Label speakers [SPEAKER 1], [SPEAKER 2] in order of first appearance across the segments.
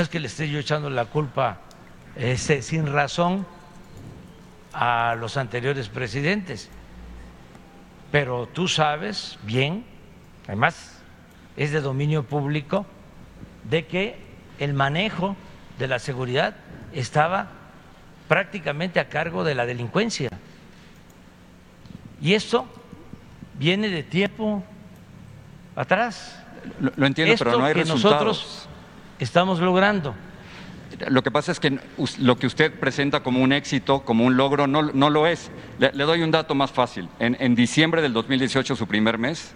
[SPEAKER 1] no es que le esté yo echando la culpa este, sin razón a los anteriores presidentes, pero tú sabes bien, además es de dominio público, de que el manejo de la seguridad estaba prácticamente a cargo de la delincuencia. Y esto viene de tiempo atrás.
[SPEAKER 2] Lo, entiendo, pero no hay
[SPEAKER 1] que nosotros estamos logrando.
[SPEAKER 2] Lo que pasa es que lo que usted presenta como un éxito, como un logro, no, no lo es. Le, doy un dato más fácil. En, en diciembre del 2018, su primer mes,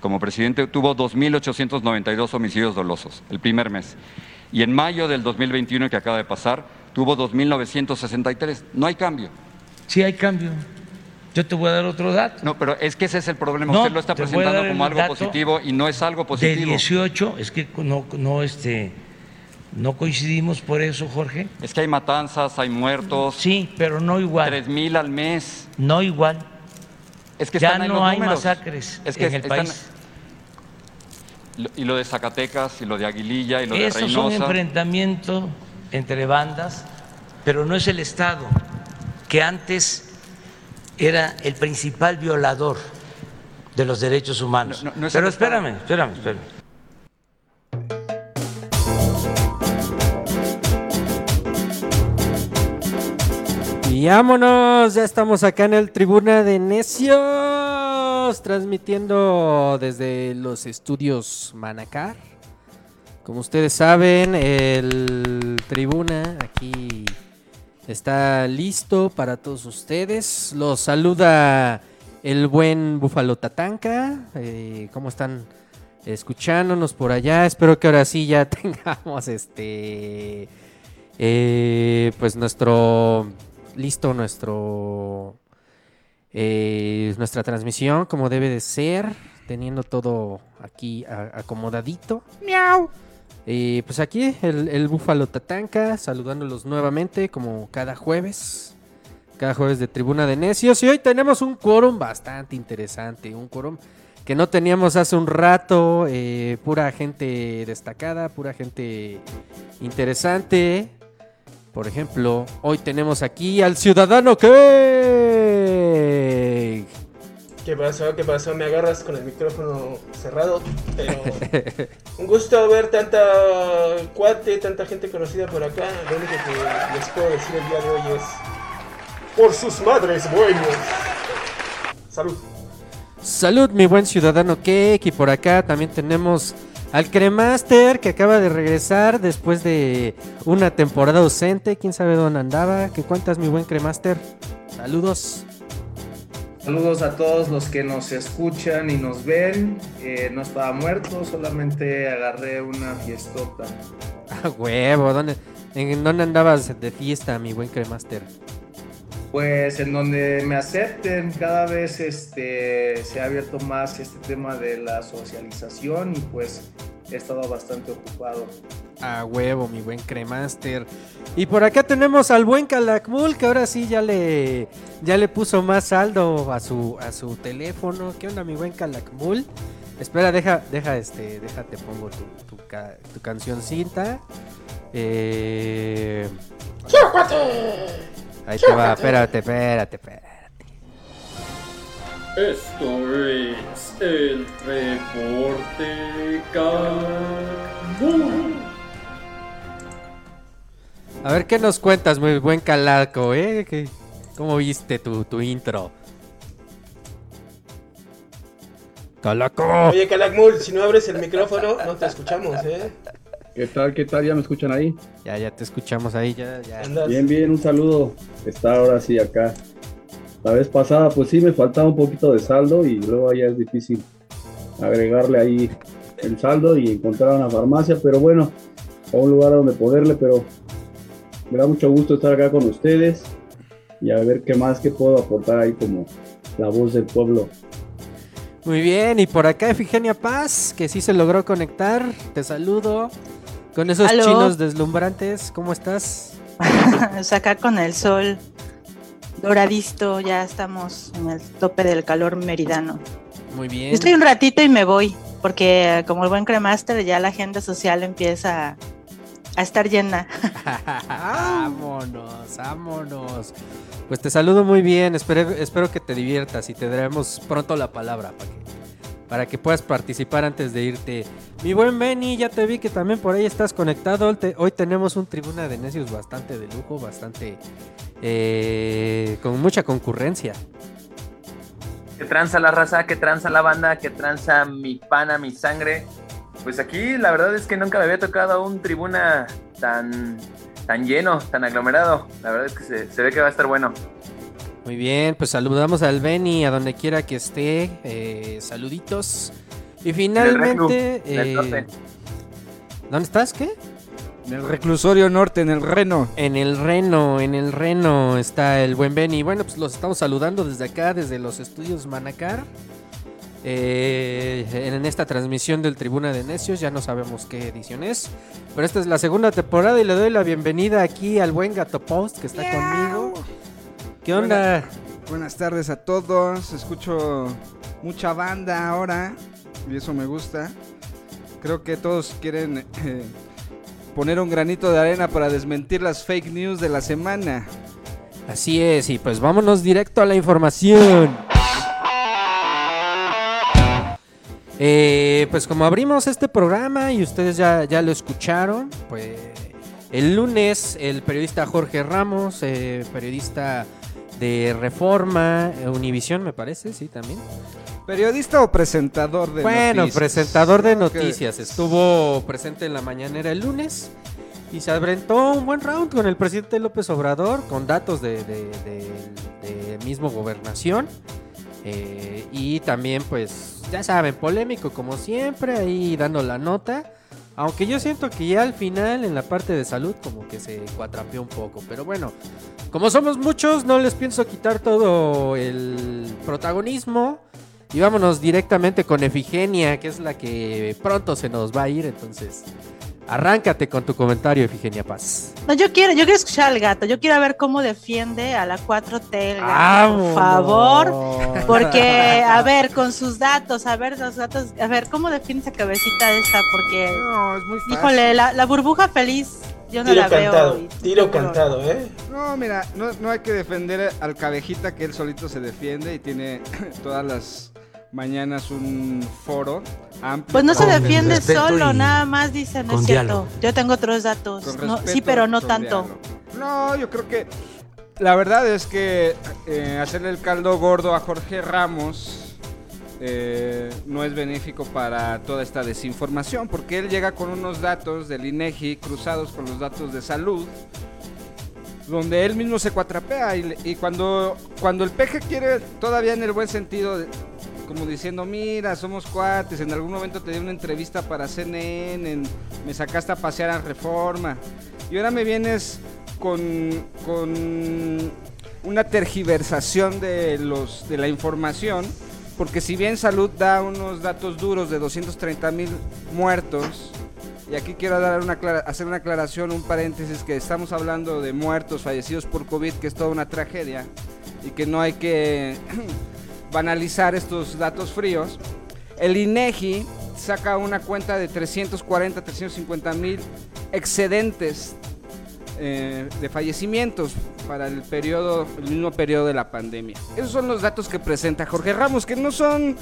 [SPEAKER 2] como presidente, tuvo 2.892 homicidios dolosos, el primer mes. Y en mayo del 2021, que acaba de pasar, tuvo 2.963. No hay cambio.
[SPEAKER 1] Sí hay cambio. Yo te voy a dar otro dato.
[SPEAKER 2] No, pero es que ese es el problema. Usted lo está presentando como algo positivo y no es algo positivo.
[SPEAKER 1] De 18, es que no, no, este, no coincidimos por eso, Jorge.
[SPEAKER 2] Es que hay matanzas, hay muertos.
[SPEAKER 1] Sí, pero no igual.
[SPEAKER 2] 3.000 al mes.
[SPEAKER 1] No igual. Es que ya no hay masacres es que en el país.
[SPEAKER 2] Y lo de Zacatecas, y lo de Aguililla, y lo de Reynosa.
[SPEAKER 1] es un enfrentamiento entre bandas, pero no es el Estado, que antes era el principal violador de los derechos humanos. Pero espérame, espérame, espérame.
[SPEAKER 3] Y vámonos, ya estamos acá en el Tribuna de Necios, transmitiendo desde los estudios Manacar. Como ustedes saben, el Tribuna aquí está listo para todos ustedes. Los saluda el buen Búfalo Tatanca. Eh, ¿Cómo están escuchándonos por allá? Espero que ahora sí ya tengamos este. Eh, pues nuestro. Listo nuestro. Eh, nuestra transmisión como debe de ser. Teniendo todo aquí acomodadito. Miau. Y pues aquí el, Búfalo Tatanca, saludándolos nuevamente como cada jueves. Cada jueves de Tribuna de Necios. Y hoy tenemos un quórum bastante interesante. Un quórum que no teníamos hace un rato. Eh, pura gente destacada, pura gente interesante. Por ejemplo, hoy tenemos aquí al ciudadano que
[SPEAKER 4] ¿Qué pasó? ¿Qué pasó? Me agarras con el micrófono cerrado, pero un gusto ver tanta cuate, tanta gente conocida por acá. Lo único que les puedo decir el día de hoy es por sus madres buenos. Salud.
[SPEAKER 3] Salud, mi buen ciudadano Cake. Y por acá también tenemos al Cremaster que acaba de regresar después de una temporada ausente. Quién sabe dónde andaba. ¿Qué cuentas, mi buen Cremaster? Saludos.
[SPEAKER 5] Saludos a todos los que nos escuchan y nos ven. Eh, no estaba muerto, solamente agarré una fiestota.
[SPEAKER 3] Ah, huevo, ¿dónde, ¿en dónde andabas de fiesta, mi buen cremaster?
[SPEAKER 5] Pues en donde me acepten, cada vez este, se ha abierto más este tema de la socialización y pues he estado bastante ocupado.
[SPEAKER 3] A huevo, mi buen cremaster. Y por acá tenemos al buen Calakmul, que ahora sí ya le, ya le puso más saldo a su, a su teléfono. ¿Qué onda, mi buen Calakmul? Espera, deja, deja, este, déjate, pongo tu, tu, tu cancioncita. Eh... Ahí te va, espérate, espérate, espérate.
[SPEAKER 6] Esto es el reporte
[SPEAKER 3] A ver qué nos cuentas, muy buen calaco, ¿eh? ¿Cómo viste tu, tu intro?
[SPEAKER 4] Calaco. Oye, Calacmul, si no abres el micrófono, no te escuchamos, ¿eh?
[SPEAKER 7] ¿Qué tal? ¿Qué tal? ¿Ya me escuchan ahí?
[SPEAKER 3] Ya, ya te escuchamos ahí, ya, ya.
[SPEAKER 7] Bien, bien, un saludo. Está ahora sí acá la vez pasada, pues sí, me faltaba un poquito de saldo y luego ya es difícil agregarle ahí el saldo y encontrar una farmacia, pero bueno, a un lugar donde poderle, pero me da mucho gusto estar acá con ustedes y a ver qué más que puedo aportar ahí como la voz del pueblo.
[SPEAKER 3] Muy bien, y por acá Efigenia Paz, que sí se logró conectar, te saludo. Con esos chinos deslumbrantes, ¿cómo estás?
[SPEAKER 8] acá con el sol doradito, ya estamos en el tope del calor meridano.
[SPEAKER 3] Muy bien.
[SPEAKER 8] Estoy un ratito y me voy, porque como el buen cremaster ya la agenda social empieza a estar llena.
[SPEAKER 3] vámonos, vámonos. Pues te saludo muy bien, espero, espero que te diviertas y te daremos pronto la palabra para que, para que puedas participar antes de irte. Mi buen Benny, ya te vi que también por ahí estás conectado. Hoy tenemos un tribuna de necios bastante de lujo, bastante eh, con mucha concurrencia.
[SPEAKER 9] Que tranza la raza, que tranza la banda, que tranza mi pana, mi sangre. Pues aquí la verdad es que nunca me había tocado un tribuna tan, tan lleno, tan aglomerado. La verdad es que se, se ve que va a estar bueno.
[SPEAKER 3] Muy bien, pues saludamos al Benny a donde quiera que esté. eh, saluditos. Y finalmente.
[SPEAKER 9] reclu, del
[SPEAKER 3] eh,
[SPEAKER 9] norte.
[SPEAKER 3] ¿Dónde estás? ¿Qué?
[SPEAKER 10] En el reclusorio norte, en el Reno.
[SPEAKER 3] En el Reno, en el Reno está el buen Benny. Bueno, pues los estamos saludando desde acá, desde los estudios Manacar. Eh, en esta transmisión del Tribuna de Necios, ya no sabemos qué edición es. Pero esta es la segunda temporada y le doy la bienvenida aquí al buen Gato Post que está conmigo. ¿Qué onda?
[SPEAKER 10] Buenas tardes a todos. Escucho mucha banda ahora y eso me gusta. Creo que todos quieren eh, poner un granito de arena para desmentir las fake news de la semana.
[SPEAKER 3] Así es, y pues vámonos directo a la información. Eh, pues como abrimos este programa y ustedes ya, ya lo escucharon, pues el lunes el periodista Jorge Ramos, eh, periodista de Reforma, eh, Univisión me parece, sí, también.
[SPEAKER 10] ¿Periodista o presentador de
[SPEAKER 3] bueno,
[SPEAKER 10] noticias?
[SPEAKER 3] presentador de noticias, estuvo presente en la mañanera el lunes y se aventó un buen round con el presidente López Obrador, con datos de, de- de- de mismo gobernación. Eh, y también, pues, ya saben, polémico como siempre, ahí dando la nota. Aunque yo siento que ya al final, en la parte de salud, como que se cuatrapeó un poco. Pero bueno, como somos muchos, no les pienso quitar todo el protagonismo. Y vámonos directamente con Efigenia, que es la que pronto se nos va a ir. Entonces, arráncate con tu comentario, Efigenia Paz.
[SPEAKER 8] No, yo quiero, yo quiero escuchar al gato. Yo quiero ver cómo defiende a la 4T el gato,
[SPEAKER 3] ¡Vámonos!
[SPEAKER 8] por favor. Porque, a ver, con sus datos, a ver, los datos, a ver, ¿cómo defiende esa cabecita de esta? Porque,
[SPEAKER 10] No, es muy fácil.
[SPEAKER 8] híjole, la, la burbuja feliz, yo no
[SPEAKER 4] Tiro
[SPEAKER 8] la veo.
[SPEAKER 4] cantado,
[SPEAKER 8] y-
[SPEAKER 4] tiro cantado, ¿eh?
[SPEAKER 10] No, mira, no, no hay que defender al cabejita que él solito se defiende y tiene todas las mañanas un foro amplio.
[SPEAKER 8] Pues no se defiende solo, nada más dice, no es cierto.
[SPEAKER 1] diálogo.
[SPEAKER 8] Yo tengo otros datos. No, sí, pero no tanto.
[SPEAKER 10] diálogo. No, yo creo que la verdad es que eh, hacerle el caldo gordo a Jorge Ramos eh, no es benéfico para toda esta desinformación, porque él llega con unos datos del INEGI cruzados con los datos de salud, donde él mismo se cuatrapea y, cuando, cuando el peje quiere, todavía en el buen sentido, de- como diciendo, mira, somos cuates, en algún momento te di una entrevista para CNN, en- me sacaste a pasear a Reforma, y ahora me vienes con, con una tergiversación de, los, de la información, porque si bien Salud da unos datos duros de 230 mil muertos, y aquí quiero dar una hacer una aclaración, un paréntesis, que estamos hablando de muertos fallecidos por COVID, que es toda una tragedia, y que no hay que banalizar estos datos fríos. El INEGI saca una cuenta de 340, 350 mil excedentes eh, de fallecimientos para el periodo, el mismo periodo de la pandemia. Esos son los datos que presenta Jorge Ramos, que no son,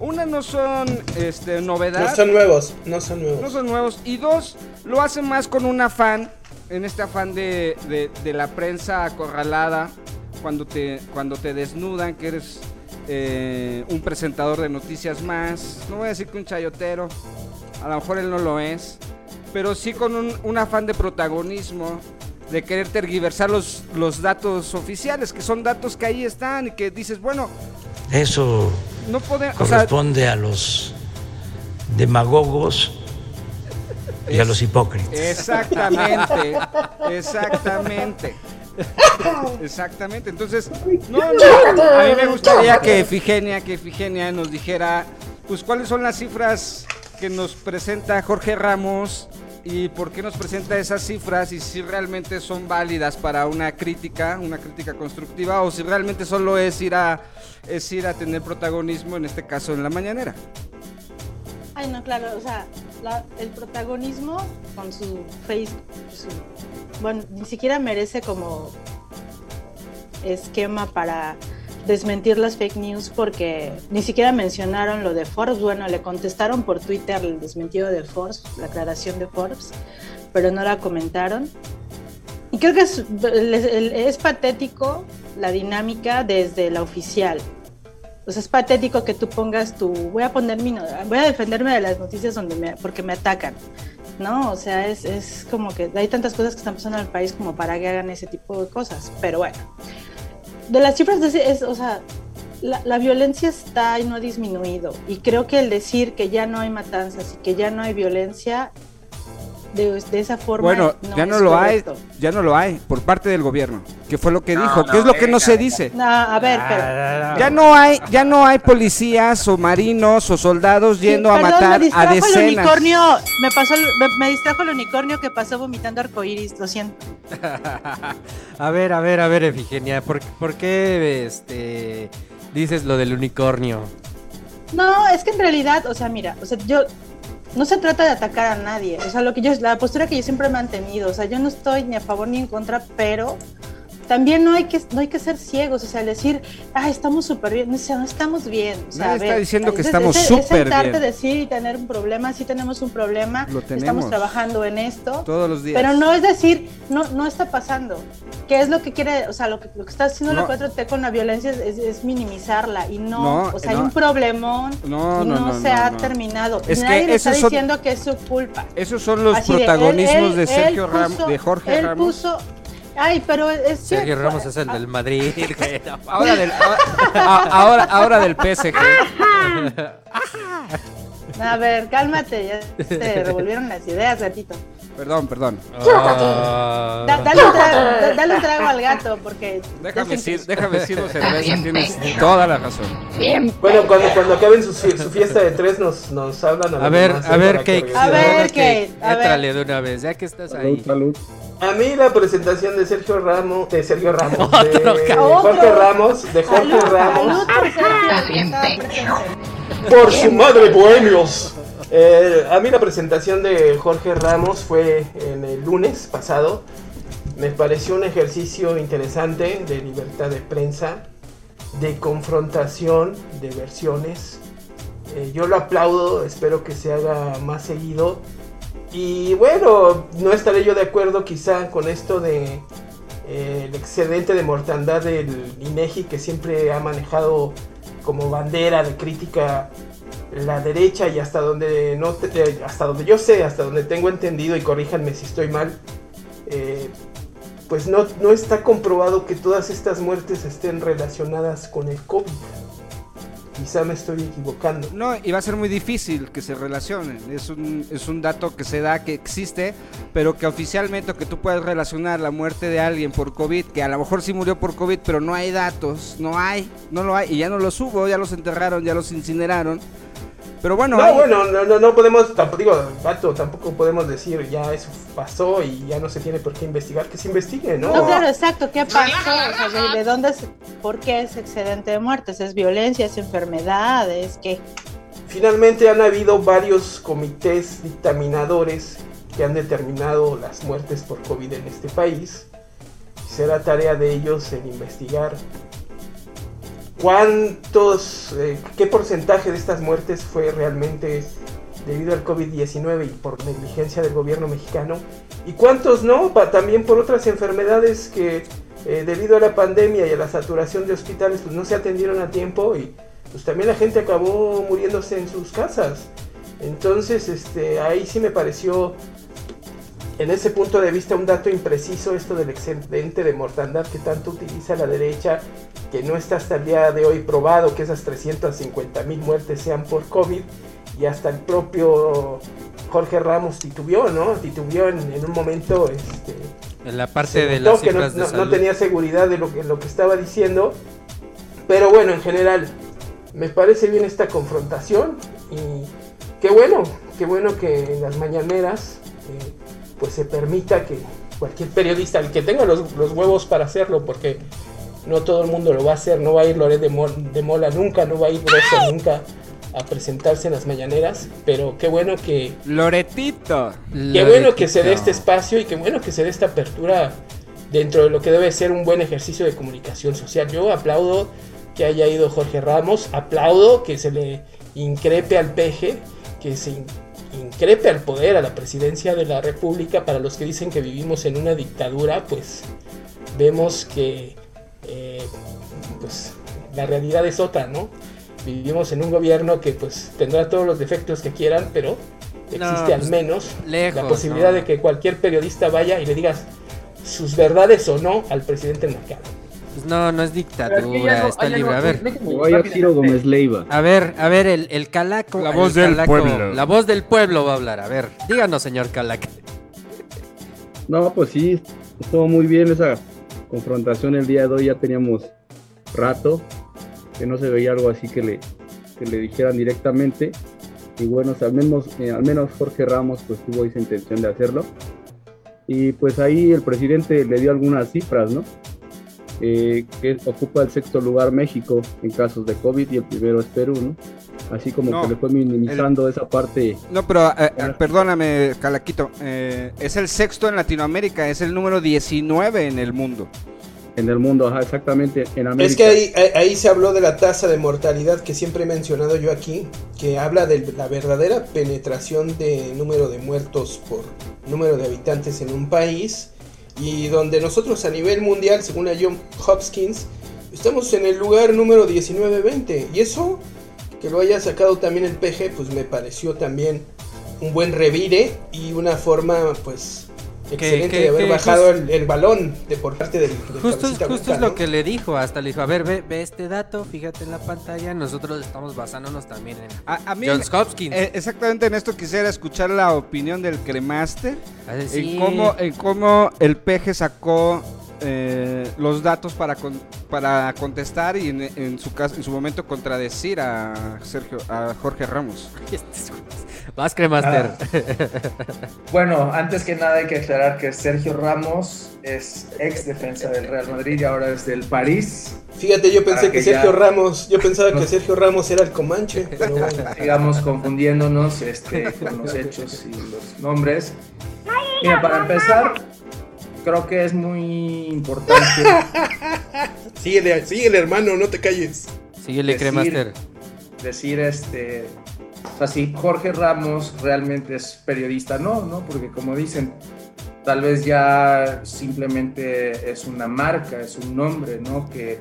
[SPEAKER 10] una no son este, novedad.
[SPEAKER 4] No son nuevos, no son nuevos.
[SPEAKER 10] No son nuevos. Y dos, lo hace más con un afán, en este afán de, de- de la prensa acorralada, cuando te, cuando te desnudan, que eres eh, un presentador de noticias más. No voy a decir que un chayotero, a lo mejor él no lo es, pero sí con un, un afán de protagonismo, de querer tergiversar los, los datos oficiales, que son datos que ahí están y que dices, bueno,
[SPEAKER 1] Eso
[SPEAKER 10] no
[SPEAKER 1] corresponde a los demagogos y a los hipócritas.
[SPEAKER 10] Exactamente, exactamente. Exactamente, entonces, no, no, a mí me gustaría que Efigenia, que Efigenia nos dijera, pues cuáles son las cifras que nos presenta Jorge Ramos y por qué nos presenta esas cifras y si realmente son válidas para una crítica, una crítica constructiva o si realmente solo es ir a es ir a tener protagonismo en este caso en la mañanera.
[SPEAKER 8] Ay, no, claro, o sea, el protagonismo con su Facebook, su- bueno, ni siquiera merece como esquema para desmentir las fake news porque ni siquiera mencionaron lo de Forbes. Bueno, le contestaron por Twitter el desmentido de Forbes, la aclaración de Forbes, pero no la comentaron. Y creo que es, es patético la dinámica desde la oficial. Sea, es patético que tú pongas tu, voy a poner mi, voy a defenderme de las noticias donde porque me atacan, ¿no? O sea, es, es como que hay tantas cosas que están pasando en el país como para que hagan ese tipo de cosas. Pero bueno, de las cifras, es, o sea, la, la violencia está y no ha disminuido. Y creo que el decir que ya no hay matanzas y que ya no hay violencia, de, de esa forma.
[SPEAKER 10] Bueno, ya no
[SPEAKER 8] es
[SPEAKER 10] lo
[SPEAKER 8] correcto.
[SPEAKER 10] hay, ya no lo hay por parte del gobierno, que fue lo que
[SPEAKER 9] No,
[SPEAKER 10] dijo,
[SPEAKER 9] no,
[SPEAKER 10] que es lo que no
[SPEAKER 9] venga,
[SPEAKER 10] se
[SPEAKER 9] venga.
[SPEAKER 10] dice.
[SPEAKER 8] No, a ver, pero.
[SPEAKER 10] Ya no hay, ya no hay policías o marinos o soldados yendo a
[SPEAKER 8] Perdón,
[SPEAKER 10] matar
[SPEAKER 8] me
[SPEAKER 10] a
[SPEAKER 8] distrajo el
[SPEAKER 10] decenas.
[SPEAKER 8] unicornio. Me, pasó, el- me, me distrajo el unicornio que pasó vomitando arcoíris, lo siento.
[SPEAKER 3] A ver, a ver, a ver, Efigenia, ¿por, por qué este, dices lo del unicornio?
[SPEAKER 8] No, es que en realidad, o sea, mira, o sea, yo no se trata de atacar a nadie, o sea, lo que yo la postura que yo siempre he mantenido, o sea, yo no estoy ni a favor ni en contra, pero también no hay que no hay que ser ciegos, o sea, decir, ah, estamos súper bien, o sea, no estamos bien, o sea,
[SPEAKER 10] Nadie
[SPEAKER 8] a
[SPEAKER 10] está
[SPEAKER 8] ver,
[SPEAKER 10] diciendo que
[SPEAKER 8] es-
[SPEAKER 10] estamos
[SPEAKER 8] es-
[SPEAKER 10] súper
[SPEAKER 8] Es decir y tener un problema, sí tenemos un problema,
[SPEAKER 10] Lo tenemos.
[SPEAKER 8] estamos trabajando en esto,
[SPEAKER 10] Todos los días.
[SPEAKER 8] pero no es decir, no, no está pasando. ¿Qué es lo que quiere? O sea, lo que, lo que está haciendo
[SPEAKER 10] No.
[SPEAKER 8] la 4T con la violencia es, es- es minimizarla y no,
[SPEAKER 10] No,
[SPEAKER 8] o sea, hay un problemón
[SPEAKER 10] No,
[SPEAKER 8] y
[SPEAKER 10] no,
[SPEAKER 8] se ha terminado.
[SPEAKER 10] Es
[SPEAKER 8] Nadie
[SPEAKER 10] que
[SPEAKER 8] le está
[SPEAKER 10] son-
[SPEAKER 8] diciendo que es su culpa.
[SPEAKER 10] Esos son los
[SPEAKER 8] Así de, él-
[SPEAKER 10] protagonismos
[SPEAKER 8] él-
[SPEAKER 10] de
[SPEAKER 8] él
[SPEAKER 10] Sergio Ramos, de Jorge
[SPEAKER 8] él
[SPEAKER 10] Ramos.
[SPEAKER 8] puso, ay, pero es
[SPEAKER 3] Sergio
[SPEAKER 8] cierto.
[SPEAKER 3] Ramos es el del Madrid, güey.
[SPEAKER 10] Ahora del, a- ahora, ahora del PSG.
[SPEAKER 8] A ver, cálmate, ya se revolvieron las ideas, gatito.
[SPEAKER 10] Perdón, perdón.
[SPEAKER 3] Ah.
[SPEAKER 8] Da- dale, un trago, da- dale un trago al gato, porque...
[SPEAKER 10] Déjame decir, déjame decirlo cerveza, tienes toda la razón.
[SPEAKER 4] Bueno, cuando, cuando acaben su, fie- su fiesta de tres nos, nos hablan
[SPEAKER 3] A ver, a ver,
[SPEAKER 4] que regresen.
[SPEAKER 8] A ver, Kate, a ver.
[SPEAKER 3] Éntrale de una vez, ya que estás
[SPEAKER 7] Salud,
[SPEAKER 3] ahí.
[SPEAKER 7] salud.
[SPEAKER 4] A mí la presentación de Sergio Ramos, de Sergio Ramos, de
[SPEAKER 3] Otro
[SPEAKER 4] Jorge. Ramos, de Jorge
[SPEAKER 8] Salud,
[SPEAKER 4] Ramos,
[SPEAKER 8] salud por
[SPEAKER 4] por su madre bohemios. Eh, a mí la presentación de Jorge Ramos fue en el lunes pasado. Me pareció un ejercicio interesante de libertad de prensa, de confrontación de versiones. Eh, yo lo aplaudo, espero que se haga más seguido. Y bueno, no estaré yo de acuerdo quizá con esto de eh, el excedente de mortandad del INEGI que siempre ha manejado como bandera de crítica la derecha y hasta donde no te- eh, hasta donde yo sé, hasta donde tengo entendido y corríjanme si estoy mal, eh, pues no, no está comprobado que todas estas muertes estén relacionadas con el COVID. Quizá me estoy equivocando.
[SPEAKER 10] No, y va a ser muy difícil que se relacionen. Es un, es un dato que se da, que existe, pero que oficialmente que tú puedas relacionar la muerte de alguien por COVID, que a lo mejor sí murió por COVID, pero no hay datos, no hay, no lo hay, y ya no los hubo, ya los enterraron, ya los incineraron. Pero bueno,
[SPEAKER 4] No,
[SPEAKER 10] hay-
[SPEAKER 4] bueno, no, no, no podemos, tampoco, digo, Pato, tampoco podemos decir ya eso pasó y ya no se tiene por qué investigar, que se investigue, ¿no?
[SPEAKER 8] No, claro, exacto. ¿Qué pasó? O sea, ¿de, de dónde es, por qué es excedente de muertes? ¿Es violencia? ¿Es enfermedad? ¿Es qué?
[SPEAKER 4] Finalmente han habido varios comités dictaminadores que han determinado las muertes por COVID en este país. Será tarea de ellos el investigar cuántos, eh, qué porcentaje de estas muertes fue realmente debido al COVID-19 y por negligencia del gobierno mexicano y cuántos no, también por otras enfermedades que eh, debido a la pandemia y a la saturación de hospitales pues no se atendieron a tiempo y pues también la gente acabó muriéndose en sus casas. Entonces, este, ahí sí me pareció en ese punto de vista un dato impreciso esto del excedente de mortandad que tanto utiliza la derecha, que no está hasta el día de hoy probado que esas 350 mil muertes sean por COVID y hasta el propio Jorge Ramos titubeó, ¿no? Titubeó en, en un momento, este,
[SPEAKER 3] En la parte de las
[SPEAKER 4] que no,
[SPEAKER 3] de
[SPEAKER 4] no- tenía seguridad de lo que, lo que estaba diciendo, pero bueno, en general, me parece bien esta confrontación y qué bueno, qué bueno que en las mañaneras pues se permita que cualquier periodista, el que tenga los, los huevos para hacerlo, porque no todo el mundo lo va a hacer, no va a ir Loret de, Mol- de Mola nunca, no va a ir Broso nunca a presentarse en las mañaneras, pero qué bueno que...
[SPEAKER 10] Loretito.
[SPEAKER 4] Qué bueno que se dé este espacio y qué bueno que se dé esta apertura dentro de lo que debe ser un buen ejercicio de comunicación social. Yo aplaudo que haya ido Jorge Ramos, aplaudo que se le increpe al peje, que se increpe al poder, a la presidencia de la República. Para los que dicen que vivimos en una dictadura, pues vemos que eh, pues, la realidad es otra, ¿no? Vivimos en un gobierno que pues tendrá todos los defectos que quieran, pero existe al
[SPEAKER 3] pues,
[SPEAKER 4] menos
[SPEAKER 3] lejos,
[SPEAKER 4] la posibilidad
[SPEAKER 3] no.
[SPEAKER 4] de que cualquier periodista vaya y le digas sus verdades o no al presidente Mercado.
[SPEAKER 3] Pues no, no es dictadura, está libre. A ver,
[SPEAKER 9] déjenme
[SPEAKER 7] Que vaya
[SPEAKER 9] rápidamente.
[SPEAKER 7] Ciro Gómez Leiva.
[SPEAKER 3] a ver, a ver, el, el calaco.
[SPEAKER 10] La voz del
[SPEAKER 3] calaco-
[SPEAKER 10] pueblo.
[SPEAKER 3] La voz del pueblo va a hablar. A ver, díganos, señor Calac.
[SPEAKER 7] No, pues sí, estuvo muy bien esa confrontación el día de hoy. Ya teníamos rato que no se veía algo así que le, que le dijeran directamente. Y bueno, al menos, eh, al menos Jorge Ramos pues tuvo esa intención de hacerlo. Y pues ahí el presidente le dio algunas cifras, ¿no? Eh, que ocupa el sexto lugar México en casos de COVID y el primero es Perú, ¿no? Así como
[SPEAKER 10] No,
[SPEAKER 7] que le fue minimizando esa parte.
[SPEAKER 10] No, pero eh, eh, perdóname, Calaquito. eh, es el sexto en Latinoamérica, es el número 19 en el mundo.
[SPEAKER 7] En el mundo, ajá, exactamente, en América.
[SPEAKER 4] Es que ahí, ahí- ahí se habló de la tasa de mortalidad que siempre he mencionado yo aquí, que habla de la verdadera penetración de número de muertos por número de habitantes en un país y donde nosotros a nivel mundial, según la John Hopkins, estamos en el lugar número 19-20 y eso que lo haya sacado también el PG, pues me pareció también un buen revire y una forma pues excelente
[SPEAKER 3] que-
[SPEAKER 4] de haber
[SPEAKER 3] que
[SPEAKER 4] bajado
[SPEAKER 3] just-
[SPEAKER 4] el, el balón de por parte del, del
[SPEAKER 3] Justo, justo
[SPEAKER 4] blanca,
[SPEAKER 3] es lo
[SPEAKER 4] ¿no?
[SPEAKER 3] que le dijo. Hasta le dijo, a ver, ve, ve este dato, fíjate en la pantalla. Nosotros estamos basándonos también en
[SPEAKER 10] A, a mí,
[SPEAKER 3] Johns Hopkins.
[SPEAKER 10] eh, exactamente en esto quisiera escuchar la opinión del cremaster.
[SPEAKER 3] A ver, sí.
[SPEAKER 10] En, cómo, en cómo el peje sacó eh, los datos para, con- para contestar y en, en su caso, en su momento contradecir a Sergio, a Jorge Ramos.
[SPEAKER 3] Vas, Cremaster.
[SPEAKER 5] Bueno, antes que nada hay que aclarar que Sergio Ramos es ex defensa del Real Madrid y ahora es del París.
[SPEAKER 4] Fíjate, yo pensé que,
[SPEAKER 5] que
[SPEAKER 4] Sergio
[SPEAKER 5] ya-
[SPEAKER 4] Ramos, yo pensaba que. Sergio Ramos era el Comanche, pero bueno.
[SPEAKER 5] Sigamos confundiéndonos este, con los hechos y los nombres. Mira, para empezar, creo que es muy importante
[SPEAKER 4] síguele, síguele, hermano, no te calles.
[SPEAKER 3] Síguele,
[SPEAKER 5] decir-
[SPEAKER 3] Cremaster.
[SPEAKER 5] decir este o sea, si Jorge Ramos realmente es periodista, no, no, porque como dicen, tal vez ya simplemente es una marca, es un nombre, ¿no? Que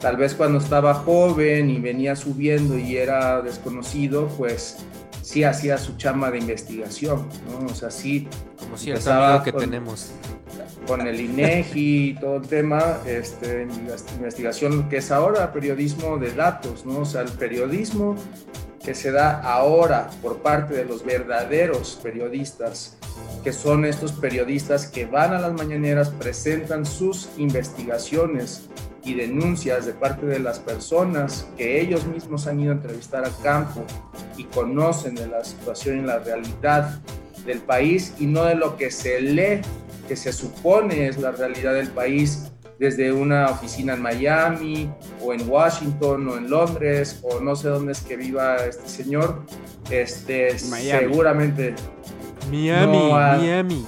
[SPEAKER 5] tal vez cuando estaba joven y venía subiendo y era desconocido, pues sí hacía su chama de investigación, ¿no? O sea, sí
[SPEAKER 3] Como cierto
[SPEAKER 5] empezaba
[SPEAKER 3] amigo que
[SPEAKER 5] con-
[SPEAKER 3] tenemos.
[SPEAKER 5] con el INEGI y todo el tema, este, invest- investigación que es ahora periodismo de datos, ¿no? O sea, el periodismo que se da ahora por parte de los verdaderos periodistas, que son estos periodistas que van a las mañaneras, presentan sus investigaciones y denuncias de parte de las personas que ellos mismos han ido a entrevistar a campo y conocen de la situación y la realidad del país y no de lo que se lee que se supone es la realidad del país desde una oficina en Miami o en Washington o en Londres o no sé dónde es que viva este señor, este
[SPEAKER 10] Miami.
[SPEAKER 5] seguramente
[SPEAKER 3] Miami,
[SPEAKER 5] No.
[SPEAKER 3] Miami.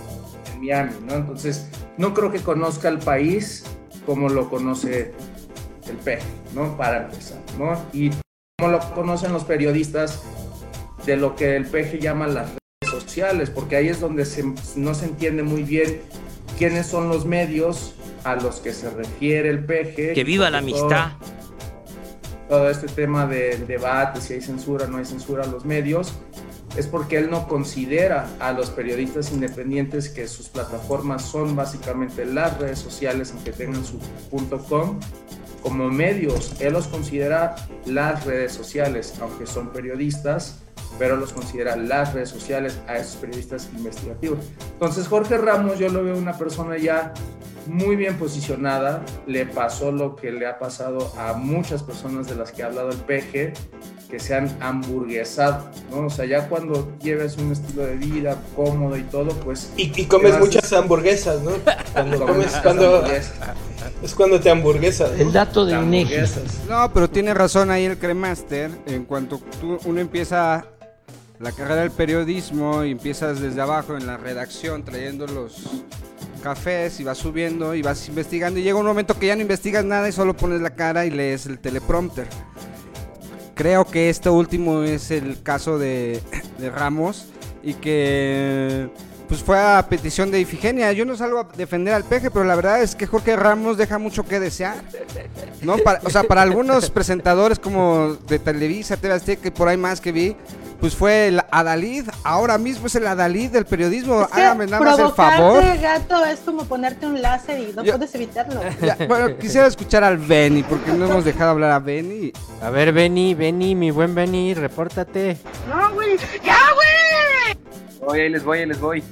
[SPEAKER 5] en Miami, ¿no? Entonces, no creo que conozca el país como lo conoce el peje, ¿no? Para empezar, ¿no? Y como lo conocen los periodistas de lo que el peje llama las redes sociales, porque ahí es donde se- no se entiende muy bien quiénes son los medios a los que se refiere el peje.
[SPEAKER 11] Que viva la
[SPEAKER 5] todo-
[SPEAKER 11] amistad.
[SPEAKER 5] todo este tema del debate, si hay censura o no hay censura a los medios, es porque él no considera a los periodistas independientes que sus plataformas son básicamente las redes sociales, aunque tengan su punto .com, como medios. Él los considera las redes sociales, aunque son periodistas, pero los considera las redes sociales a esos periodistas investigativos. Entonces Jorge Ramos yo lo veo una persona ya muy bien posicionada, le pasó lo que le ha pasado a muchas personas de las que ha hablado el PG, que se han hamburguesado, ¿no? O sea, ya cuando lleves un estilo de vida cómodo y todo, pues...
[SPEAKER 4] Y, y comes muchas hamburguesas, ¿no? Cuando
[SPEAKER 5] comes
[SPEAKER 4] cuando. Es cuando te hamburguesas. ¿no?
[SPEAKER 1] El dato de INEGI.
[SPEAKER 10] No, pero tiene razón ahí el cremaster. En cuanto tú- uno empieza la carrera del periodismo y empiezas desde abajo en la redacción trayendo los cafés y vas subiendo y vas investigando y llega un momento que ya no investigas nada y solo pones la cara y lees el teleprompter. Creo que este último es el caso de, de Ramos y que pues fue a petición de Ifigenia. Yo no salgo a defender al peje, pero la verdad es que Jorge Ramos deja mucho que desear. ¿no? Para- o sea, para algunos presentadores como de Televisa, TV Azteca por ahí más que vi, pues fue el Adalid. Ahora mismo es el Adalid del periodismo.
[SPEAKER 8] Es que
[SPEAKER 10] Hágame nada más el favor.
[SPEAKER 8] gato, es como ponerte un láser y no
[SPEAKER 10] Yo-
[SPEAKER 8] puedes evitarlo.
[SPEAKER 10] Ya, bueno, quisiera escuchar al Benny, porque no hemos dejado hablar a Benny.
[SPEAKER 3] A ver, Benny, Benny, mi buen Benny, repórtate.
[SPEAKER 9] Voy, ahí les voy, ahí les voy.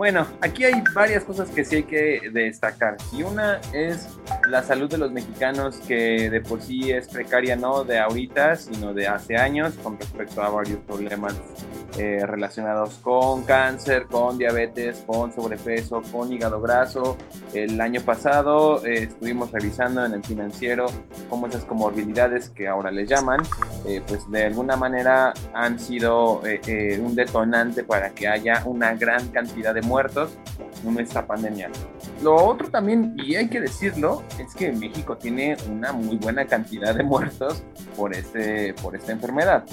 [SPEAKER 9] Bueno, aquí hay varias cosas que sí hay que destacar. Y una es la salud de los mexicanos, que de por sí es precaria, no de ahorita, sino de hace años, con respecto a varios problemas eh, relacionados con cáncer, con diabetes, con sobrepeso, con hígado graso. El año pasado eh, estuvimos revisando en el financiero cómo esas comorbilidades que ahora les llaman, eh, pues de alguna manera han sido un detonante para que haya una gran cantidad de muertos en esta pandemia. Lo otro también, y hay que decirlo, es que México tiene una muy buena cantidad de muertos por, este, por esta enfermedad.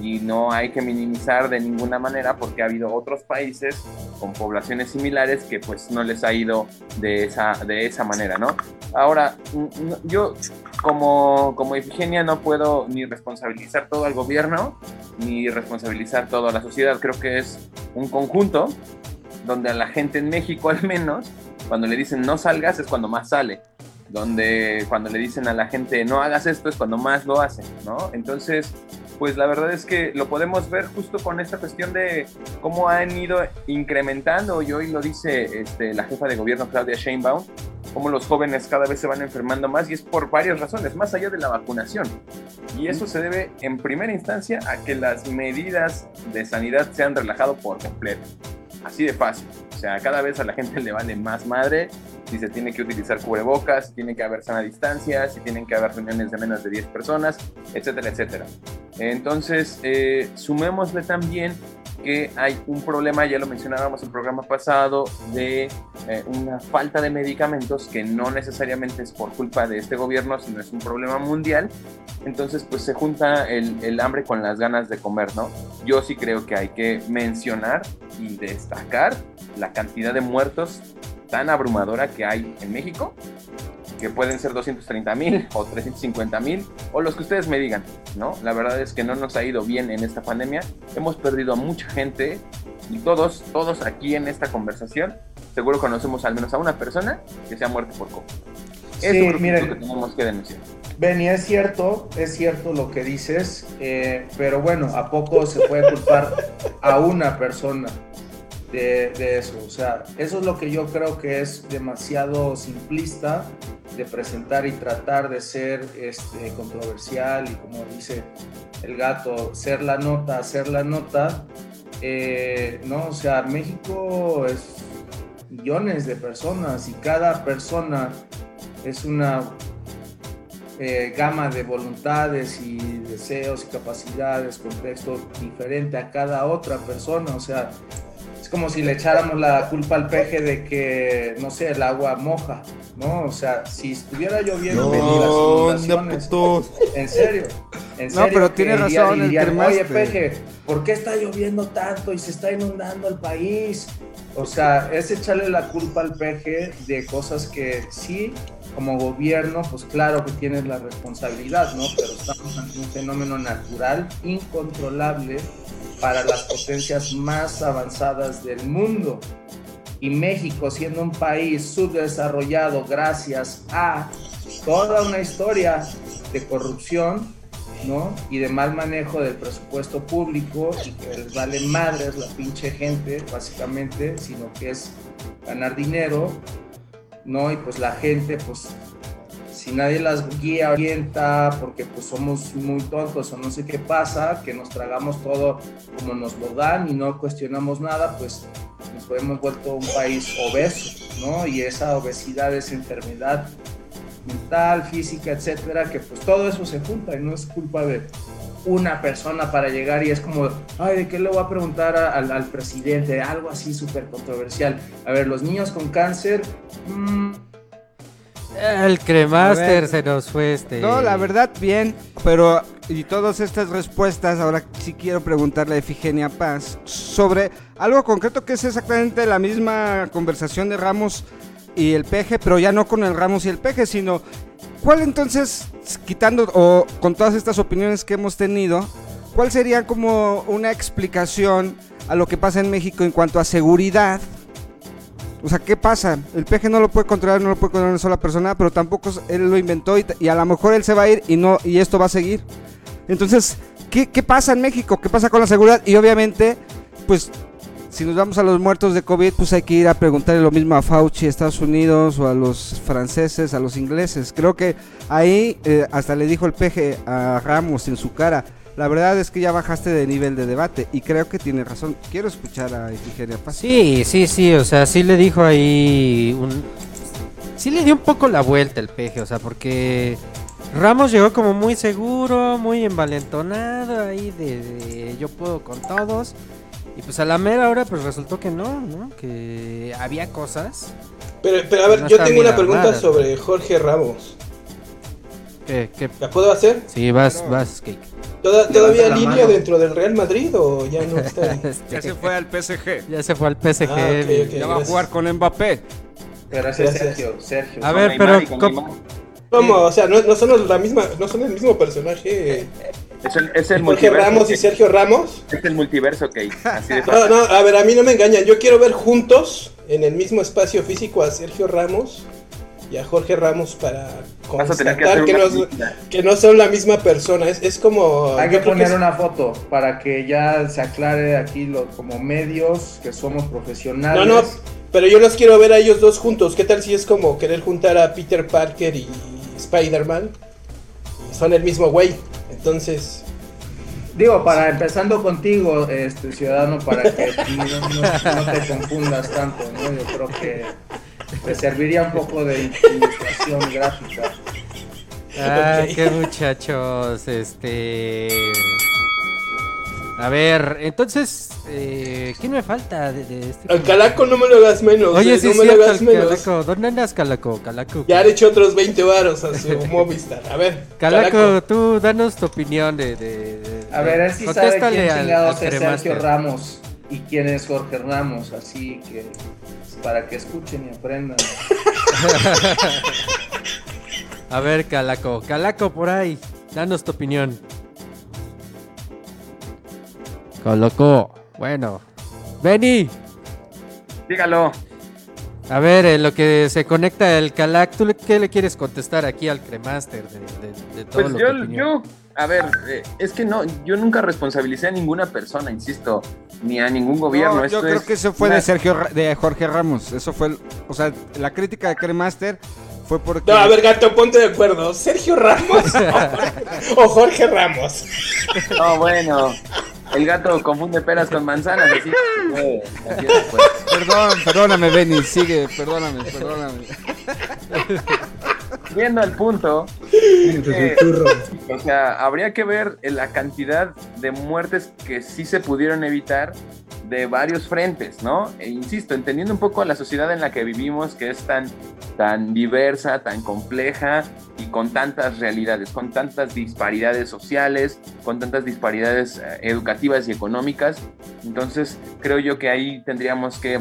[SPEAKER 9] Y no hay que minimizar de ninguna manera porque ha habido otros países con poblaciones similares que pues no les ha ido de esa, de esa manera, ¿no? Ahora, yo como, como Ifigenia no puedo ni responsabilizar todo al gobierno, ni responsabilizar todo la sociedad. Creo que es un conjunto donde a la gente en México al menos, cuando le dicen no salgas es cuando más sale. Donde cuando le dicen a la gente no hagas esto es cuando más lo hacen, ¿no? Entonces, pues la verdad es que lo podemos ver justo con esta cuestión de cómo han ido incrementando, y hoy lo dice este, la jefa de gobierno Claudia Sheinbaum, cómo los jóvenes cada vez se van enfermando más y es por varias razones, más allá de la vacunación. Y eso se debe en primera instancia a que las medidas de sanidad se han relajado por completo. Así de fácil. O sea, cada vez a la gente le vale más madre si se tiene que utilizar cubrebocas, si tiene que haber sana distancia, si tienen que haber reuniones de menos de 10 personas, etcétera, etcétera. Entonces, eh, sumémosle también que hay un problema, ya lo mencionábamos en el programa pasado, de eh, una falta de medicamentos que no necesariamente es por culpa de este gobierno, sino es un problema mundial. Entonces, pues se junta el, el hambre con las ganas de comer, ¿no? Yo sí creo que hay que mencionar y destacar la cantidad de muertos tan abrumadora que hay en México, que pueden ser 230 mil o 350 mil, o los que ustedes me digan, ¿no? La verdad es que no nos ha ido bien en esta pandemia, hemos perdido a mucha gente y todos, todos aquí en esta conversación, seguro conocemos al menos a una persona que se ha muerto por COVID.
[SPEAKER 5] Sí,
[SPEAKER 9] es
[SPEAKER 5] miren.
[SPEAKER 9] lo que tenemos que denunciar.
[SPEAKER 5] Benny, es cierto, es cierto lo que dices, eh, pero bueno, ¿a poco se puede culpar a una persona de, de eso? O sea, eso es lo que yo creo que es demasiado simplista de presentar y tratar de ser este, controversial y como dice el gato, ser la nota, hacer la nota. Eh, no, o sea, México es millones de personas y cada persona es una eh, gama de voluntades y deseos y capacidades, contexto diferente a cada otra persona. O sea, como si le echáramos la culpa al peje de que, no sé, el agua moja, ¿no? O sea, si estuviera lloviendo,
[SPEAKER 10] No,
[SPEAKER 5] las inundaciones. En serio. En
[SPEAKER 10] No,
[SPEAKER 5] serio,
[SPEAKER 10] pero
[SPEAKER 5] que
[SPEAKER 10] tiene razón el
[SPEAKER 5] dirían, Oye,
[SPEAKER 10] cremaste".
[SPEAKER 5] peje, ¿por qué está lloviendo tanto y se está inundando el país? O sea, es echarle la culpa al peje de cosas que sí, como gobierno, pues claro que tienes la responsabilidad, ¿no? Pero estamos ante un fenómeno natural incontrolable para las potencias más avanzadas del mundo. Y México, siendo un país subdesarrollado gracias a toda una historia de corrupción, ¿no? Y de mal manejo del presupuesto público y que les vale madres la pinche gente, básicamente, sino que es ganar dinero, ¿no? Y pues la gente, pues, si nadie las guía, orienta, porque pues somos muy tontos o no sé qué pasa, que nos tragamos todo como nos lo dan y no cuestionamos nada, pues nos hemos vuelto un país obeso, ¿no? Y esa obesidad, esa enfermedad mental, física, etcétera, que pues todo eso se junta y no es culpa de una persona para llegar y es como, ay, ¿de qué le voy a preguntar al, presidente? Algo así súper controversial. A ver, los niños con cáncer, mm,
[SPEAKER 3] El cremaster se nos fue este.
[SPEAKER 10] No, la verdad, bien. Pero, y todas estas respuestas, ahora sí quiero preguntarle a Efigenia Paz sobre algo concreto que es exactamente la misma conversación de Ramos y el peje, pero ya no con el Ramos y el peje, sino ¿cuál entonces, quitando o con todas estas opiniones que hemos tenido, cuál sería como una explicación a lo que pasa en México en cuanto a seguridad? O sea, ¿qué pasa? El peje no lo puede controlar, no lo puede controlar una sola persona, pero tampoco él lo inventó y, a lo mejor él se va a ir y no y esto va a seguir. Entonces, ¿qué, pasa en México? ¿Qué pasa con la seguridad? Y obviamente, pues, si nos vamos a los muertos de COVID, pues hay que ir a preguntarle lo mismo a Fauci, Estados Unidos, o a los franceses, a los ingleses. Creo que ahí eh, hasta le dijo el peje a Ramos en su cara. La verdad es que ya bajaste de nivel de debate y creo que tiene razón. Quiero escuchar a Ifigenia Paz.
[SPEAKER 3] Sí, sí, sí, o sea, sí le dijo ahí un... Sí le dio un poco la vuelta el peje, o sea, porque Ramos llegó como muy seguro, muy envalentonado ahí de, de yo puedo con todos. Y pues a la mera hora pues resultó que no, ¿no? Que había cosas.
[SPEAKER 4] Pero, pero a ver,
[SPEAKER 3] No
[SPEAKER 4] yo tengo una pregunta sobre Jorge Ramos.
[SPEAKER 3] Que que
[SPEAKER 4] ¿La puedo hacer?
[SPEAKER 3] Sí, vas, vas, Cake.
[SPEAKER 4] ¿Toda- ¿Todavía línea dentro del Real Madrid o ya no está ahí?
[SPEAKER 3] Este,
[SPEAKER 10] Ya se fue al PSG.
[SPEAKER 3] ya se fue al PSG.
[SPEAKER 4] Ah, ok,
[SPEAKER 3] mi-
[SPEAKER 4] ok.
[SPEAKER 10] Ya va a jugar con Mbappé.
[SPEAKER 5] gracias,
[SPEAKER 4] Gracias.
[SPEAKER 5] Sergio, Sergio.
[SPEAKER 3] A ver, pero ¿cómo-.
[SPEAKER 4] ¿Cómo? O sea, no, no son los- la misma, no son el mismo personaje.
[SPEAKER 9] Es el, es el
[SPEAKER 4] Jorge
[SPEAKER 9] multiverso.
[SPEAKER 4] Ramos y. Sergio Ramos.
[SPEAKER 9] Es el multiverso. Así de
[SPEAKER 4] No, no, a ver, a mí no me engañan. Yo quiero ver juntos en el mismo espacio físico a Sergio Ramos y a Jorge Ramos para
[SPEAKER 9] que
[SPEAKER 4] constatar que, no,
[SPEAKER 9] película.
[SPEAKER 4] que no son la misma persona. Es, es como.
[SPEAKER 5] Hay que poner
[SPEAKER 4] es-
[SPEAKER 5] una foto para que ya se aclare aquí lo, como medios que somos profesionales.
[SPEAKER 4] No, no, pero yo los quiero ver a ellos dos juntos. ¿Qué tal si es como querer juntar a Peter Parker y Spider-Man? Son el mismo güey. Entonces.
[SPEAKER 5] Digo, para empezando contigo, este ciudadano, para que no, no- no te confundas tanto, ¿no? Yo creo que te serviría un poco de ilustración gráfica.
[SPEAKER 3] Ah,
[SPEAKER 4] Ok.
[SPEAKER 3] qué muchachos, este... A ver, entonces, eh, ¿quién me falta de, de este?
[SPEAKER 4] Al Calaco no me lo hagas menos.
[SPEAKER 3] Oye,
[SPEAKER 4] eh,
[SPEAKER 3] sí
[SPEAKER 4] no
[SPEAKER 3] es
[SPEAKER 4] me lo hagas menos.
[SPEAKER 3] Calaco. ¿Dónde andas, Calaco? Calaco.
[SPEAKER 4] Ya le he hecho otros 20 varos a su Movistar. A ver,
[SPEAKER 3] Calaco, tú danos tu opinión de... de- de-
[SPEAKER 5] A ver, él sí sabe quién
[SPEAKER 3] al-
[SPEAKER 5] chingados
[SPEAKER 3] al
[SPEAKER 5] es Sergio. Ramos y quién es Jorge Ramos, así que para que escuchen y aprendan.
[SPEAKER 3] A ver, Calaco, Calaco por ahí, danos tu opinión. Calaco, bueno. Benny,
[SPEAKER 9] Dígalo.
[SPEAKER 3] a ver, en lo que se conecta el Calac, ¿tú le- qué le quieres contestar aquí al cremaster de, de- de todo
[SPEAKER 9] Pues
[SPEAKER 3] lo
[SPEAKER 9] yo,
[SPEAKER 3] que
[SPEAKER 9] yo, a ver, eh, es que no, yo nunca responsabilicé a ninguna persona, insisto, ni a ningún gobierno.
[SPEAKER 10] No, yo
[SPEAKER 9] Esto
[SPEAKER 10] creo
[SPEAKER 9] es
[SPEAKER 10] que eso fue
[SPEAKER 9] una-
[SPEAKER 10] de Sergio de Jorge Ramos. Eso fue, el- o sea, la crítica de Cremaster fue porque
[SPEAKER 4] No, a ver, gato, ponte de acuerdo. ¿Sergio Ramos o Jorge, Ramos?
[SPEAKER 9] No, bueno, el gato confunde peras con manzanas, así. eh, así es, pues.
[SPEAKER 10] Perdón, perdóname, Benny, sigue, perdóname, perdóname.
[SPEAKER 9] Viendo al punto, que, o sea, habría que ver la cantidad de muertes que sí se pudieron evitar de varios frentes, ¿no? E insisto, entendiendo un poco la sociedad en la que vivimos, que es tan, tan diversa, tan compleja y con tantas realidades, con tantas disparidades sociales, con tantas disparidades eh, educativas y económicas. Entonces, creo yo que ahí tendríamos que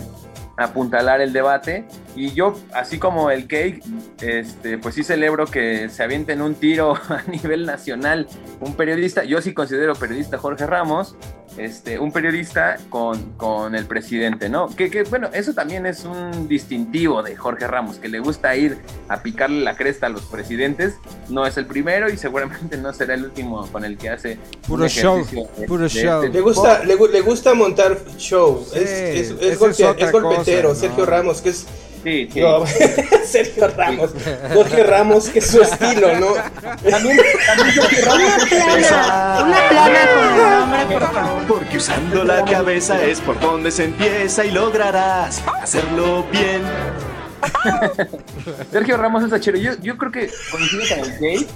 [SPEAKER 9] apuntalar el debate. Y yo así como el cake este pues sí celebro que se avienten un tiro a nivel nacional un periodista. Yo sí considero periodista Jorge Ramos este un periodista con, con el presidente no que, que, bueno eso también es un distintivo de Jorge Ramos que le gusta ir a picarle la cresta a los presidentes no es el primero y seguramente no será el último con el que hace
[SPEAKER 10] Puro show,
[SPEAKER 9] de-
[SPEAKER 10] puro
[SPEAKER 9] de
[SPEAKER 10] show.
[SPEAKER 9] este
[SPEAKER 4] Le gusta, le, gu- le gusta montar show.
[SPEAKER 10] Sí,
[SPEAKER 4] es, es, es, golpetero.
[SPEAKER 10] cosa,
[SPEAKER 4] Sergio. Ramos, que es.
[SPEAKER 9] Sí, sí.
[SPEAKER 4] No, Sergio Ramos. Jorge Ramos, que es su estilo, ¿no?
[SPEAKER 9] También, también Sergio Ramos
[SPEAKER 8] Una plana, una plana con el nombre, por favor.
[SPEAKER 11] Porque usando la cabeza es por donde se empieza y lograrás hacerlo bien.
[SPEAKER 9] Sergio Ramos es achero. Yo, yo creo que coincido con el Jake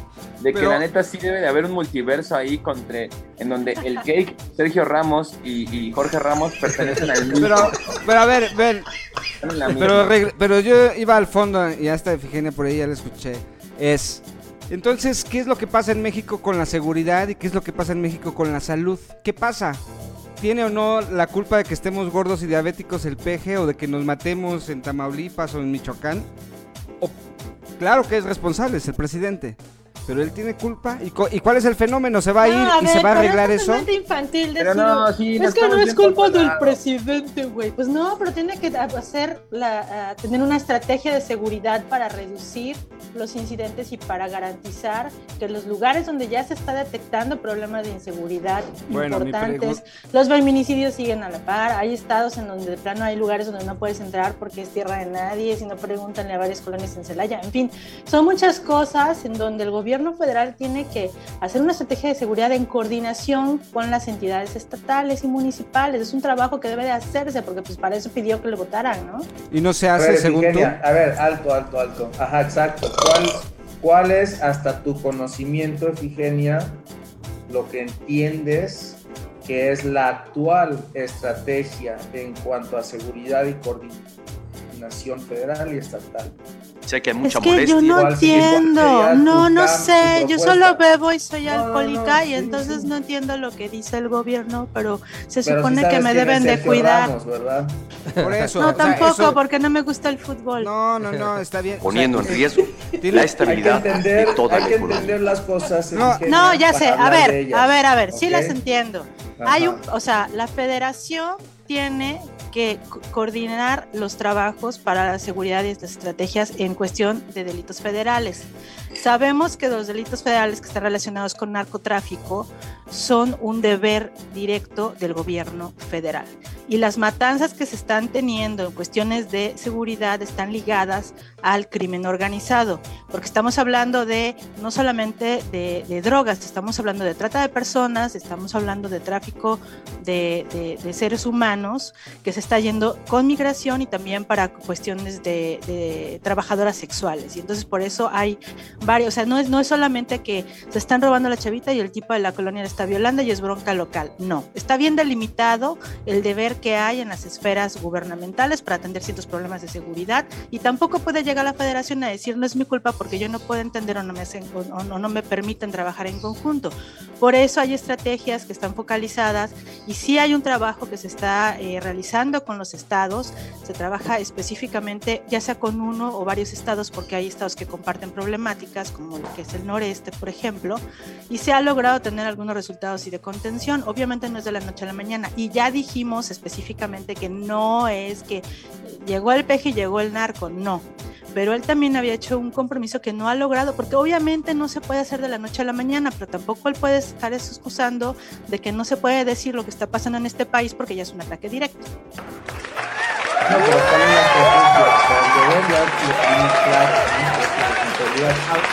[SPEAKER 9] de que
[SPEAKER 10] Pero-
[SPEAKER 9] la neta sí debe de haber un multiverso ahí contra, en donde el Jake, Sergio Ramos y, y Jorge Ramos pertenecen al mismo.
[SPEAKER 10] Pero, pero a ver,
[SPEAKER 9] la
[SPEAKER 10] Pero, pero yo iba al fondo y hasta Efigenia por ahí ya la escuché. Es, entonces, ¿qué es lo que pasa en México con la seguridad y qué es lo que pasa en México con la salud? ¿Qué pasa? ¿Tiene o no la culpa de que estemos gordos y diabéticos el peje o de que nos matemos en Tamaulipas o en Michoacán? Claro que es responsable, es el presidente. Pero él tiene culpa. ¿Y, co- y cuál es el fenómeno? ¿Se va a ir
[SPEAKER 8] No,
[SPEAKER 10] y se
[SPEAKER 8] ver,
[SPEAKER 10] va a arreglar
[SPEAKER 8] es
[SPEAKER 10] eso?
[SPEAKER 8] infantil
[SPEAKER 9] Pero no, sí,
[SPEAKER 8] es que no es culpa del presidente, güey. Pues no, pero tiene que hacer la, ah, tener una estrategia de seguridad para reducir los incidentes y para garantizar que los lugares donde ya se está detectando problemas de inseguridad
[SPEAKER 10] Bueno,
[SPEAKER 8] importantes, los feminicidios siguen a la par. Hay estados en donde de plano hay lugares donde no puedes entrar porque es tierra de nadie, si no pregúntanle a varias colonias en Celaya. En fin, son muchas cosas en donde el gobierno federal tiene que hacer una estrategia de seguridad en coordinación con las entidades estatales y municipales. Es un trabajo que debe de hacerse porque pues para eso pidió que le votaran, ¿no?
[SPEAKER 10] Y no se hace
[SPEAKER 5] ver,
[SPEAKER 10] según tú.
[SPEAKER 5] A ver, alto, alto, alto. Ajá, exacto. ¿Cuál, ¿Cuál es, hasta tu conocimiento, Efigenia, lo que entiendes que es la actual estrategia en cuanto a seguridad y coordinación federal y estatal?
[SPEAKER 11] Sé que hay
[SPEAKER 8] Es
[SPEAKER 11] mucha
[SPEAKER 8] que
[SPEAKER 11] molestia.
[SPEAKER 8] yo no entiendo, no, no sé, yo solo bebo y soy
[SPEAKER 5] No, no, no,
[SPEAKER 8] alcohólica y
[SPEAKER 5] sí,
[SPEAKER 8] entonces
[SPEAKER 5] sí.
[SPEAKER 8] no entiendo lo que dice el gobierno, pero se
[SPEAKER 5] Pero sí
[SPEAKER 8] supone que me
[SPEAKER 5] es
[SPEAKER 8] deben de cuidar.
[SPEAKER 5] Ramos, ¿verdad?
[SPEAKER 10] Por eso.
[SPEAKER 8] No,
[SPEAKER 10] o sea,
[SPEAKER 8] tampoco,
[SPEAKER 10] eso-
[SPEAKER 8] porque no me gusta el fútbol.
[SPEAKER 10] No, no, no, está bien. O sea,
[SPEAKER 11] poniendo en
[SPEAKER 10] eh,
[SPEAKER 11] riesgo la
[SPEAKER 5] Hay que
[SPEAKER 11] estabilidad
[SPEAKER 5] entender,
[SPEAKER 11] de toda
[SPEAKER 5] hay
[SPEAKER 11] la
[SPEAKER 5] que entender las cosas.
[SPEAKER 10] No,
[SPEAKER 8] No, ya sé, a ver, a ver, a ver, sí
[SPEAKER 5] ¿ok?
[SPEAKER 8] las entiendo.
[SPEAKER 5] Ajá.
[SPEAKER 8] Hay un, o sea, la federación tiene que co- coordinar los trabajos para la seguridad y las estrategias en cuestión de delitos federales. Sabemos que los delitos federales que están relacionados con narcotráfico son un deber directo del gobierno federal. Y las matanzas que se están teniendo en cuestiones de seguridad están ligadas al crimen organizado, porque estamos hablando de no solamente de, drogas, estamos hablando de trata de personas, estamos hablando de tráfico de, de- seres humanos que se está yendo con migración y también para cuestiones de trabajadoras sexuales. Y entonces por eso hay varios, o sea, no es, no es solamente que se están robando la chavita y el tipo de la colonia la está violando y es bronca local, no, está bien delimitado el deber que hay en las esferas gubernamentales para atender ciertos problemas de seguridad y tampoco puede llegar la federación a decir no es mi culpa porque yo no puedo entender o no me, hacen, o no me permiten trabajar en conjunto. Por eso hay estrategias que están focalizadas y sí hay un trabajo que se está eh, realizando con los estados, se trabaja específicamente ya sea con uno o varios estados porque hay estados que comparten problemáticas como lo que es el noreste, por ejemplo, y se ha logrado tener algunos resultados y de contención. Obviamente no es de la noche a la mañana y ya dijimos específicamente que no es que llegó el peje y llegó el narco, no. Pero él también había hecho un compromiso que no ha logrado, porque obviamente no se puede hacer de la noche a la mañana, pero tampoco él puede estar excusando de que no se puede decir lo que está pasando en este país porque ya es un ataque directo.
[SPEAKER 5] No, ¿no?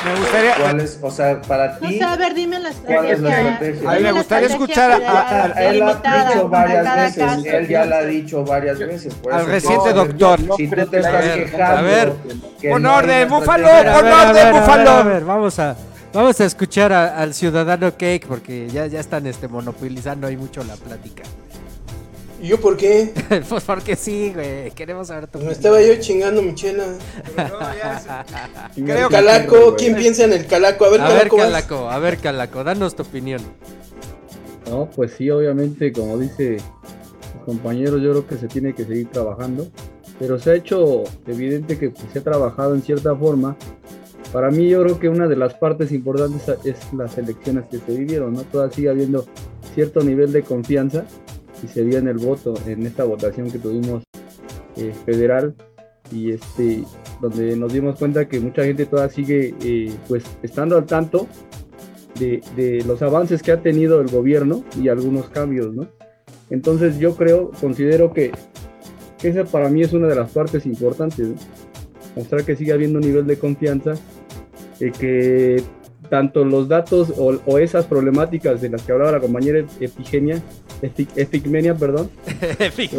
[SPEAKER 10] Me gustaría-
[SPEAKER 5] ¿Cuál es, o sea, para
[SPEAKER 8] No
[SPEAKER 5] ti,
[SPEAKER 8] sé, a ver, dime la
[SPEAKER 5] ¿cuál es la estrategia?
[SPEAKER 10] A mí me gustaría escuchar a- a-
[SPEAKER 5] a- él ha dicho varias veces,
[SPEAKER 8] caso.
[SPEAKER 5] él ya la ha dicho varias veces. por
[SPEAKER 10] Al
[SPEAKER 5] eso
[SPEAKER 10] reciente
[SPEAKER 5] no,
[SPEAKER 10] doctor.
[SPEAKER 5] Si tú te
[SPEAKER 1] A
[SPEAKER 5] estás
[SPEAKER 1] ver,
[SPEAKER 5] quejando.
[SPEAKER 3] a ver.
[SPEAKER 10] Pon
[SPEAKER 5] no
[SPEAKER 10] orden, Búfalo, pon orden, Búfalo.
[SPEAKER 3] a ver, vamos a vamos a escuchar a- al ciudadano Cake porque ya, ya están este monopolizando ahí mucho la plática.
[SPEAKER 4] ¿Y yo por qué?
[SPEAKER 3] pues porque sí, güey, queremos saber tu
[SPEAKER 4] me
[SPEAKER 3] opinión.
[SPEAKER 4] estaba yo chingando mi chela.
[SPEAKER 10] Creo
[SPEAKER 4] El
[SPEAKER 10] que-
[SPEAKER 4] calaco, ¿quién piensa en el calaco? A ver,
[SPEAKER 3] A ver,
[SPEAKER 4] calaco. vas.
[SPEAKER 3] Calaco, a ver, Calaco, danos tu opinión.
[SPEAKER 7] No, pues sí, obviamente, como dice los compañeros, yo creo que se tiene que seguir trabajando, pero se ha hecho evidente que pues, se ha trabajado en cierta forma. Para mí, yo creo que una de las partes importantes es las elecciones que se vivieron, ¿no? Todavía sigue habiendo cierto nivel de confianza y se vio en el voto, en esta votación que tuvimos eh, federal y este donde nos dimos cuenta que mucha gente todavía sigue eh, pues estando al tanto de, de los avances que ha tenido el gobierno y algunos cambios, ¿no? Entonces yo creo, considero que, que esa para mí es una de las partes importantes, ¿no? mostrar que sigue habiendo un nivel de confianza, eh, que tanto los datos o, o esas problemáticas de las que hablaba la compañera Efigenia Epicmenia, perdón.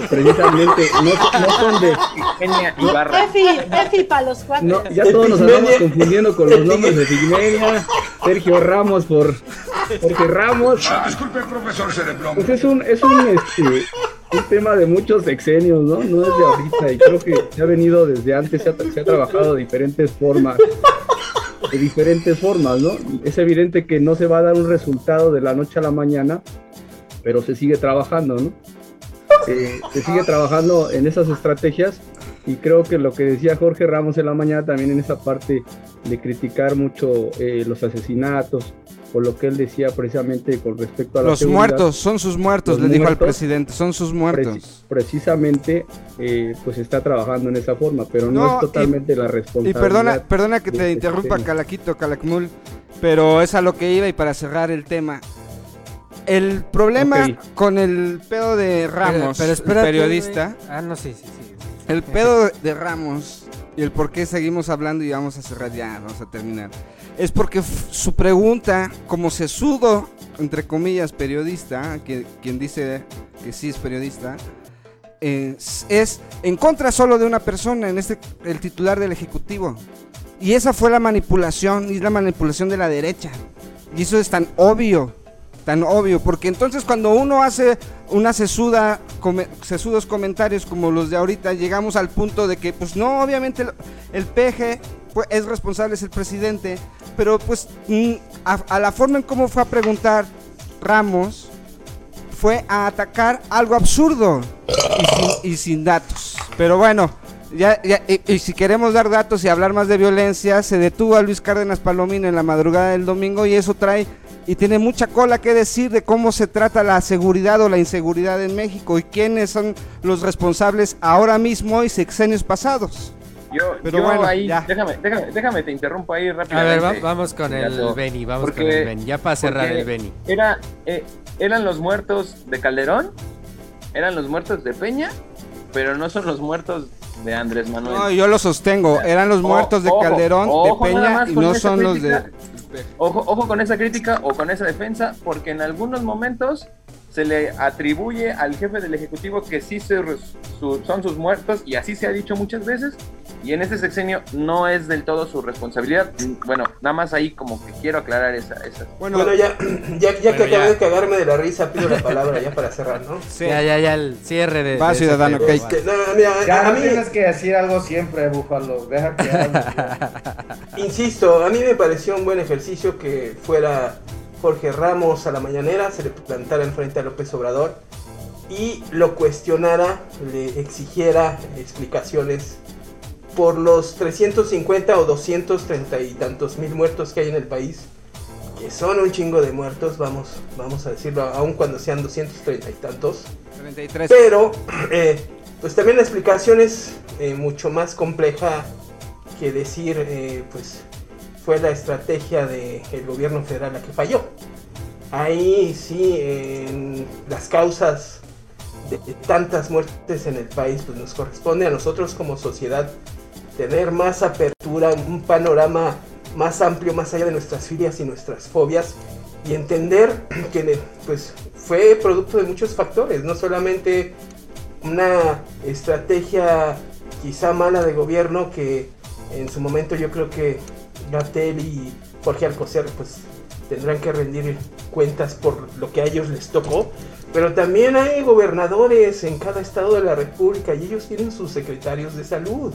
[SPEAKER 7] precisamente no, no, son de
[SPEAKER 8] Epicmenia y Barra. Efi, Efi para los cuatro.
[SPEAKER 7] No, ya todos nos estamos confundiendo con los nombres de Epicmenia. Sergio Ramos por Sergio Ramos.
[SPEAKER 11] Ah, disculpe, profesor Cerebrón.
[SPEAKER 7] Pues es un, es un, este, un tema de muchos sexenios, ¿no? No es de ahorita y creo que se ha venido desde antes, se ha, se ha trabajado de diferentes formas de diferentes formas, ¿no? Es evidente que no se va a dar un resultado de la noche a la mañana, pero se sigue trabajando, ¿no? Eh, se sigue trabajando en esas estrategias y creo que lo que decía Jorge Ramos en la mañana también en esa parte de criticar mucho eh, los asesinatos, por lo que él decía precisamente con respecto a
[SPEAKER 10] los muertos son sus muertos le dijo al presidente son sus muertos.
[SPEAKER 7] precisamente eh, pues está trabajando en esa forma pero no, es totalmente la responsabilidad
[SPEAKER 10] y perdona perdona que te interrumpa Calaquito Calakmul pero es a lo que iba y para cerrar el tema el problema con el pedo de Ramos pero, el periodista.
[SPEAKER 3] ah no sí sí sí
[SPEAKER 10] el pedo de Ramos y el por qué seguimos hablando y vamos a cerrar ya vamos a terminar es porque su pregunta, como sesudo, entre comillas, periodista, que, quien dice que sí es periodista, es, en contra solo de una persona, en este, el titular del Ejecutivo. Y esa fue la manipulación, y la manipulación de la derecha. Y eso es tan obvio, tan obvio, porque entonces cuando uno hace una sesuda, sesudos comentarios como los de ahorita, llegamos al punto de que, pues no, obviamente el, el PG pues, es responsable, es el presidente, pero pues mm, a, la forma en cómo fue a preguntar Ramos, fue a atacar algo absurdo y sin, datos. Pero bueno, ya, y, si queremos dar datos y hablar más de violencia, se detuvo a Luis Cárdenas Palomino en la madrugada del domingo y eso trae y tiene mucha cola que decir de cómo se trata la seguridad o la inseguridad en México y quiénes son los responsables ahora mismo y sexenios pasados.
[SPEAKER 9] Yo, Pero bueno, ahí, déjame, déjame, déjame, te interrumpo ahí rápidamente.
[SPEAKER 3] A ver, vamos con el Beni, vamos con el Beni, ya para cerrar el Beni.
[SPEAKER 9] Era, eh, eran los muertos de Calderón, eran los muertos de Peña, pero no son los muertos de Andrés Manuel. No,
[SPEAKER 10] yo lo sostengo, eran los muertos de Calderón, de Peña y no son los de...
[SPEAKER 9] Ojo, ojo con esa crítica o con esa defensa, porque en algunos momentos se le atribuye al jefe del Ejecutivo que sí son sus muertos y así se ha dicho muchas veces y en este sexenio no es del todo su responsabilidad. Bueno, nada más ahí como que quiero aclarar esa. esa.
[SPEAKER 4] Bueno, ya, ya, ya que acabé de cagarme de la risa, pido la palabra ya para cerrar, ¿no?
[SPEAKER 3] Sí, ya, ya, ya el cierre de...
[SPEAKER 10] Va, ciudadano,
[SPEAKER 5] que este, no, mira, a, mí... tienes que decir algo siempre, Búfalo, deja que
[SPEAKER 4] Insisto, a mí me pareció un buen ejercicio que fuera Jorge Ramos a la mañanera, se le plantara enfrente a López Obrador y lo cuestionara, le exigiera explicaciones por los 350 o 230 y tantos mil muertos que hay en el país, que son un chingo de muertos, vamos, vamos a decirlo, aun cuando sean 230 y tantos. 33. Pero, eh, pues también la explicación es eh, mucho más compleja que decir, eh, pues fue la estrategia del gobierno federal la que falló. Ahí sí, en las causas de tantas muertes en el país, pues nos corresponde a nosotros como sociedad tener más apertura, un panorama más amplio, más allá de nuestras filias y nuestras fobias, y entender que pues, fue producto de muchos factores, no solamente una estrategia quizá mala de gobierno que en su momento yo creo que Gatel y Jorge Alcocer pues tendrán que rendir cuentas por lo que a ellos les tocó. Pero también hay gobernadores en cada estado de la República y ellos tienen sus secretarios de salud.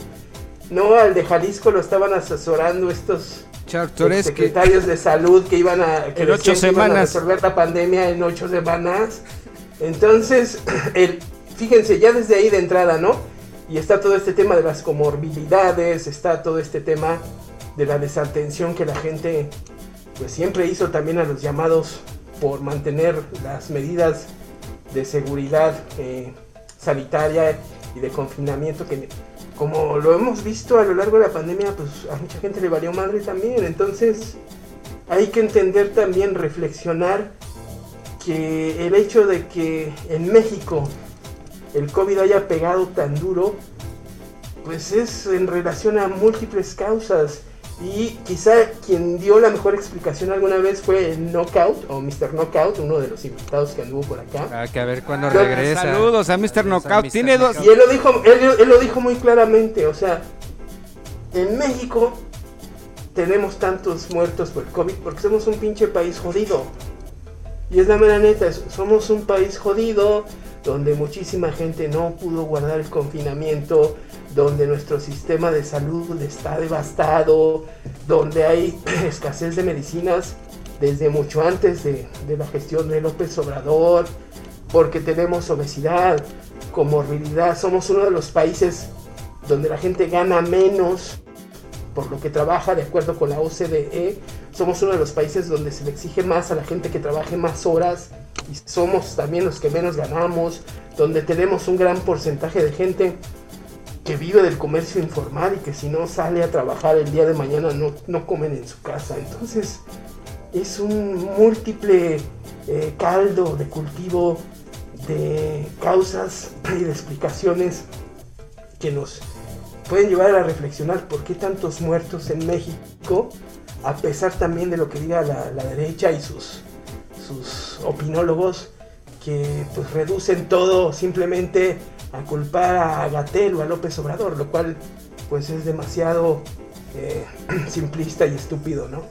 [SPEAKER 4] No, al de Jalisco lo estaban asesorando estos secretarios de salud que iban a, que
[SPEAKER 10] en ocho semanas.
[SPEAKER 4] resolver la pandemia en ocho semanas. Entonces, el, fíjense, ya desde ahí de entrada, ¿no? Y está todo este tema de las comorbilidades, está todo este tema de la desatención que la gente pues siempre hizo también a los llamados por mantener las medidas de seguridad eh, sanitaria y de confinamiento que como lo hemos visto a lo largo de la pandemia pues a mucha gente le valió madre también entonces hay que entender también reflexionar que el hecho de que en México el COVID haya pegado tan duro pues es en relación a múltiples causas. Y quizá quien dio la mejor explicación alguna vez fue el Knockout o Mr. Knockout, uno de los invitados que anduvo por acá.
[SPEAKER 3] Ah, que a ver cuándo
[SPEAKER 4] Yo-
[SPEAKER 3] regresa.
[SPEAKER 10] Saludos a Mr. Knockout. Tiene dos.
[SPEAKER 4] Y él lo dijo, él, él lo dijo muy claramente, o sea, en México tenemos tantos muertos por el COVID porque somos un pinche país jodido. Y es la mera neta, somos un país jodido donde muchísima gente no pudo guardar el confinamiento, donde nuestro sistema de salud está devastado, donde hay escasez de medicinas desde mucho antes de, la gestión de López Obrador, porque tenemos obesidad, comorbilidad, somos uno de los países donde la gente gana menos por lo que trabaja de acuerdo con la OCDE. Somos uno de los países donde se le exige más a la gente que trabaje más horas y somos también los que menos ganamos, donde tenemos un gran porcentaje de gente que vive del comercio informal y que si no sale a trabajar el día de mañana no, no comen en su casa. Entonces es un múltiple eh, caldo de cultivo de causas y de explicaciones que nos pueden llevar a reflexionar por qué tantos muertos en México, a pesar también de lo que diga la, la derecha y sus, sus opinólogos, que pues reducen todo simplemente a culpar a Gatel o a López Obrador, lo cual pues es demasiado eh, simplista y estúpido, ¿no?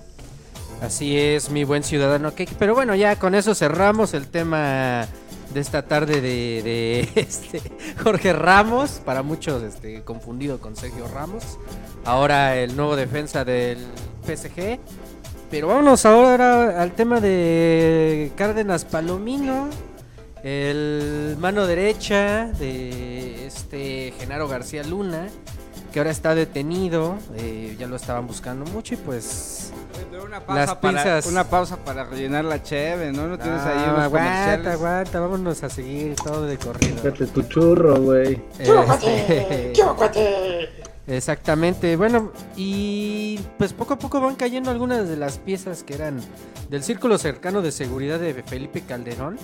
[SPEAKER 3] Así es, mi buen ciudadano. que- Pero bueno, ya con eso cerramos el tema de esta tarde de, de, este, Jorge Ramos, para muchos este, confundido con Sergio Ramos. Ahora el nuevo defensa del PSG. Pero vámonos ahora al tema de Cárdenas Palomino, el mano derecha de este Genaro García Luna, que ahora está detenido. eh, ya lo estaban buscando mucho y pues
[SPEAKER 10] Una
[SPEAKER 3] las
[SPEAKER 10] pausa, para,
[SPEAKER 3] pinzas.
[SPEAKER 10] una pausa para rellenar la cheve, ¿no? ¿No tienes ahí
[SPEAKER 3] Ah,
[SPEAKER 10] unos
[SPEAKER 3] aguanta, aguanta, vámonos a seguir todo de corrido.
[SPEAKER 7] Fíjate tu churro, güey.
[SPEAKER 3] Este, Exactamente, bueno, y pues poco a poco van cayendo algunas de las piezas que eran del círculo cercano de seguridad de Felipe Calderón,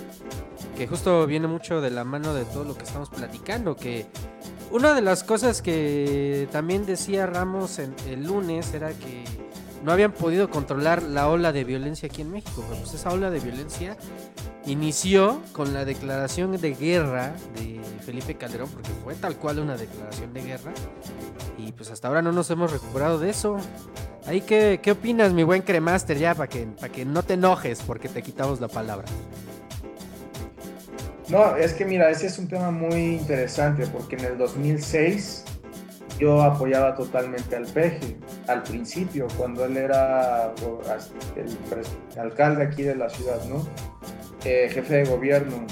[SPEAKER 3] que justo viene mucho de la mano de todo lo que estamos platicando, que una de las cosas que también decía Ramos en- el lunes era que no habían podido controlar la ola de violencia aquí en México, pero pues esa ola de violencia inició con la declaración de guerra de Felipe Calderón, porque fue tal cual una declaración de guerra, y pues hasta ahora no nos hemos recuperado de eso. Ahí, ¿qué, qué opinas, mi buen Cremaster, ya, para que, para que no te enojes porque te quitamos la palabra?
[SPEAKER 5] No, es que mira, ese es un tema muy interesante porque en el 2006 yo apoyaba totalmente al Peje, al principio, cuando él era as- el alcalde aquí de la ciudad, ¿no? Eh, jefe de gobierno.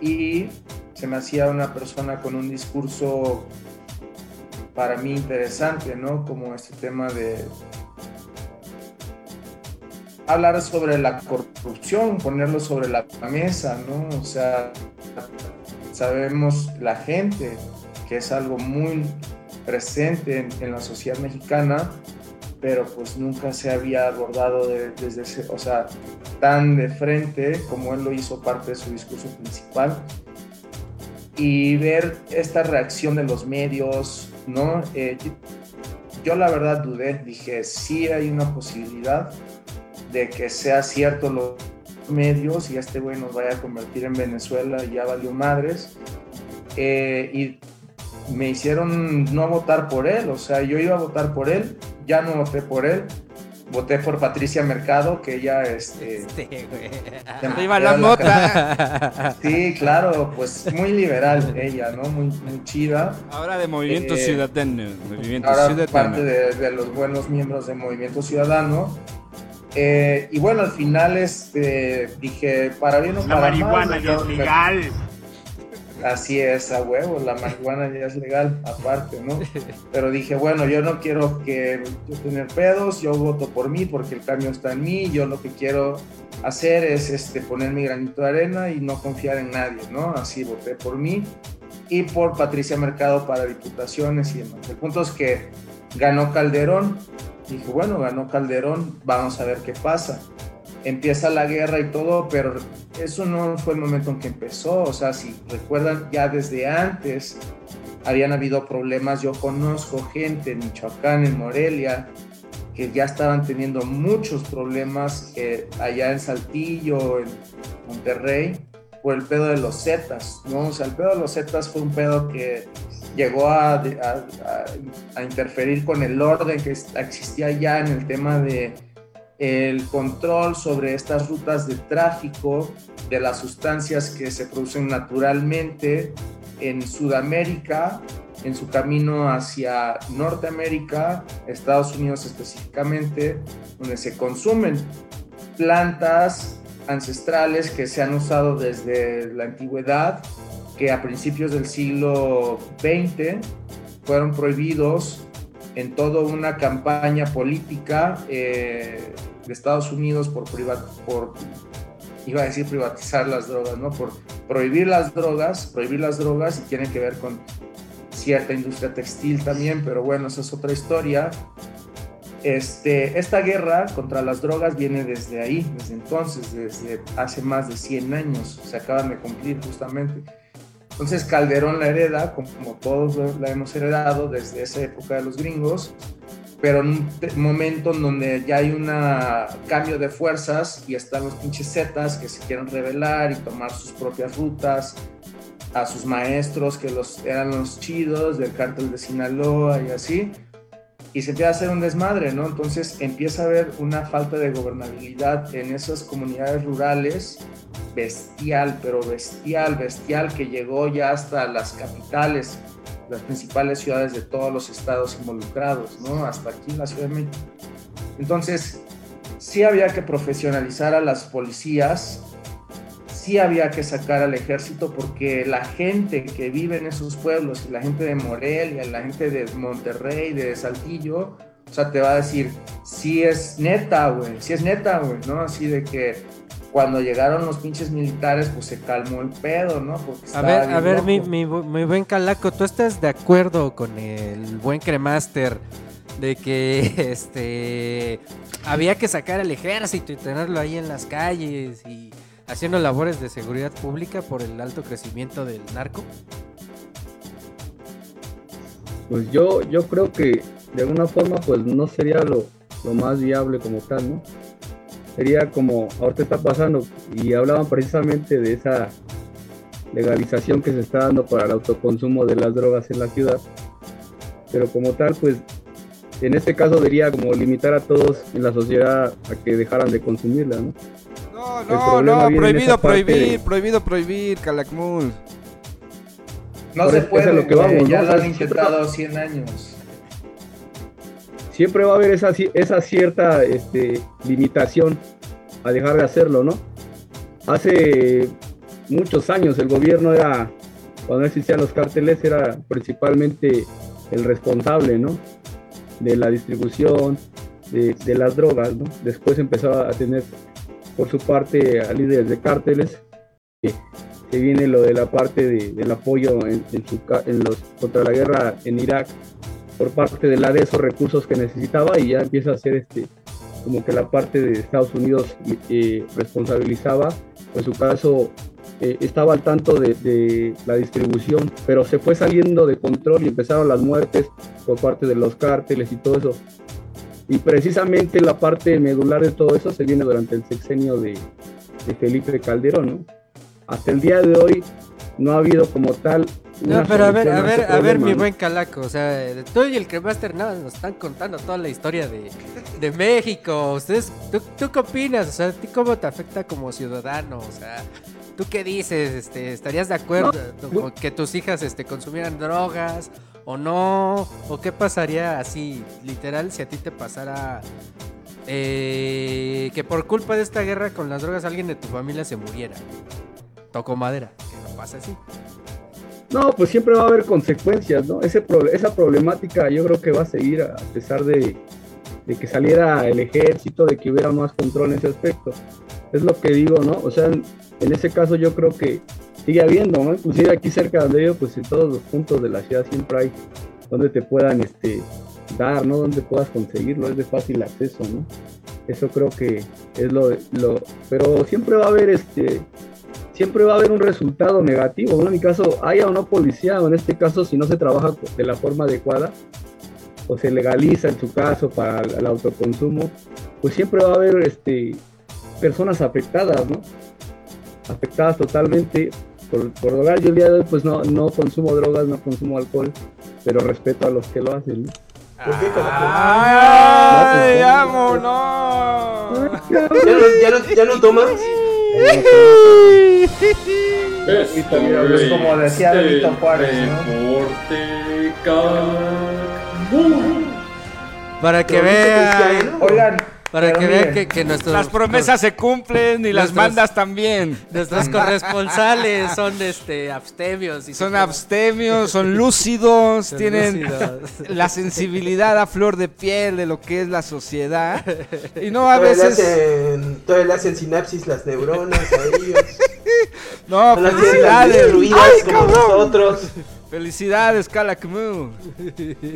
[SPEAKER 5] Y se me hacía una persona con un discurso para mí interesante, ¿no? Como este tema de hablar sobre la corrupción, ponerlo sobre la mesa, ¿no? O sea, sabemos la gente que es algo muy presente en, la sociedad mexicana, pero pues nunca se había abordado de- desde ese, o sea, tan de frente como él lo hizo parte de su discurso principal. Y ver esta reacción de los medios, ¿no? Eh, yo- la verdad dudé, dije, sí hay una posibilidad de que sea cierto los medios y este güey nos vaya a convertir en Venezuela ya valió madres. Eh, y me hicieron no votar por él, o sea, yo iba a votar por él, ya no voté por él, voté por Patricia Mercado, que ella, este...
[SPEAKER 10] Arriba la mota.
[SPEAKER 5] Sí, claro, pues muy liberal ella, ¿no? Muy, muy chida.
[SPEAKER 10] Ahora de Movimiento
[SPEAKER 5] Eh,
[SPEAKER 10] Ciudadano. Movimiento
[SPEAKER 5] ahora
[SPEAKER 10] Ciudadano.
[SPEAKER 5] parte de, de los buenos miembros del Movimiento Ciudadano. Eh, y bueno, al final este, dije, para bien o
[SPEAKER 11] La
[SPEAKER 5] para
[SPEAKER 11] marihuana
[SPEAKER 5] mal,
[SPEAKER 11] ya
[SPEAKER 5] yo
[SPEAKER 11] es legal.
[SPEAKER 5] Así es, a huevo, la marihuana ya es legal, aparte, ¿no? Pero dije, bueno, yo no quiero que yo tener pedos, yo voto por mí porque el cambio está en mí, yo lo que quiero hacer es este, poner mi granito de arena y no confiar en nadie, ¿no? Así voté por mí y por Patricia Mercado para diputaciones y demás. El punto es que ganó Calderón, dije, bueno, ganó Calderón, vamos a ver qué pasa empieza la guerra y todo, pero eso no fue el momento en que empezó, o sea, si recuerdan, ya desde antes habían habido problemas. Yo conozco gente en Michoacán, en Morelia, que ya estaban teniendo muchos problemas allá en Saltillo, en Monterrey, por el pedo de los Zetas, ¿no? O sea, el pedo de los Zetas fue un pedo que llegó a, a, interferir con el orden que existía ya en el tema de el control sobre estas rutas de tráfico de las sustancias que se producen naturalmente en Sudamérica, en su camino hacia Norteamérica, Estados Unidos específicamente, donde se consumen plantas ancestrales que se han usado desde la antigüedad, que a principios del siglo XX fueron prohibidos en toda una campaña política eh, de Estados Unidos por, por, iba a decir privatizar las drogas, ¿no? Por prohibir las drogas, prohibir las drogas y tiene que ver con cierta industria textil también, pero bueno, esa es otra historia. Este, esta guerra contra las drogas viene desde ahí, desde entonces, desde hace más de 100 años, se acaban de cumplir justamente. Entonces Calderón la hereda, como, todos la hemos heredado desde esa época de los gringos, pero en un momento en donde ya hay un cambio de fuerzas y están los pinches zetas que se quieren rebelar y tomar sus propias rutas, a sus maestros que los, eran los chidos del cártel de Sinaloa y así, y se empieza a hacer un desmadre, ¿no? Entonces empieza a haber una falta de gobernabilidad en esas comunidades rurales bestial, pero bestial, bestial, que llegó ya hasta las capitales, las principales ciudades de todos los estados involucrados, ¿no? Hasta aquí en la Ciudad de México. Entonces, sí había que profesionalizar a las policías, sí había que sacar al ejército porque la gente que vive en esos pueblos, la gente de Morelia, la gente de Monterrey, de Saltillo, o sea, te va a decir, sí es neta, güey, sí es neta, güey, ¿no? Así de que cuando llegaron los pinches militares, pues se calmó el pedo, ¿no?
[SPEAKER 3] a ver, a ver, mi, mi, mi, buen Calaco, ¿tú estás de acuerdo con el buen Cremaster de que este había que sacar al ejército y tenerlo ahí en las calles y haciendo labores de seguridad pública por el alto crecimiento del narco?
[SPEAKER 7] Pues yo, yo creo que de alguna forma pues no sería lo, lo más viable como tal, ¿no? Sería como ahorita está pasando y hablaban precisamente de esa legalización que se está dando para el autoconsumo de las drogas en la ciudad. Pero como tal, pues en este caso diría como limitar a todos en la sociedad a que dejaran de consumirla, ¿no?
[SPEAKER 10] No, no, prohibido prohibir, prohibido prohibir, Calakmul.
[SPEAKER 5] No se puede, lo que vamos, ya lo han intentado 100 años.
[SPEAKER 7] Siempre va a haber esa, esa cierta este, limitación a dejar de hacerlo, ¿no? Hace muchos años el gobierno era, cuando existían los carteles, era principalmente el responsable, ¿no? De la distribución de, de las drogas, ¿no? Después empezó a tener por su parte a líderes de cárteles, que viene lo de la parte del apoyo en, los, contra la guerra en Irak por parte de la de esos recursos que necesitaba y ya empieza a ser este como que la parte de Estados Unidos eh, responsabilizaba, en su caso eh, estaba al tanto de, de, la distribución, pero se fue saliendo de control y empezaron las muertes por parte de los cárteles y todo eso. Y precisamente la parte medular de todo eso se viene durante el sexenio de, Felipe Calderón, ¿no? Hasta el día de hoy no ha habido como tal.
[SPEAKER 3] No, pero a ver, a ver, a ver, mi buen calaco, o sea, tú y el Cremaster nada nos están contando toda la historia de, de México. Ustedes, ¿tú, ¿tú, qué opinas? O sea, ¿a cómo te afecta como ciudadano? O sea, ¿tú qué dices? Este, ¿Estarías de acuerdo con que tus hijas este, consumieran drogas? O no? ¿O qué pasaría así, literal, si a ti te pasara eh, que por culpa de esta guerra con las drogas alguien de tu familia se muriera? Toco madera, que no pasa así.
[SPEAKER 7] No, pues siempre va a haber consecuencias, ¿no? Ese esa problemática yo creo que va a seguir a pesar de, de que saliera el ejército, de que hubiera más control en ese aspecto. Es lo que digo, ¿no? O sea, en ese caso yo creo que sigue habiendo, ¿no? Inclusive aquí cerca donde yo, pues en todos los puntos de la ciudad siempre hay donde te puedan este, dar, ¿no? Donde puedas conseguirlo, es de fácil acceso, ¿no? Eso creo que es lo, lo pero siempre va a haber este siempre va a haber un resultado negativo. ¿no? En mi caso, haya o no policía, o en este caso, si no se trabaja de la forma adecuada, o se legaliza en su caso para el, autoconsumo, pues siempre va a haber este, personas afectadas, ¿no? Afectadas totalmente por, por drogar. Yo el día de hoy pues no, no consumo drogas, no consumo alcohol, pero respeto a los que lo hacen, ¿no?
[SPEAKER 4] ¿Por qué,
[SPEAKER 10] ¡Ay, vámonos!
[SPEAKER 4] ¿Ya no, ya no, ya no tomas?
[SPEAKER 5] Pues como decía
[SPEAKER 6] es
[SPEAKER 5] Benito
[SPEAKER 6] el
[SPEAKER 5] Juárez, ¿no?
[SPEAKER 3] Para que vean.
[SPEAKER 5] Oigan,
[SPEAKER 3] para
[SPEAKER 5] pero
[SPEAKER 3] que vean que, que nuestros
[SPEAKER 10] Las promesas se cumplen y las
[SPEAKER 3] Nuestros-
[SPEAKER 10] mandas también.
[SPEAKER 3] nuestros corresponsales son este abstemios y
[SPEAKER 10] Son abstemios, son lúcidos,
[SPEAKER 3] Son
[SPEAKER 10] tienen
[SPEAKER 3] lúcidos.
[SPEAKER 10] la sensibilidad a flor de piel de lo que es la sociedad. Y no a
[SPEAKER 4] Todavía
[SPEAKER 10] veces.
[SPEAKER 4] hacen, todavía le hacen sinapsis las neuronas a ellos.
[SPEAKER 10] No, felicidades.
[SPEAKER 4] destruidas como nosotros.
[SPEAKER 10] Felicidades, Calakmu.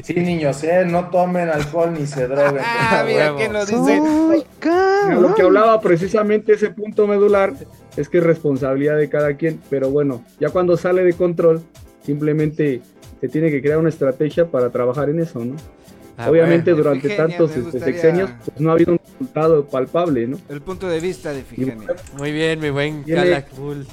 [SPEAKER 5] Sí, niños, ¿eh? No tomen alcohol ni se droguen.
[SPEAKER 10] Ah, mira quién lo dice.
[SPEAKER 7] Mira, Lo que hablaba precisamente ese punto medular es que es responsabilidad de cada quien, pero bueno, ya cuando sale de control, simplemente se tiene que crear una estrategia para trabajar en eso, ¿no?
[SPEAKER 3] Ah,
[SPEAKER 7] Obviamente
[SPEAKER 3] bueno.
[SPEAKER 7] durante tantos este,
[SPEAKER 10] gustaría-
[SPEAKER 7] sexenios pues, no ha habido un resultado palpable, ¿no?
[SPEAKER 10] El punto de vista de Figenia.
[SPEAKER 3] Muy bien, mi buen Calakmul.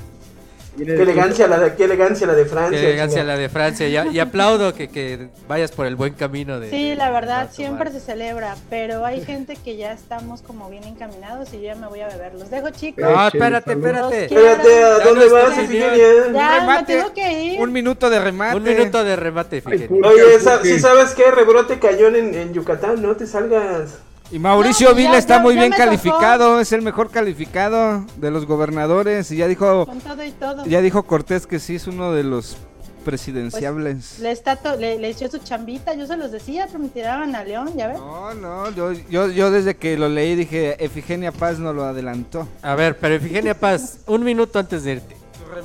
[SPEAKER 4] Qué elegancia la de, qué elegancia la de Francia.
[SPEAKER 3] Qué elegancia
[SPEAKER 4] chinga.
[SPEAKER 3] la de Francia. Y, y aplaudo que, que vayas por el buen camino de.
[SPEAKER 8] Sí, la verdad, siempre se celebra, pero hay gente que ya estamos como bien encaminados y yo ya me voy a beber. Los dejo, chicos.
[SPEAKER 3] No,
[SPEAKER 7] Leche,
[SPEAKER 3] espérate, espérate.
[SPEAKER 4] Espérate, ¿a
[SPEAKER 3] Ya
[SPEAKER 4] dónde
[SPEAKER 3] no
[SPEAKER 4] vas,
[SPEAKER 3] estoy
[SPEAKER 4] Efigenia?
[SPEAKER 8] Ya, me
[SPEAKER 10] remate.
[SPEAKER 8] tengo que ir.
[SPEAKER 10] Un minuto de remate.
[SPEAKER 3] Un minuto de remate, fíjate.
[SPEAKER 7] Ay,
[SPEAKER 4] Oye, si sabes qué, rebrote cayó en, en Yucatán, no te salgas.
[SPEAKER 10] Y Mauricio
[SPEAKER 8] No, pues ya-
[SPEAKER 10] Vila está
[SPEAKER 8] ya-
[SPEAKER 10] muy
[SPEAKER 8] ya
[SPEAKER 10] bien
[SPEAKER 8] tocó.
[SPEAKER 10] calificado, es el mejor calificado de los gobernadores. Y ya dijo,
[SPEAKER 8] Con todo y todo.
[SPEAKER 10] ya dijo Cortés que sí es uno de los presidenciables.
[SPEAKER 8] Le, está to- le, le echó su chambita, yo se los decía, pero me tiraban a León, ¿ya ves?
[SPEAKER 10] No, no, yo, yo, yo desde que lo leí dije, Efigenia Paz no lo adelantó.
[SPEAKER 3] A ver, pero Efigenia Paz, un minuto antes de irte.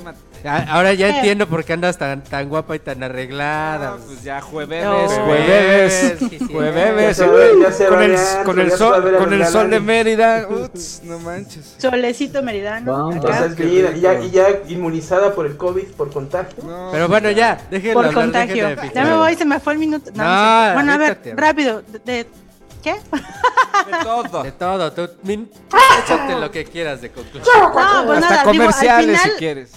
[SPEAKER 3] Ah, Ahora ya
[SPEAKER 8] Eh.
[SPEAKER 3] entiendo por qué andas tan, tan guapa y tan arreglada.
[SPEAKER 10] Ah, pues ya jueves,
[SPEAKER 8] No.
[SPEAKER 10] jueves, jueves, con el, sol, con el sol de Mérida, uts, no manches.
[SPEAKER 8] Solecito meridano.
[SPEAKER 7] Vamos.
[SPEAKER 8] acá.
[SPEAKER 4] Esa es
[SPEAKER 7] qué
[SPEAKER 4] vida, y ya, y ya inmunizada por el COVID, por contagio.
[SPEAKER 10] No,
[SPEAKER 3] Pero bueno, ya, déjenlo
[SPEAKER 8] Por
[SPEAKER 3] hablar,
[SPEAKER 8] contagio.
[SPEAKER 3] de
[SPEAKER 8] Ya me voy, se me fue el minuto. No,
[SPEAKER 3] No,
[SPEAKER 8] bueno, a ver, rápido. De, de- ¿Qué?
[SPEAKER 10] de todo.
[SPEAKER 3] De todo, tú, min- échate lo que quieras de conclusión.
[SPEAKER 8] No, pues
[SPEAKER 10] Hasta
[SPEAKER 8] nada, digo, al
[SPEAKER 10] comerciales
[SPEAKER 8] final,
[SPEAKER 10] si quieres.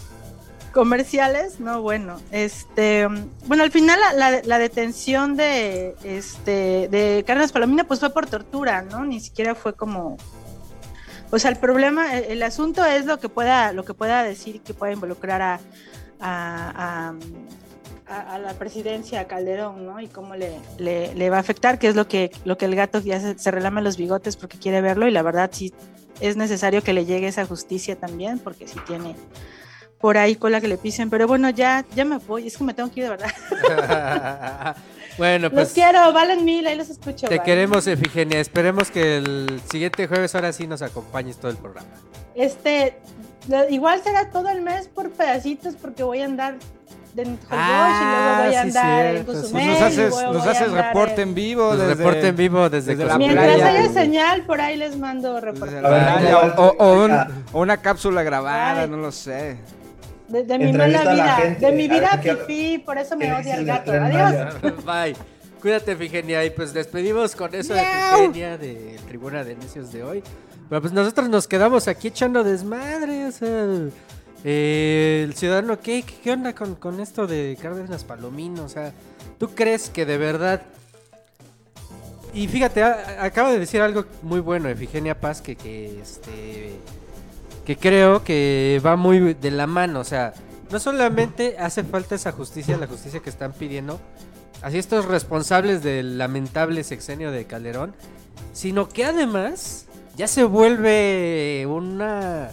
[SPEAKER 8] Comerciales, no, bueno, este, bueno, al final la, la- la detención de, este, de Carlos Palomina, pues fue por tortura, ¿no? Ni siquiera fue como, o sea, el problema, el, asunto es lo que pueda, lo que pueda decir que pueda involucrar a, a, a- la presidencia, a Calderón, ¿no? Y cómo le, le, le va a afectar, que es lo que, lo que el gato ya se, se relame los bigotes porque quiere verlo y la verdad sí es necesario que le llegue esa justicia también, porque sí tiene por ahí cola que le pisen, pero bueno, ya, ya me voy, es que me tengo que ir de verdad.
[SPEAKER 3] bueno, pues
[SPEAKER 8] los quiero, valen mil, ahí los escucho.
[SPEAKER 3] te queremos, Efigenia. Esperemos que el siguiente jueves ahora sí nos acompañes todo el programa.
[SPEAKER 8] Este, igual será todo el mes por pedacitos, porque voy a andar en
[SPEAKER 3] Ah,
[SPEAKER 8] y luego voy a
[SPEAKER 3] sí,
[SPEAKER 8] andar en
[SPEAKER 3] cierto.
[SPEAKER 10] Pues
[SPEAKER 8] Cozumel.
[SPEAKER 10] nos haces, nos
[SPEAKER 8] voy
[SPEAKER 10] reporte
[SPEAKER 8] en-
[SPEAKER 10] en vivo. Desde,
[SPEAKER 3] reporte en vivo desde,
[SPEAKER 10] desde la.
[SPEAKER 8] Mientras
[SPEAKER 10] playa.
[SPEAKER 8] haya señal, por ahí les mando reporte.
[SPEAKER 10] la
[SPEAKER 5] A ver,
[SPEAKER 10] playa,
[SPEAKER 5] ¿cómo va
[SPEAKER 10] o, o un-
[SPEAKER 5] el-
[SPEAKER 10] o una cápsula grabada,
[SPEAKER 8] Ay.
[SPEAKER 10] no lo sé.
[SPEAKER 8] De, de mi mala vida,
[SPEAKER 5] gente,
[SPEAKER 8] de mi vida fifí, por eso me
[SPEAKER 5] ¿Qué
[SPEAKER 8] odia el gato. Adiós.
[SPEAKER 3] Bye. Cuídate, Efigenia. Y pues despedimos con eso de
[SPEAKER 8] Miau.
[SPEAKER 3] Efigenia de Tribuna de Necios de hoy. Pero pues nosotros nos quedamos aquí echando desmadre. O sea, eh, el ciudadano, ¿qué, qué, onda con, con esto de Cárdenas Palomino? O sea, ¿tú crees que de verdad... Y fíjate, a- acaba de decir algo muy bueno Efigenia Paz que, que este que creo que va muy de la mano, o sea, no solamente hace falta esa justicia, la justicia que están pidiendo, así estos responsables del lamentable sexenio de Calderón, sino que además ya se vuelve una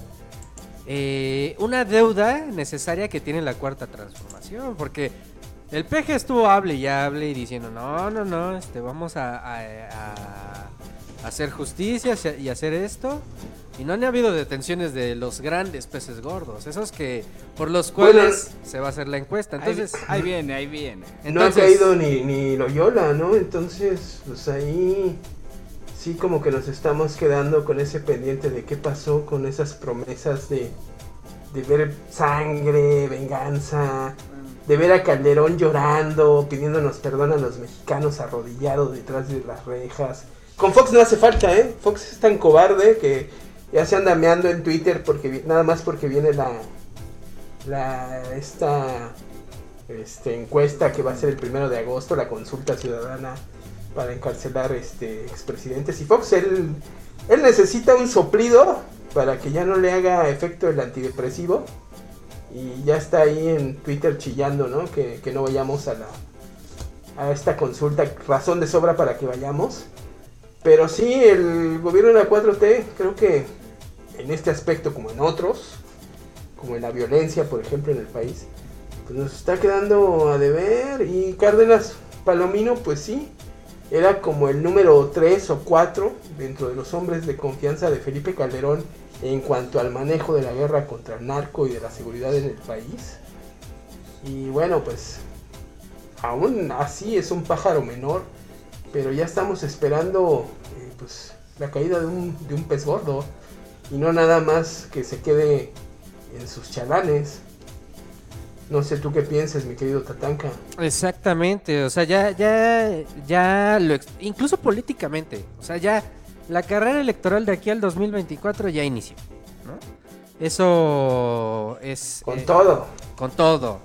[SPEAKER 3] eh, una deuda necesaria que tiene la cuarta transformación, porque el peje estuvo hable y hable y diciendo no, no, no, este, vamos a- a hacer justicia y hacer esto. Y no han habido detenciones de los grandes peces gordos, esos que por los cuales se va a hacer la encuesta. Entonces,
[SPEAKER 10] ahí, ahí viene, ahí viene.
[SPEAKER 4] no ha
[SPEAKER 3] entonces
[SPEAKER 4] caído ni, ni Loyola, ¿no? Entonces, pues ahí sí como que nos estamos quedando con ese pendiente de qué pasó con esas promesas de, de ver sangre, venganza, de ver a Calderón llorando, pidiéndonos perdón a los mexicanos arrodillados detrás de las rejas. Con Fox no hace falta, ¿eh? Fox es tan cobarde que ya se anda meando en Twitter porque nada más porque viene la la esta este, encuesta que va a ser el primero de agosto, la consulta ciudadana para encarcelar este expresidentes y Fox él él necesita un soplido para que ya no le haga efecto el antidepresivo y ya está ahí en Twitter chillando, ¿no? Que, que no vayamos a la a esta consulta, razón de sobra para que vayamos. Pero sí, el gobierno de la 4T, creo que en este aspecto como en otros, como en la violencia, por ejemplo, en el país, pues nos está quedando a deber. Y Cárdenas Palomino, pues sí, era como el número 3 o 4 dentro de los hombres de confianza de Felipe Calderón en cuanto al manejo de la guerra contra el narco y de la seguridad en el país. Y bueno, pues aún así es un pájaro menor, pero ya estamos esperando eh, pues la caída de un, de un pez gordo y no nada más que se quede en sus chalanes. No sé tú qué piensas, mi querido Tatanka.
[SPEAKER 3] Exactamente, o sea, ya, ya, ya, lo incluso políticamente, o sea, ya la carrera electoral de aquí al 2024 ya inició, ¿no? Eso es...
[SPEAKER 4] Con
[SPEAKER 3] eh,
[SPEAKER 4] todo.
[SPEAKER 3] Con todo.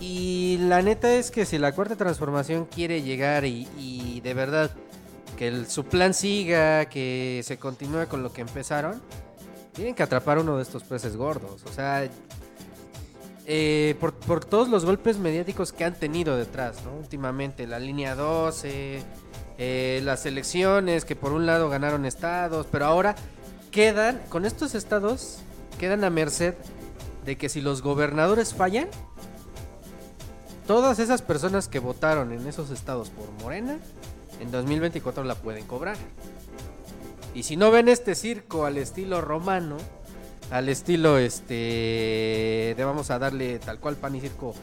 [SPEAKER 3] Y la neta es que si la cuarta transformación quiere llegar y, y de verdad que su plan siga, que se continúe con lo que empezaron, tienen que atrapar uno de estos peces gordos. O sea, eh, por, por todos los golpes mediáticos que han tenido detrás, ¿no? Últimamente, la línea 12, eh, las elecciones que por un lado ganaron estados, pero ahora quedan, con estos estados, quedan a merced de que si los gobernadores fallan, todas esas personas que votaron en esos estados por Morena, en 2024 la pueden cobrar. Y si no ven este circo al estilo romano, al estilo este de vamos a darle tal cual pan y circo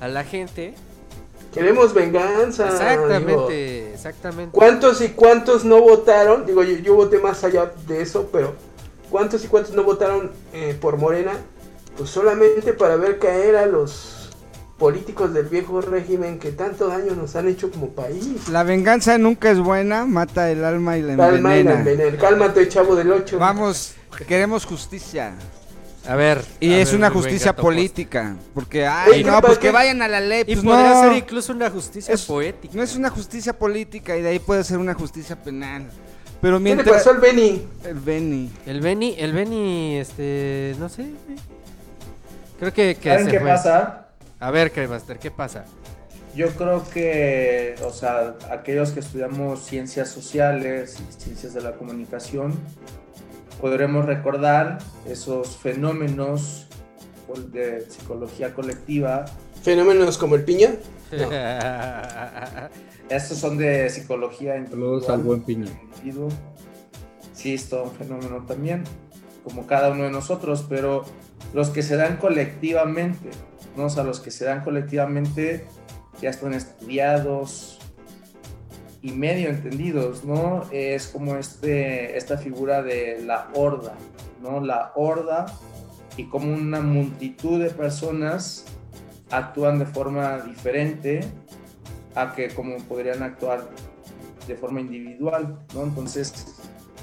[SPEAKER 3] a la gente.
[SPEAKER 4] Queremos venganza.
[SPEAKER 3] Exactamente,
[SPEAKER 4] digo.
[SPEAKER 3] exactamente.
[SPEAKER 4] ¿Cuántos y cuántos no votaron? Digo, yo, yo voté más allá de eso, pero ¿cuántos y cuántos no votaron eh, por Morena? Pues solamente para ver caer a los políticos del viejo régimen que tanto daño nos han hecho como país.
[SPEAKER 10] La venganza nunca es buena, mata el alma y la
[SPEAKER 4] Calma y la
[SPEAKER 10] envenena.
[SPEAKER 4] envenena. Cálmate, chavo del 8.
[SPEAKER 10] Vamos, queremos justicia.
[SPEAKER 3] A ver.
[SPEAKER 10] Y
[SPEAKER 3] a
[SPEAKER 10] es
[SPEAKER 3] ver,
[SPEAKER 10] una justicia política. Porque, ay,
[SPEAKER 4] Oye,
[SPEAKER 10] no,
[SPEAKER 4] ¿para
[SPEAKER 10] pues que vayan a la ley.
[SPEAKER 3] Y
[SPEAKER 10] Pues
[SPEAKER 3] podría
[SPEAKER 10] no.
[SPEAKER 3] ser incluso una justicia
[SPEAKER 10] Es-
[SPEAKER 3] poética.
[SPEAKER 10] No es una justicia política y de ahí puede ser una justicia penal. Pero
[SPEAKER 4] ¿Qué le
[SPEAKER 10] mientras.
[SPEAKER 4] pasó al Beni?
[SPEAKER 10] El Beni.
[SPEAKER 3] El Beni, el Beni, este, no sé. Creo que, que
[SPEAKER 5] ¿Saben
[SPEAKER 3] se
[SPEAKER 5] qué
[SPEAKER 3] fue.
[SPEAKER 5] pasa?
[SPEAKER 3] A ver, Cremaster, ¿qué pasa?
[SPEAKER 5] Yo creo que, o sea, aquellos que estudiamos ciencias sociales y ciencias de la comunicación, podremos recordar esos fenómenos de psicología colectiva.
[SPEAKER 4] Fenómenos como el piña.
[SPEAKER 5] Estos son de psicología
[SPEAKER 7] Saludos al
[SPEAKER 5] individual.
[SPEAKER 7] buen piña.
[SPEAKER 5] individuo. Sí, es todo un fenómeno también, como cada uno de nosotros, pero los que se dan colectivamente, sea, los que se dan colectivamente ya están estudiados y medio entendidos, ¿no? Es como este, esta figura de la horda, ¿no? La horda y como una multitud de personas actúan de forma diferente a que como podrían actuar de forma individual, ¿no? Entonces,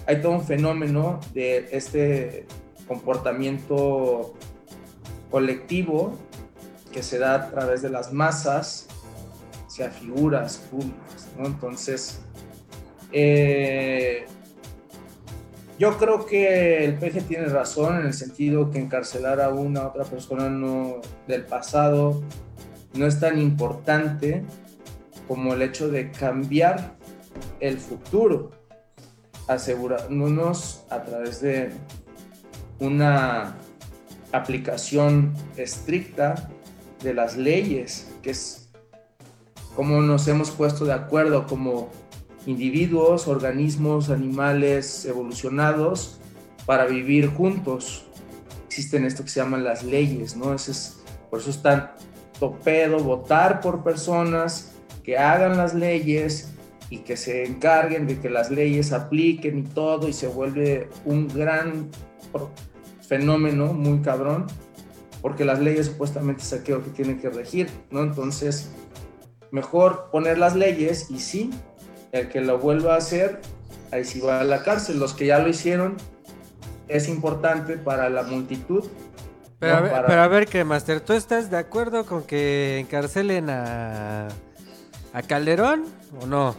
[SPEAKER 5] hay todo un fenómeno de este comportamiento colectivo que se da a través de las masas hacia figuras públicas, ¿no? Entonces, eh, yo creo que el PG tiene razón en el sentido que encarcelar a una otra persona no, del pasado no es tan importante como el hecho de cambiar el futuro, asegurándonos a través de una aplicación estricta de las leyes, que es como nos hemos puesto de acuerdo como individuos, organismos, animales evolucionados para vivir juntos. Existen esto que se llaman las leyes, ¿no? Es, por eso es tan topedo votar por personas que hagan las leyes y que se encarguen de que las leyes apliquen y todo y se vuelve un gran fenómeno muy cabrón, porque las leyes supuestamente es aquello que tienen que regir, ¿no? Entonces, mejor poner las leyes y sí, el que lo vuelva a hacer, ahí sí va a la cárcel. Los que ya lo hicieron, es importante para la multitud.
[SPEAKER 3] Pero,
[SPEAKER 5] ¿no?
[SPEAKER 3] a ver,
[SPEAKER 5] Para-
[SPEAKER 3] pero a ver, que Master, ¿tú estás de acuerdo con que encarcelen a, a Calderón o no?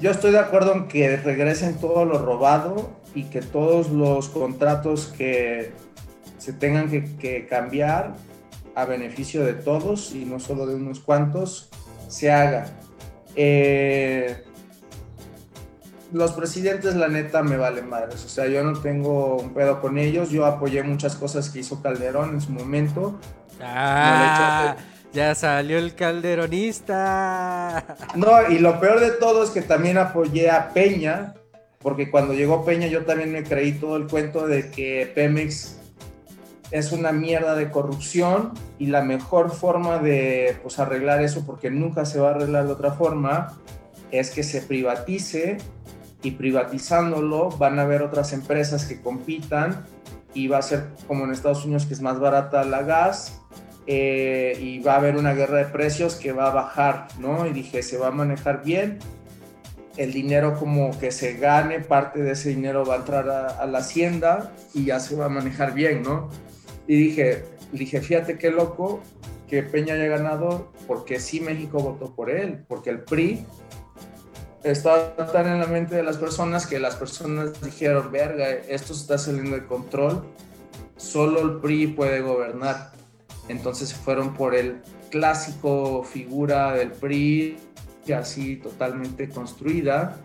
[SPEAKER 5] Yo estoy de acuerdo en que regresen todo lo robado y que todos los contratos que se tengan que, que cambiar a beneficio de todos y no solo de unos cuantos se haga. Eh, los presidentes, la neta, me valen madres. O sea, yo no tengo un pedo con ellos. Yo apoyé muchas cosas que hizo Calderón en su momento.
[SPEAKER 3] Ah, ya salió el calderonista.
[SPEAKER 5] No, y lo peor de todo es que también apoyé a Peña, porque cuando llegó Peña yo también me creí todo el cuento de que Pemex es una mierda de corrupción y la mejor forma de pues, arreglar eso, porque nunca se va a arreglar de otra forma, es que se privatice y privatizándolo van a haber otras empresas que compitan y va a ser como en Estados Unidos que es más barata la gas eh, y va a haber una guerra de precios que va a bajar, ¿no? Y dije, se va a manejar bien, el dinero como que se gane, parte de ese dinero va a entrar a, a la hacienda y ya se va a manejar bien, ¿no? Y dije, dije, fíjate qué loco que Peña haya ganado, porque sí México votó por él, porque el PRI estaba tan en la mente de las personas que las personas dijeron, verga, esto está saliendo de control, solo el PRI puede gobernar. Entonces fueron por el clásico figura del PRI, así totalmente construida.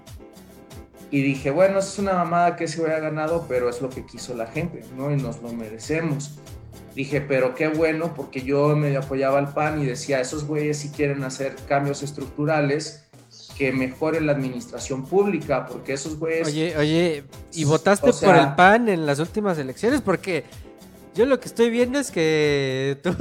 [SPEAKER 5] Y dije, bueno, es una mamada que se hubiera ganado, pero es lo que quiso la gente, ¿no? Y nos lo merecemos. Dije, pero qué bueno, porque yo me apoyaba al PAN y decía, esos güeyes si quieren hacer cambios estructurales, que mejoren la administración pública, porque esos güeyes...
[SPEAKER 3] Oye, oye, ¿y votaste
[SPEAKER 5] O sea-
[SPEAKER 3] por el PAN en las últimas elecciones? Porque yo lo que estoy viendo es que tú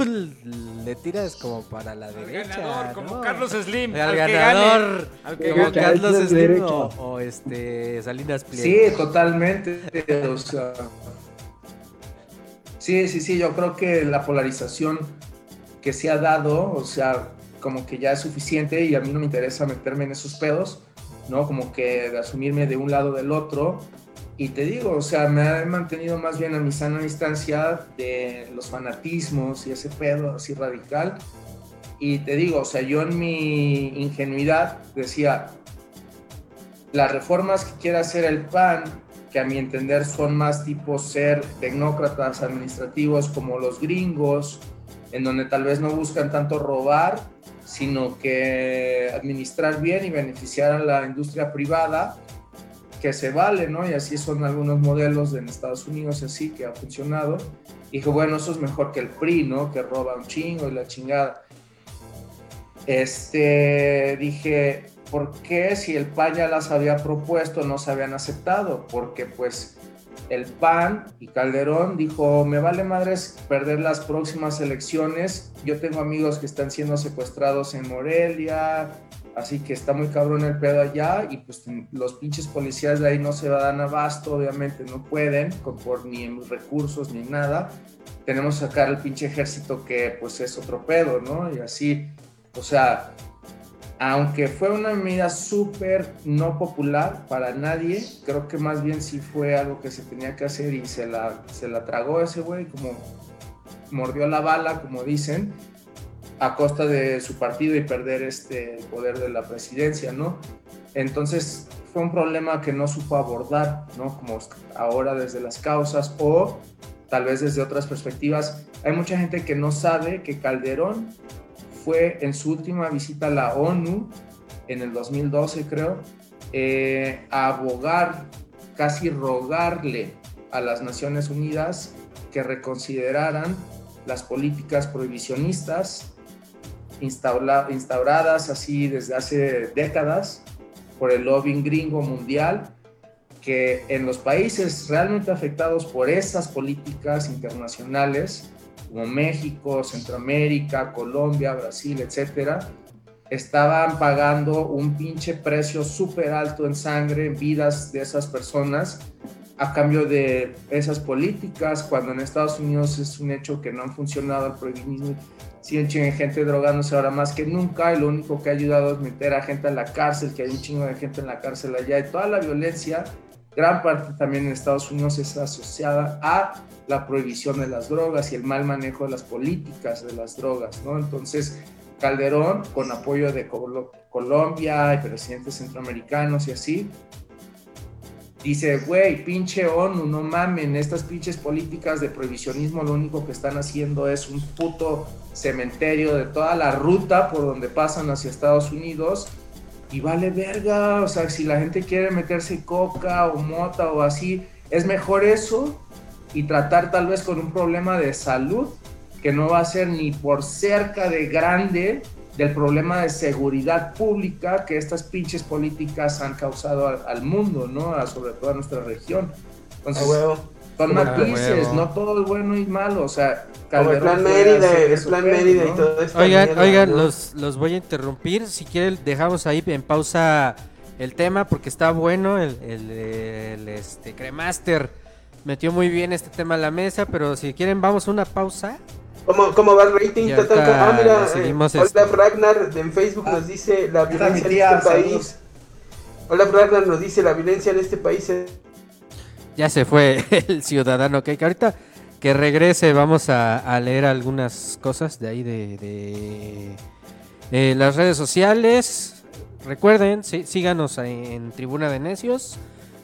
[SPEAKER 3] le tiras como para la derecha.
[SPEAKER 10] ganador, como. Carlos Slim,
[SPEAKER 3] Al,
[SPEAKER 10] al que
[SPEAKER 3] ganador.
[SPEAKER 10] gane, al que
[SPEAKER 3] como
[SPEAKER 10] gane.
[SPEAKER 3] Carlos Slim o este Salinas Pliego.
[SPEAKER 5] Sí, totalmente. o sea, sí, sí, sí, yo creo que la polarización que se ha dado, o sea, como que ya es suficiente y a mí no me interesa meterme en esos pedos, ¿no? Como que de asumirme de un lado o del otro. Y te digo, o sea, me he mantenido más bien a mi sana distancia de los fanatismos y ese pedo así radical. Y te digo, o sea, yo en mi ingenuidad decía, las reformas que quiere hacer el PAN, que a mi entender son más tipo ser tecnócratas administrativos como los gringos, en donde tal vez no buscan tanto robar, sino que administrar bien y beneficiar a la industria privada, que se vale, ¿no? Y así son algunos modelos en Estados Unidos, así que ha funcionado. Y dije, bueno, eso es mejor que el PRI, ¿no? Que roba un chingo y la chingada. Este, dije, ¿por qué si el PAN ya las había propuesto no se habían aceptado? Porque pues el PAN y Calderón dijo, me vale madres perder las próximas elecciones, yo tengo amigos que están siendo secuestrados en Morelia, así que está muy cabrón el pedo allá y pues los pinches policías de ahí no se dan abasto, obviamente no pueden, con, por ni recursos ni nada. Tenemos que sacar el pinche ejército que pues es otro pedo, ¿no? Y así, o sea, aunque fue una medida súper no popular para nadie, creo que más bien sí fue algo que se tenía que hacer y se la, se la tragó ese güey, como mordió la bala, como dicen, a costa de su partido y perder este poder de la presidencia, ¿no? Entonces fue un problema que no supo abordar, ¿no? Como ahora desde las causas o tal vez desde otras perspectivas. Hay mucha gente que no sabe que Calderón fue en su última visita a la ONU, en el 2012 creo, eh, a abogar, casi rogarle a las Naciones Unidas que reconsideraran las políticas prohibicionistas instaura- instauradas así desde hace décadas por el lobbying gringo mundial, que en los países realmente afectados por esas políticas internacionales, como México, Centroamérica, Colombia, Brasil, etcétera, estaban pagando un pinche precio súper alto en sangre, en vidas de esas personas, a cambio de esas políticas, cuando en Estados Unidos es un hecho que no han funcionado el prohibicionismo, siguen gente drogándose ahora más que nunca y lo único que ha ayudado es meter a gente a la cárcel, que hay un chingo de gente en la cárcel allá y toda la violencia, gran parte también en Estados Unidos es asociada a la prohibición de las drogas y el mal manejo de las políticas de las drogas, ¿no? Entonces, Calderón, con apoyo de Colo- Colombia y presidentes centroamericanos y así, dice, güey, pinche ONU, no mamen, estas pinches políticas de prohibicionismo lo único que están haciendo es un puto cementerio de toda la ruta por donde pasan hacia Estados Unidos y vale verga, o sea, si la gente quiere meterse coca o mota o así, es mejor eso y tratar tal vez con un problema de salud que no va a ser ni por cerca de grande del problema de seguridad pública que estas pinches políticas han causado al, mundo, ¿no? Sobre todo a nuestra región. Entonces. Son matices, no todo es bueno y malo, o sea,
[SPEAKER 4] Como el plan
[SPEAKER 5] Calderón
[SPEAKER 4] Mérida, el plan Mérida y
[SPEAKER 5] ¿no?
[SPEAKER 4] todo esto.
[SPEAKER 3] Oigan, oigan, los, los voy a interrumpir. Si quieren, dejamos ahí en pausa el tema porque está bueno. El, el, el, este, Cremaster metió muy bien este tema a la mesa, pero si quieren, vamos a una pausa.
[SPEAKER 4] ¿Cómo, ¿Cómo va el rating?
[SPEAKER 3] Y ahorita
[SPEAKER 4] Ah, mira, eh, hola
[SPEAKER 3] este.
[SPEAKER 4] Ragnar en Facebook nos dice la violencia en
[SPEAKER 5] tía,
[SPEAKER 4] este país. Hola Ragnar nos dice la violencia en este país es
[SPEAKER 3] Ya se fue el ciudadano, que ahorita que regrese vamos a, a leer algunas cosas de ahí de, de, las redes sociales. Recuerden, sí- síganos en Tribuna de Necios.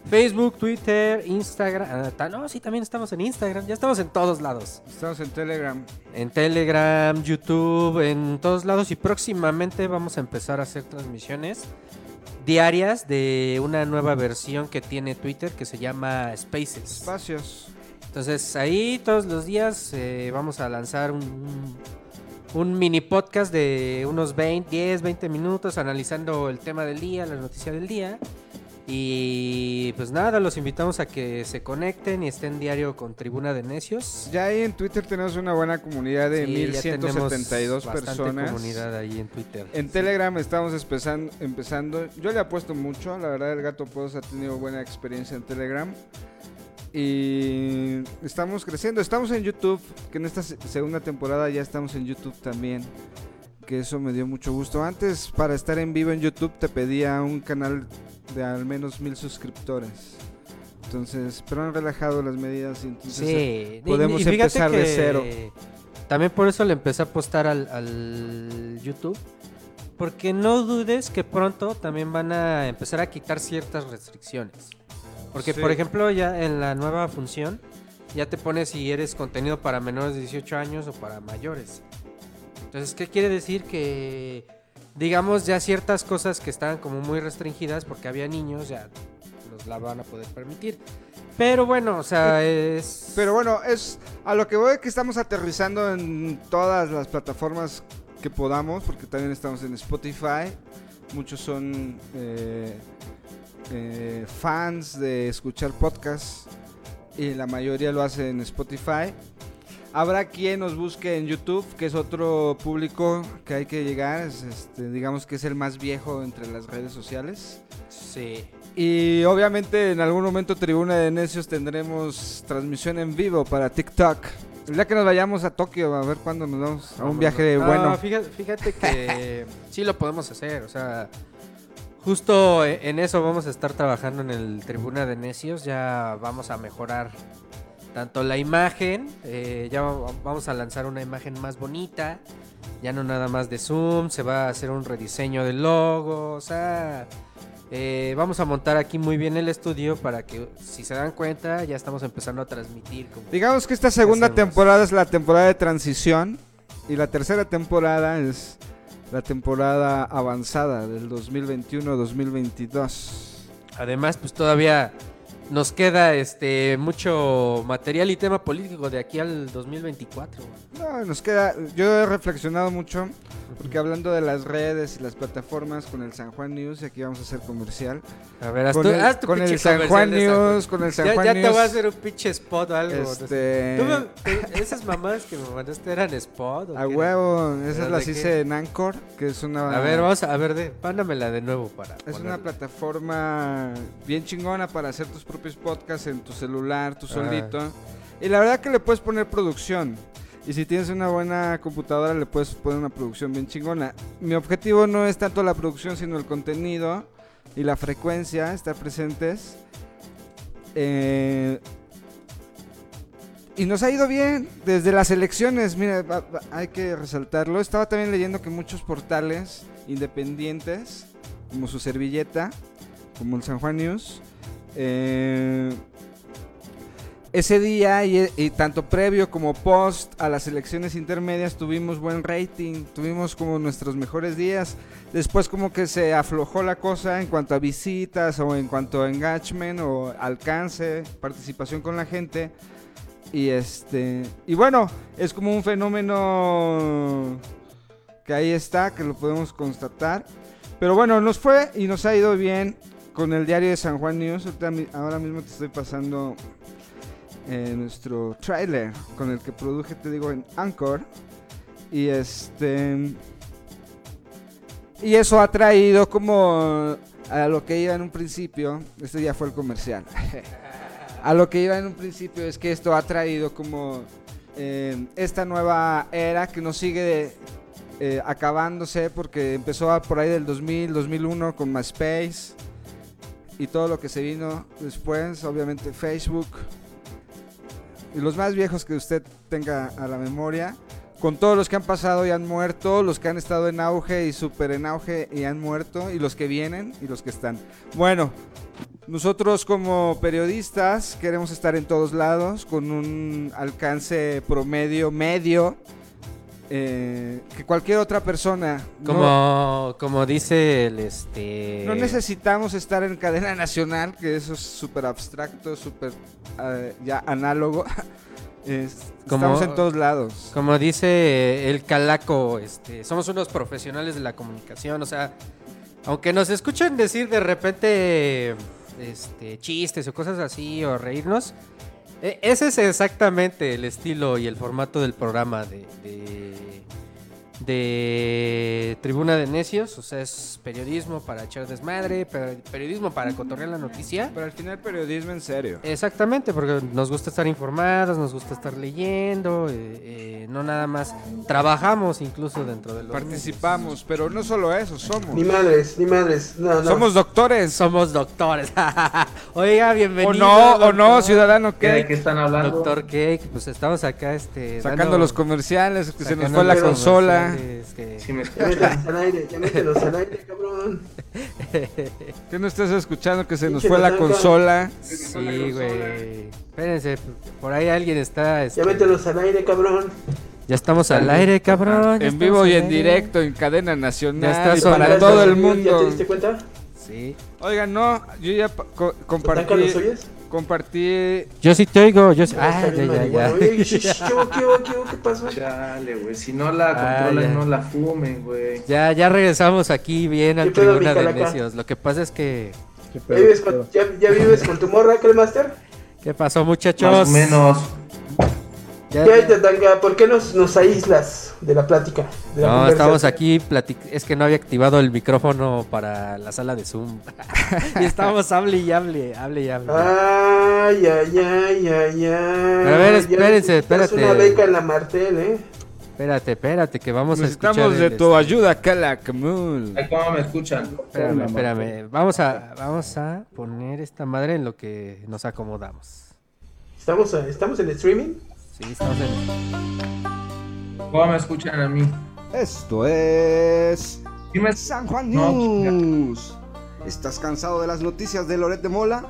[SPEAKER 3] Facebook, Twitter, Instagram. ah, no, sí, también estamos en Instagram. Ya estamos en todos lados.
[SPEAKER 10] Estamos en Telegram.
[SPEAKER 3] En Telegram, YouTube, en todos lados. Y próximamente vamos a empezar a hacer transmisiones diarias de una nueva versión que tiene Twitter que se llama Spaces.
[SPEAKER 10] Espacios.
[SPEAKER 3] Entonces ahí todos los días eh, vamos a lanzar un, un- un mini podcast de unos 20, 10, 20 minutos analizando el tema del día, la noticia del día. Y pues nada, los invitamos a que se conecten y estén diario con Tribuna de Necios.
[SPEAKER 10] Ya ahí en Twitter tenemos una buena comunidad de
[SPEAKER 3] Sí, ya tenemos
[SPEAKER 10] 1172
[SPEAKER 3] bastante
[SPEAKER 10] personas.
[SPEAKER 3] comunidad ahí en Twitter.
[SPEAKER 10] En Telegram estamos empezando. Yo le apuesto mucho. La verdad, el Gato Podos ha tenido buena experiencia en Telegram. Y estamos creciendo. Estamos en YouTube. Que en esta se- segunda temporada ya estamos en YouTube también. Que eso me dio mucho gusto. Antes, para estar en vivo en YouTube, te pedía un canal de al menos mil suscriptores. Entonces, pero han relajado las medidas y entonces eh,
[SPEAKER 3] Sí,
[SPEAKER 10] podemos
[SPEAKER 3] y- y fíjate
[SPEAKER 10] empezar de cero.
[SPEAKER 3] También por eso le empecé a apostar al, al YouTube. Porque no dudes que pronto también van a empezar a quitar ciertas restricciones. Porque,
[SPEAKER 10] Sí.
[SPEAKER 3] por ejemplo, ya en la nueva función, ya te pone si eres contenido para menores de 18 años o para mayores. Entonces, ¿qué quiere decir? Que, digamos, ya ciertas cosas que estaban como muy restringidas porque había niños, ya los la van a poder permitir. Pero bueno, o sea, es...
[SPEAKER 10] Pero bueno, es a lo que voy que estamos aterrizando en todas las plataformas que podamos, porque también estamos en Spotify. Muchos son eh, eh, fans de escuchar podcasts y la mayoría lo hace en Spotify. Habrá quien nos busque en YouTube, que es otro público que hay que llegar, es, este, digamos que es el más viejo entre las redes sociales.
[SPEAKER 3] Sí.
[SPEAKER 10] Y obviamente en algún momento Tribuna de Necios tendremos transmisión en vivo para TikTok. El día que nos vayamos a Tokio, a ver cuándo nos vamos a un viaje
[SPEAKER 3] No,
[SPEAKER 10] bueno.
[SPEAKER 3] Fíjate, fíjate que sí lo podemos hacer, o sea, justo e- en eso vamos a estar trabajando en el Tribuna de Necios, ya vamos a mejorar tanto la imagen, eh, ya va- vamos a lanzar una imagen más bonita, ya no nada más de Zoom, se va a hacer un rediseño del logo, o sea, eh, vamos a montar aquí muy bien el estudio para que si se dan cuenta ya estamos empezando a transmitir como...
[SPEAKER 10] Digamos que esta segunda temporada es la temporada de transición y la tercera temporada es la temporada avanzada del 2021-2022.
[SPEAKER 3] Además, pues todavía nos queda este mucho material y tema político de aquí al 2024.
[SPEAKER 10] No, nos queda, yo he reflexionado mucho porque hablando de las redes y las plataformas con el San Juan News, y aquí vamos a hacer comercial.
[SPEAKER 3] A ver, haz
[SPEAKER 10] con
[SPEAKER 3] tu-
[SPEAKER 10] el,
[SPEAKER 3] haz tu
[SPEAKER 10] con el San Juan
[SPEAKER 3] de San Juan.
[SPEAKER 10] News, con el San
[SPEAKER 3] ya,
[SPEAKER 10] Juan
[SPEAKER 3] ya
[SPEAKER 10] News.
[SPEAKER 3] te voy a hacer un pinche spot o algo.
[SPEAKER 10] Este-
[SPEAKER 3] ¿Tú me- te- esas mamadas que me mandaste eran spot. o
[SPEAKER 10] A huevo, esas
[SPEAKER 3] ¿Pero
[SPEAKER 10] las
[SPEAKER 3] qué?
[SPEAKER 10] hice en Anchor, que es una...
[SPEAKER 3] A ver, vamos a, a ver, de, pándamela de nuevo para.
[SPEAKER 10] Es una plataforma bien chingona para hacer tus propios propios podcasts en tu celular, tú
[SPEAKER 3] Ah.
[SPEAKER 10] solito. Y la verdad que le puedes poner producción. Y si tienes una buena computadora, le puedes poner una producción bien chingona. Mi objetivo no es tanto la producción, sino el contenido y la frecuencia, estar presentes. Eh, y nos ha ido bien desde las elecciones. Mira, hay que resaltarlo. Estaba también leyendo que muchos portales independientes, como su servilleta, como el San Juan News, eh, ese día y, y tanto previo como post a las elecciones intermedias tuvimos buen rating, tuvimos como nuestros mejores días. Después como que se aflojó la cosa en cuanto a visitas o en cuanto a engagement o alcance, participación con la gente. Y este y bueno, es como un fenómeno que ahí está, que lo podemos constatar. Pero bueno, nos fue y nos ha ido bien con el diario de San Juan News. Ahora mismo te estoy pasando eh, nuestro trailer con el que produje, te digo, en Anchor. Y este. Y eso ha traído como a lo que iba en un principio. Este ya fue el comercial. a lo que iba en un principio es que esto ha traído como eh, esta nueva era que nos sigue eh, acabándose porque empezó por ahí del 2000, 2001 con MySpace y todo lo que se vino después, obviamente Facebook y los más viejos que usted tenga a la memoria, con todos los que han pasado y han muerto, los que han estado en auge y súper en auge y han muerto, y los que vienen y los que están. Bueno, nosotros como periodistas queremos estar en todos lados con un alcance promedio medio eh, que cualquier otra persona. No-
[SPEAKER 3] Como, como dice el este.
[SPEAKER 10] no necesitamos estar en cadena nacional, que eso es súper abstracto, súper eh, ya análogo. Es-
[SPEAKER 3] Como-
[SPEAKER 10] estamos en todos lados.
[SPEAKER 3] Como dice el calaco, este, somos unos profesionales de la comunicación, o sea, aunque nos escuchen decir de repente este, chistes o cosas así o reírnos, ese es exactamente el estilo y el formato del programa de, de, de Tribuna de Necios, o sea, es periodismo para echar desmadre, per- periodismo para cotorrear la noticia.
[SPEAKER 10] Pero al final periodismo en serio.
[SPEAKER 3] Exactamente, porque nos gusta estar informados, nos gusta estar leyendo, eh, eh, no nada más trabajamos incluso dentro de los
[SPEAKER 10] Participamos, pero no solo eso, somos.
[SPEAKER 4] Ni madres, ni madres. No, no.
[SPEAKER 10] Somos doctores.
[SPEAKER 3] Somos doctores. Oiga, bienvenido.
[SPEAKER 10] O no, o no, ciudadano
[SPEAKER 5] ¿Qué- ¿De
[SPEAKER 10] Cake.
[SPEAKER 5] qué están hablando?
[SPEAKER 3] Doctor Cake, pues estamos acá este
[SPEAKER 10] Sacando
[SPEAKER 3] dando-
[SPEAKER 10] los comerciales, que se nos fue la consola.
[SPEAKER 3] Comerciales, que-
[SPEAKER 5] Si me
[SPEAKER 4] Ya
[SPEAKER 5] escuchan.
[SPEAKER 4] mételos al aire, ya mételos al aire, cabrón.
[SPEAKER 10] ¿Qué no estás escuchando? Que se nos fue la consola.
[SPEAKER 3] Sí, güey. Espérense, por ahí alguien está este,
[SPEAKER 4] Ya mételos al aire, cabrón.
[SPEAKER 3] Ya estamos al aire, cabrón. ya
[SPEAKER 10] En vivo y en
[SPEAKER 3] aire.
[SPEAKER 10] directo, en cadena
[SPEAKER 3] Ya
[SPEAKER 10] nacional
[SPEAKER 3] está
[SPEAKER 10] y para todo el
[SPEAKER 4] ¿Ya te
[SPEAKER 10] mundo.
[SPEAKER 4] diste cuenta?
[SPEAKER 3] Sí.
[SPEAKER 10] Oigan, no, yo ya pa- co-
[SPEAKER 4] ¿Tatanka,
[SPEAKER 10] compartí,
[SPEAKER 4] los oyes?
[SPEAKER 10] Compartí
[SPEAKER 3] Yo sí te oigo, yo sí.
[SPEAKER 4] Ya
[SPEAKER 3] Ah, ya,
[SPEAKER 4] bien
[SPEAKER 3] ya, ya.
[SPEAKER 4] marihuana. Oye, sh- sh- ¿Qué hubo, qué hubo, qué hubo? ¿Qué pasó?
[SPEAKER 5] Chale, güey. Si no la
[SPEAKER 3] Ah,
[SPEAKER 5] controlan,
[SPEAKER 3] ya.
[SPEAKER 5] no la fumen, güey.
[SPEAKER 3] Ya, ya regresamos aquí bien al
[SPEAKER 4] ¿Qué pedo,
[SPEAKER 3] Tribuna de? Necios. Lo que pasa es que...
[SPEAKER 7] ¿Qué
[SPEAKER 4] ¿Ya
[SPEAKER 7] pedo,
[SPEAKER 4] vives, con,
[SPEAKER 7] pedo?
[SPEAKER 4] ya, ya vives con tu morra, Master?
[SPEAKER 3] ¿Qué pasó, muchachos?
[SPEAKER 5] Más o menos.
[SPEAKER 3] Ya-.
[SPEAKER 4] ¿Por qué nos, nos aíslas de la plática? De la
[SPEAKER 3] No, estamos aquí, platic- es que no había activado el micrófono para la sala de Zoom. y estábamos hable y hable, hable y hable.
[SPEAKER 4] Ay, ay, ay, ay, ay.
[SPEAKER 3] Pero a ver,
[SPEAKER 4] Ya
[SPEAKER 3] espérense,
[SPEAKER 4] necesitas
[SPEAKER 3] espérate.
[SPEAKER 4] una beca en la Martel, ¿eh?
[SPEAKER 3] Espérate, espérate, que vamos a escuchar...
[SPEAKER 10] Necesitamos de
[SPEAKER 3] el,
[SPEAKER 10] tu
[SPEAKER 3] este-
[SPEAKER 10] ayuda, Calakmul.
[SPEAKER 5] Ay, ¿Cómo me escuchan?
[SPEAKER 3] Espérame, espérame. Vamos a, vamos a poner esta madre en lo que nos acomodamos.
[SPEAKER 4] ¿Estamos, ¿Estamos en streaming?
[SPEAKER 3] Sí, estamos en...
[SPEAKER 5] ¿Cómo me escuchan a mí?
[SPEAKER 12] Esto es
[SPEAKER 5] Dime.
[SPEAKER 12] San Juan
[SPEAKER 5] No,
[SPEAKER 12] News. ¿Estás cansado de las noticias de Loret de Mola?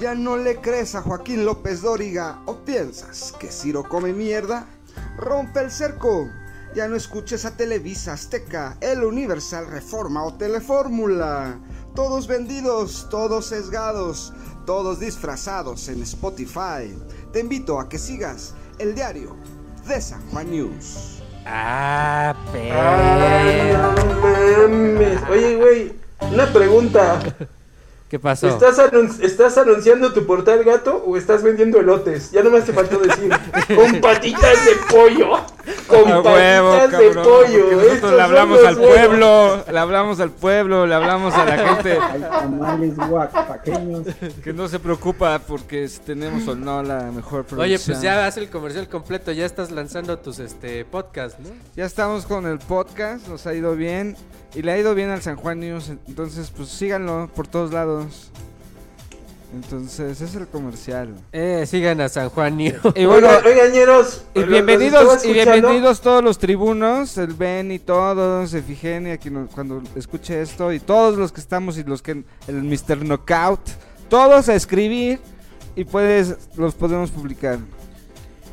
[SPEAKER 12] ¿Ya no le crees a Joaquín López Dóriga o piensas que Ciro come mierda? Rompe el cerco. Ya no escuches a Televisa, Azteca, El Universal, Reforma o Telefórmula. Todos vendidos, todos sesgados, todos disfrazados en Spotify. Te invito a que sigas el diario de San Juan News.
[SPEAKER 3] Ah, pero...
[SPEAKER 4] no mames. Oye, güey, una pregunta.
[SPEAKER 3] ¿Qué pasó?
[SPEAKER 4] ¿Estás, anun- ¿Estás anunciando tu portal gato o estás vendiendo elotes? Ya nomás te faltó decir, con patitas de pollo. Con
[SPEAKER 10] A huevo,
[SPEAKER 4] de
[SPEAKER 10] cabrón.
[SPEAKER 4] pollo.
[SPEAKER 10] nosotros le hablamos al pueblo, le hablamos al pueblo, le hablamos a la gente que no se preocupa porque tenemos o no la mejor producción.
[SPEAKER 3] Oye, pues ya haz el comercial completo, ya estás lanzando tus este podcasts, ¿no?
[SPEAKER 10] Ya estamos con el podcast, nos ha ido bien y le ha ido bien al San Juan News, entonces pues síganlo por todos lados. Entonces, es el comercial.
[SPEAKER 3] Eh, sigan a San Juan.
[SPEAKER 10] Y bueno,
[SPEAKER 4] Oigan,
[SPEAKER 10] y
[SPEAKER 4] los- los
[SPEAKER 10] bienvenidos
[SPEAKER 4] estaba
[SPEAKER 10] y
[SPEAKER 4] escuchando.
[SPEAKER 10] bienvenidos todos los tribunos, el Ben y todos, Efigenia, quien nos- cuando escuche esto y todos los que estamos y los que el Mr. Knockout, todos a escribir y puedes los podemos publicar.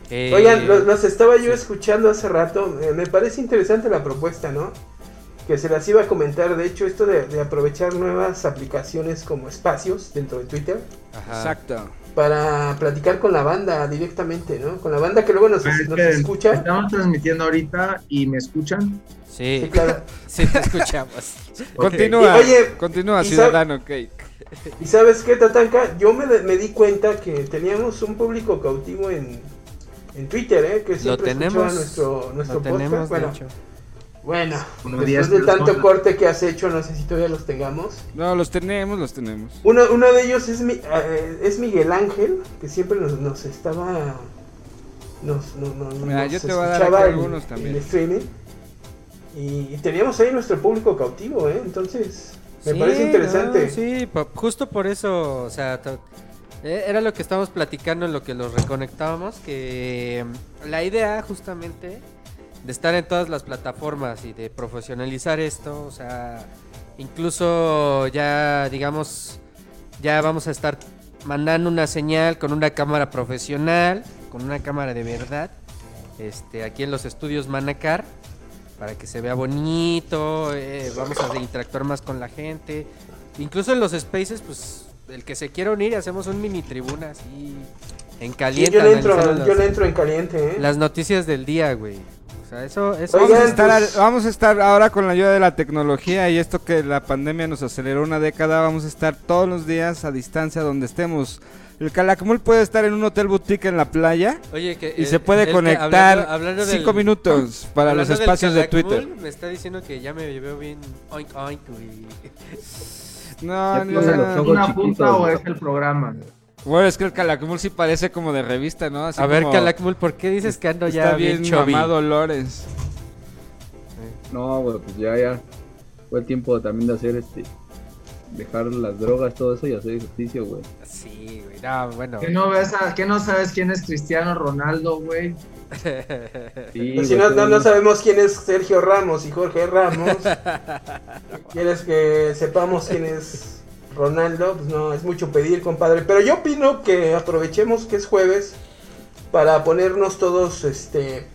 [SPEAKER 3] Eh,
[SPEAKER 4] Oigan, los, los estaba yo escuchando hace rato. eh, me parece interesante la propuesta, ¿no? Que se las iba a comentar. De hecho, esto de, de aprovechar nuevas aplicaciones como espacios dentro de Twitter
[SPEAKER 3] Ajá.
[SPEAKER 10] Exacto.
[SPEAKER 4] para platicar con la banda directamente, ¿no? Con la banda que luego nos,
[SPEAKER 5] Es
[SPEAKER 4] nos
[SPEAKER 5] que
[SPEAKER 4] escucha.
[SPEAKER 5] Estamos transmitiendo ahorita y me escuchan.
[SPEAKER 3] Sí,
[SPEAKER 4] Sí, claro.
[SPEAKER 3] sí te escuchamos.
[SPEAKER 10] Continúa,
[SPEAKER 4] Y, oye,
[SPEAKER 10] continúa, ciudadano Cake.
[SPEAKER 4] ¿Y sabes qué, Tatanka? Yo me, me di cuenta que teníamos un público cautivo en, en Twitter, ¿eh? Que
[SPEAKER 3] Lo
[SPEAKER 4] siempre escuchaba
[SPEAKER 3] tenemos,
[SPEAKER 4] nuestro, nuestro
[SPEAKER 3] lo
[SPEAKER 4] podcast.
[SPEAKER 3] tenemos, de
[SPEAKER 4] bueno,
[SPEAKER 3] hecho.
[SPEAKER 4] Bueno, después de tanto corte que has hecho, no sé si todavía los tengamos.
[SPEAKER 10] No, los tenemos, los tenemos.
[SPEAKER 4] Uno, uno de ellos es, mi, eh, es Miguel Ángel, que siempre nos, nos estaba. Nos, no, no,
[SPEAKER 10] Mira,
[SPEAKER 4] nos
[SPEAKER 10] yo te voy a dar
[SPEAKER 4] en-
[SPEAKER 10] algunos también.
[SPEAKER 4] Y, y teníamos ahí nuestro público cautivo, ¿eh? Entonces, me
[SPEAKER 3] Sí,
[SPEAKER 4] parece interesante.
[SPEAKER 3] no, sí, po- justo por eso, o sea, eh, era lo que estábamos platicando en lo que los reconectábamos, que mm, la idea justamente de estar en todas las plataformas y de profesionalizar esto, o sea, incluso ya, digamos, ya vamos a estar mandando una señal con una cámara profesional, con una cámara de verdad, este, aquí en los estudios Manacar, para que se vea bonito, eh, vamos a interactuar más con la gente, incluso en los spaces, pues, el que se quiera unir, hacemos un mini tribuna así, en
[SPEAKER 4] Sí,
[SPEAKER 3] caliente,
[SPEAKER 4] yo, le entro, yo le entro en caliente, ¿eh?
[SPEAKER 3] las noticias del día, güey. Sea, eso, eso
[SPEAKER 10] Vamos a, estar,
[SPEAKER 4] pues-
[SPEAKER 10] vamos a estar ahora con la ayuda de la tecnología y esto que la pandemia nos aceleró una década, vamos a estar todos los días a distancia donde estemos. El Calakmul puede estar en un hotel boutique en la playa
[SPEAKER 3] Oye, que,
[SPEAKER 10] y
[SPEAKER 3] eh,
[SPEAKER 10] se puede
[SPEAKER 3] que-
[SPEAKER 10] conectar
[SPEAKER 3] hablando- hablando del-
[SPEAKER 10] cinco minutos para los espacios de Twitter.
[SPEAKER 3] Me está diciendo que ya me veo bien oink oink, güey.
[SPEAKER 10] No, no, no.
[SPEAKER 5] ¿Es
[SPEAKER 7] ojos
[SPEAKER 5] una punta o es el programa?
[SPEAKER 10] Bueno, es que el Calakmul sí parece como de revista, ¿no? Así
[SPEAKER 3] A ver, Calakmul, ¿por qué dices que ando ya bien
[SPEAKER 10] bien mamado Dolores.
[SPEAKER 7] No, güey, pues ya, ya. Fue el tiempo también de hacer este. Dejar las drogas, todo eso y hacer ejercicio, güey.
[SPEAKER 3] Sí, güey, no, bueno.
[SPEAKER 5] ¿Que no, ves a- que no sabes quién es Cristiano Ronaldo, güey?
[SPEAKER 7] Sí,
[SPEAKER 4] Pues si no, no, sabemos quién es Sergio Ramos y Jorge Ramos, quieres que sepamos quién es Ronaldo, pues no, es mucho pedir, compadre. Pero yo opino que aprovechemos que es jueves para ponernos todos, este,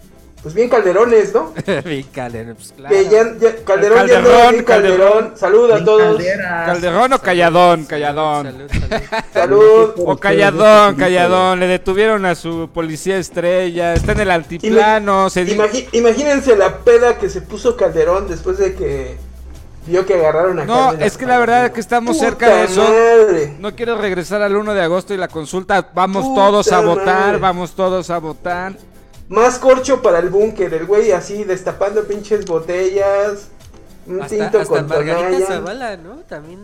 [SPEAKER 4] pues bien calderones, ¿no?
[SPEAKER 3] Bien Calderón, pues claro.
[SPEAKER 4] Que ya, ya- Calderón, ya
[SPEAKER 10] Calderón,
[SPEAKER 4] anda bien Calderón. Salud a todos.
[SPEAKER 5] calderas.
[SPEAKER 10] ¿Calderón o Calladón? Calladón.
[SPEAKER 3] Salud, salud.
[SPEAKER 4] Salud.
[SPEAKER 10] O Calladón, Calladón. Le detuvieron a su policía estrella. Está en el altiplano. Se di-
[SPEAKER 4] Imagi- imagínense la peda que se puso Calderón después de que vio que agarraron a
[SPEAKER 10] No, es que la verdad es que estamos
[SPEAKER 4] Puta
[SPEAKER 10] cerca de eso.
[SPEAKER 4] madre.
[SPEAKER 10] No quiero regresar al 1 de agosto y la consulta. Vamos
[SPEAKER 4] Puta
[SPEAKER 10] todos a votar.
[SPEAKER 4] madre.
[SPEAKER 10] Vamos todos a votar.
[SPEAKER 4] Más corcho para el búnker, el güey así destapando pinches botellas. Un
[SPEAKER 3] Hasta,
[SPEAKER 4] tinto
[SPEAKER 3] hasta
[SPEAKER 4] con
[SPEAKER 3] Margarita. Zavala, ¿no? También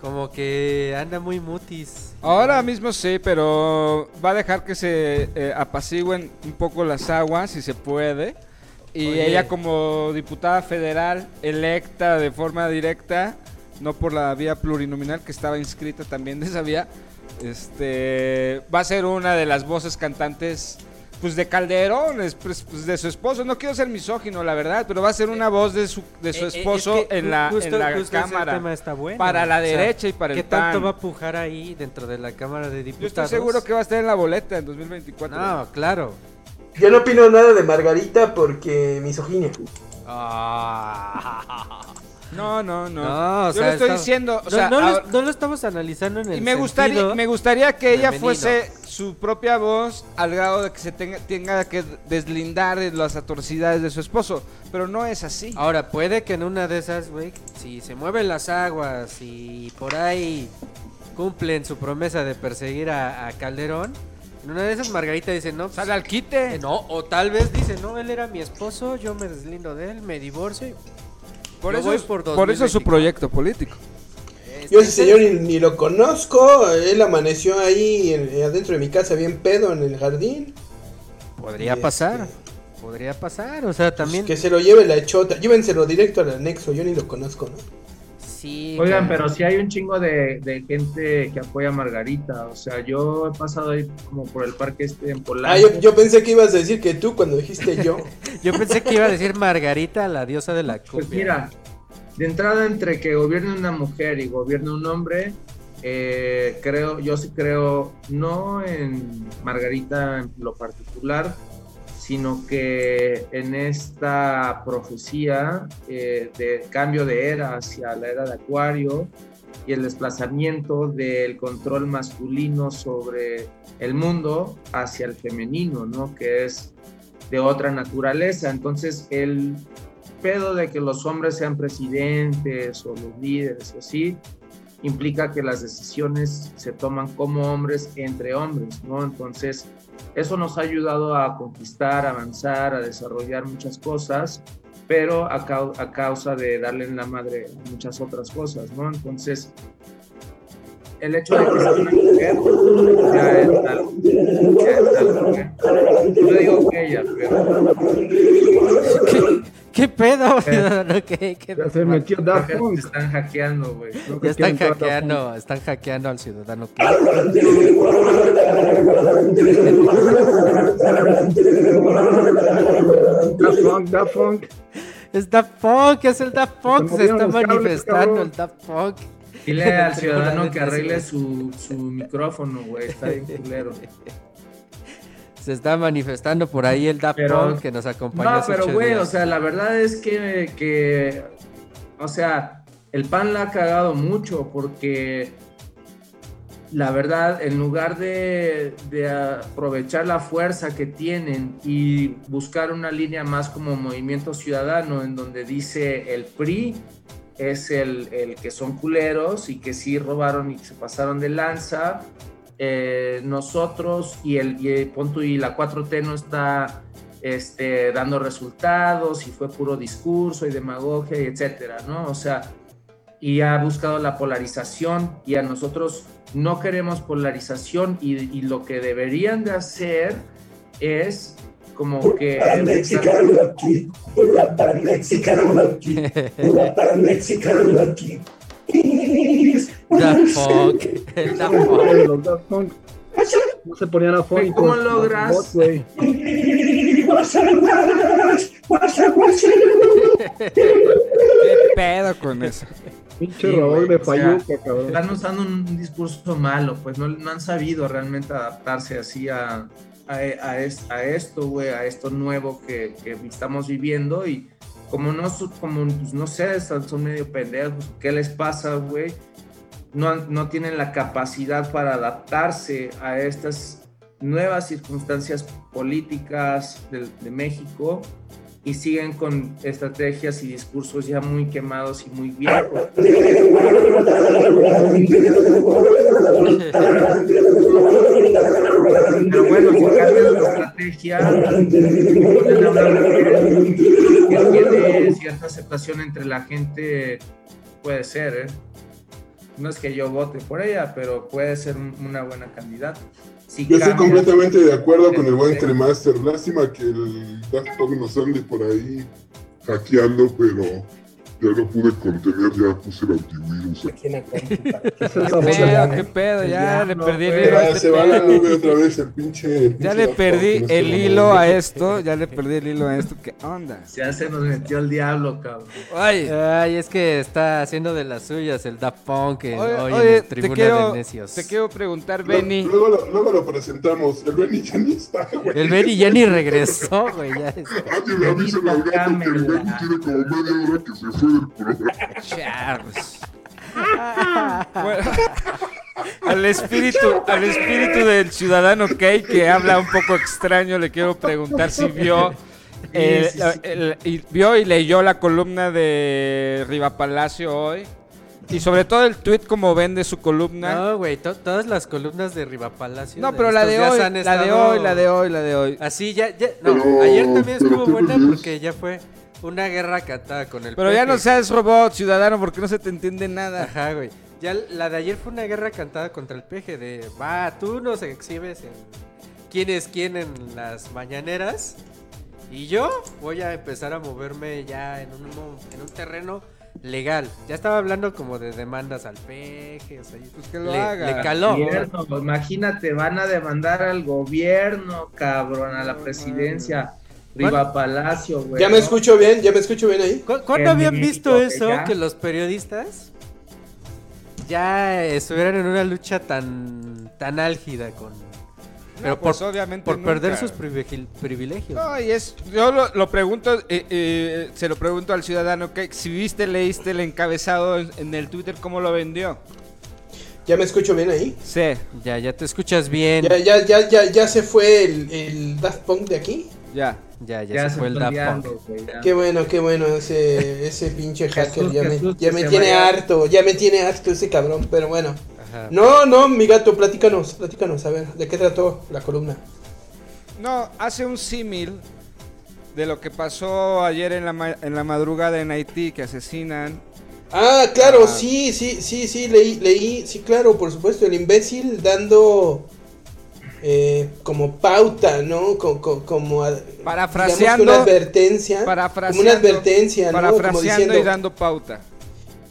[SPEAKER 3] como que anda muy mutis.
[SPEAKER 10] Ahora mismo sí, pero va a dejar que se eh, apacigüen un poco las aguas, si se puede. Y
[SPEAKER 3] Oye.
[SPEAKER 10] ella como diputada federal electa de forma directa, no por la vía plurinominal que estaba inscrita también de esa vía, este, va a ser una de las voces cantantes pues de Calderón, es, pues, pues, de su esposo. No quiero ser misógino, la verdad, pero va a ser una voz de su, de su
[SPEAKER 3] Eh, eh,
[SPEAKER 10] esposo
[SPEAKER 3] es que
[SPEAKER 10] en la,
[SPEAKER 3] justo-
[SPEAKER 10] en la
[SPEAKER 3] justo
[SPEAKER 10] cámara.
[SPEAKER 3] tema está bueno.
[SPEAKER 10] Para la
[SPEAKER 3] O sea,
[SPEAKER 10] derecha y para el
[SPEAKER 3] ¿Qué tanto
[SPEAKER 10] PAN.
[SPEAKER 3] va a pujar ahí dentro de la Cámara de
[SPEAKER 10] Yo
[SPEAKER 3] Diputados?
[SPEAKER 10] estoy seguro que va a estar en la boleta en 2024.
[SPEAKER 3] No, claro.
[SPEAKER 4] Yo no opino nada de Margarita porque misoginia.
[SPEAKER 10] No, no, no.
[SPEAKER 3] No, o
[SPEAKER 10] Yo
[SPEAKER 3] sea,
[SPEAKER 10] le estoy
[SPEAKER 3] está-
[SPEAKER 10] diciendo, o
[SPEAKER 3] no,
[SPEAKER 10] sea,
[SPEAKER 3] no, lo,
[SPEAKER 10] ahora-
[SPEAKER 3] no lo estamos analizando en el
[SPEAKER 10] y me gustaría,
[SPEAKER 3] sentido
[SPEAKER 10] me gustaría que ella
[SPEAKER 3] femenino.
[SPEAKER 10] fuese su propia voz al grado de que se tenga, tenga que deslindar de las atrocidades de su esposo, pero no es así.
[SPEAKER 3] Ahora, puede que en una de esas, güey, si se mueven las aguas y por ahí cumplen su promesa de perseguir a, a Calderón, En una de esas Margarita dice, no, pues,
[SPEAKER 10] Sale al quite.
[SPEAKER 3] eh, no, o tal vez dice, no, él era mi esposo, yo me deslindo de él, me divorcio y
[SPEAKER 10] Por
[SPEAKER 3] Yo
[SPEAKER 10] eso,
[SPEAKER 3] voy por
[SPEAKER 10] por eso es su
[SPEAKER 3] 2024.
[SPEAKER 10] proyecto político.
[SPEAKER 4] Yo ese señor ni, ni lo conozco, él amaneció ahí en- adentro de mi casa bien pedo en el jardín.
[SPEAKER 3] podría
[SPEAKER 4] Y
[SPEAKER 3] pasar,
[SPEAKER 4] este,
[SPEAKER 3] podría pasar, o sea, también
[SPEAKER 4] Que se lo lleve la chota, llévenselo directo al anexo, yo ni lo conozco, ¿no?
[SPEAKER 3] Sí.
[SPEAKER 5] Oigan,
[SPEAKER 3] claro.
[SPEAKER 5] pero sí hay un chingo de, de gente que apoya a Margarita. O sea, yo he pasado ahí como por el parque este en Polanco.
[SPEAKER 4] Ah, yo, yo pensé que ibas a decir que tú cuando dijiste yo.
[SPEAKER 3] Yo pensé que iba a decir Margarita, la diosa de la
[SPEAKER 5] Pues
[SPEAKER 3] cumbia.
[SPEAKER 5] mira, de entrada entre que gobierne una mujer y gobierne un hombre, eh, creo, yo sí creo, no en Margarita en lo particular, sino que en esta profecía eh, de cambio de era hacia la era de Acuario y el desplazamiento del control masculino sobre el mundo hacia el femenino, ¿no? Que es de otra naturaleza. Entonces, el pedo de que los hombres sean presidentes o los líderes y así, implica que las decisiones se toman como hombres entre hombres, ¿no? Entonces, eso nos ha ayudado a conquistar, avanzar, a desarrollar muchas cosas, pero a, cau- a causa de darle en la madre muchas otras cosas, ¿no? Entonces, el hecho de que sea una mujer ya es algo, ya es algo no digo que ella, pero
[SPEAKER 3] ¿Qué, pedo?
[SPEAKER 5] Eh.
[SPEAKER 3] ¿qué- qué-
[SPEAKER 7] Ya se metió Daft Punk.
[SPEAKER 5] están hackeando, güey.
[SPEAKER 3] Ya están hackeando, están hackeando al ciudadano.
[SPEAKER 7] Daft Punk, Daft Punk.
[SPEAKER 3] Es Daft Punk, es el Daft Punk, se está manifestando
[SPEAKER 7] cabrón.
[SPEAKER 3] el Daft Punk.
[SPEAKER 5] Dile al ciudadano que arregle su, su micrófono, güey. Está bien culero.
[SPEAKER 3] Se está manifestando por ahí el Daft Punk que nos acompañó
[SPEAKER 5] No,
[SPEAKER 3] hace
[SPEAKER 5] pero güey,
[SPEAKER 3] días.
[SPEAKER 5] o sea, la verdad es que, que, o sea, el PAN la ha cagado mucho porque la verdad, en lugar de, de aprovechar la fuerza que tienen y buscar una línea más como movimiento ciudadano, en donde dice el PRI es el, el que son culeros y que sí robaron y se pasaron de lanza, eh, nosotros y el, y punto y la 4T no está este, dando resultados y fue puro discurso y demagogia y etcétera, ¿no? O sea, y ha buscado la polarización y a nosotros no queremos polarización y, y lo que deberían de hacer es como que...
[SPEAKER 3] Daft Punk, el Daft Punk.
[SPEAKER 7] Punk. Los Daft Punk. No se ponían a
[SPEAKER 5] Güey,
[SPEAKER 7] fondo.
[SPEAKER 5] ¿Cómo logras?
[SPEAKER 7] güey.
[SPEAKER 10] ¿Qué pedo con eso?
[SPEAKER 7] Pinche
[SPEAKER 5] Sí,
[SPEAKER 7] robot
[SPEAKER 5] güey,
[SPEAKER 7] de
[SPEAKER 5] o sea,
[SPEAKER 7] Fayuca, cabrón.
[SPEAKER 5] Están usando un, discurso malo, pues no, no han sabido realmente adaptarse así a, a, a es- a esto, güey, a esto nuevo que, que estamos viviendo y como no, como, pues, no sé, son medio pendejos, ¿qué les pasa, güey? No, no tienen la capacidad para adaptarse a estas nuevas circunstancias políticas de, de México y siguen con estrategias y discursos ya muy quemados y muy viejos. Pero bueno, si cambian la estrategia, ponen una mujer que tiene cierta aceptación entre la gente, puede ser, ¿eh? No es que yo vote por ella, pero puede ser un- una buena candidata. Si
[SPEAKER 13] Yo estoy completamente de acuerdo con el buen Cremaster. Lástima que el Daft Punk nos ande por ahí hackeando, pero ya lo pude contener, ya puse el antivirus.
[SPEAKER 10] ¿Qué pedo? ¿Qué pedo? Ya
[SPEAKER 5] Ya,
[SPEAKER 10] le
[SPEAKER 5] no,
[SPEAKER 10] perdí el hilo este
[SPEAKER 13] se va la nube otra vez el pinche. el
[SPEAKER 10] Ya
[SPEAKER 13] pinche
[SPEAKER 10] le perdí el hilo a esto, ya le perdí el hilo a esto. ¿Qué onda?
[SPEAKER 5] Ya se nos metió el diablo, cabrón.
[SPEAKER 10] Ay,
[SPEAKER 3] Ay, es que está haciendo de las suyas el Daft Punk
[SPEAKER 10] oye,
[SPEAKER 3] hoy
[SPEAKER 10] oye,
[SPEAKER 3] en el
[SPEAKER 10] te
[SPEAKER 3] Tribuna
[SPEAKER 10] quiero,
[SPEAKER 3] de Necios.
[SPEAKER 10] te quiero preguntar, Benny.
[SPEAKER 13] Luego, lo, luego lo presentamos. El Benny ya ni está, güey.
[SPEAKER 3] El Benny ya ni regresó, güey. Ya es-
[SPEAKER 13] Nadie le avisa al gato que el Benny tiene como media hora que se fue.
[SPEAKER 10] Charles. Bueno, al espíritu, al espíritu del ciudadano Kay que habla un poco extraño, le quiero preguntar si vio, eh, el- vio y leyó la columna de Riva Palacio hoy, Y sobre todo el tweet como vende su columna.
[SPEAKER 3] No, güey, to- todas las columnas de Riva Palacio.
[SPEAKER 10] No, pero la de hoy, la de hoy, la de hoy, la de hoy.
[SPEAKER 3] Así ya, ya. No,
[SPEAKER 13] Pero-
[SPEAKER 3] ayer también estuvo
[SPEAKER 13] ¿qué
[SPEAKER 3] buena porque ya fue una guerra cantada con el
[SPEAKER 10] Pero ya no seas robot, ciudadano, porque no se te entiende nada.
[SPEAKER 3] Ajá, güey. Ya la de ayer fue una guerra cantada contra el peje de, va, tú nos exhibes en quién es quién en las mañaneras y yo voy a empezar a moverme ya en un, en un terreno legal. Ya estaba hablando como de demandas al peje, o sea,
[SPEAKER 10] Pues que lo
[SPEAKER 3] le,
[SPEAKER 10] haga.
[SPEAKER 3] le caló.
[SPEAKER 5] Imagínate, van a demandar al gobierno, cabrón, a la presidencia. Riva Palacio, güey.
[SPEAKER 4] ¿Ya me escucho bien? ¿Ya me escucho bien ahí?
[SPEAKER 3] ¿Cu- ¿Cuándo habían visto
[SPEAKER 5] que
[SPEAKER 3] eso?
[SPEAKER 5] ya-
[SPEAKER 3] Que los periodistas ya estuvieran en una lucha tan, tan álgida con... Pero
[SPEAKER 10] pues,
[SPEAKER 3] por,
[SPEAKER 10] obviamente
[SPEAKER 3] por perder
[SPEAKER 10] nunca.
[SPEAKER 3] sus privilegios.
[SPEAKER 10] No, y es, yo lo, lo pregunto, eh, eh, se lo pregunto al ciudadano, que si viste, leíste el encabezado en, en el Twitter, ¿cómo lo vendió?
[SPEAKER 4] ¿Ya me escucho bien ahí?
[SPEAKER 10] Sí.
[SPEAKER 3] Ya, ya te escuchas bien.
[SPEAKER 4] ¿Ya, ya, ya, ya, ya se fue el, el Daft Punk de aquí?
[SPEAKER 10] Ya.
[SPEAKER 3] Ya, ya,
[SPEAKER 5] Ya
[SPEAKER 3] se
[SPEAKER 5] se
[SPEAKER 3] fue el Daft.
[SPEAKER 4] Qué bueno, qué bueno, ese, ese pinche hacker ya me, ya tiene
[SPEAKER 5] vaya.
[SPEAKER 4] harto, ya me tiene harto ese cabrón, pero bueno.
[SPEAKER 3] Ajá.
[SPEAKER 4] No, no, mi gato, platícanos, platícanos, a ver, ¿de qué trató la columna?
[SPEAKER 10] No, hace un símil de lo que pasó ayer en la, ma- en la madrugada en Haití, que asesinan.
[SPEAKER 4] Ah, claro,
[SPEAKER 10] Ah.
[SPEAKER 4] sí, sí, sí, sí, leí, leí, sí, claro, por supuesto, el imbécil dando eh, como pauta, ¿no? Co- co- como, a-
[SPEAKER 10] Parafraseando-
[SPEAKER 4] digamos una advertencia, como
[SPEAKER 10] Parafraseando,
[SPEAKER 4] una advertencia, ¿no? Como
[SPEAKER 10] parafraseando
[SPEAKER 4] diciendo,
[SPEAKER 10] y dando pauta.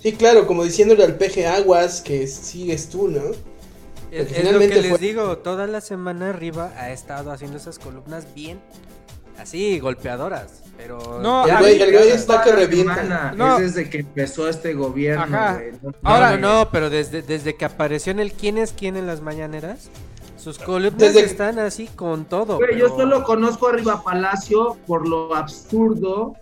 [SPEAKER 4] sí, claro, como diciéndole al peje aguas que sigues tú, ¿no?
[SPEAKER 3] Es,
[SPEAKER 4] Porque
[SPEAKER 3] es lo que
[SPEAKER 4] finalmente
[SPEAKER 3] les
[SPEAKER 4] fue-
[SPEAKER 3] digo, toda la semana arriba ha estado haciendo esas columnas bien, así, golpeadoras, pero...
[SPEAKER 10] No,
[SPEAKER 4] El güey, el güey está que revienta.
[SPEAKER 10] No.
[SPEAKER 5] Es desde que empezó este gobierno,
[SPEAKER 10] Ajá.
[SPEAKER 5] güey.
[SPEAKER 10] Ahora-
[SPEAKER 3] no, no, pero desde, desde que apareció en el quién es quién en las mañaneras, sus columnas
[SPEAKER 4] Desde que-
[SPEAKER 3] están así con todo.
[SPEAKER 5] Güey,
[SPEAKER 3] pero-
[SPEAKER 5] yo solo conozco a Riva Palacio por lo absurdo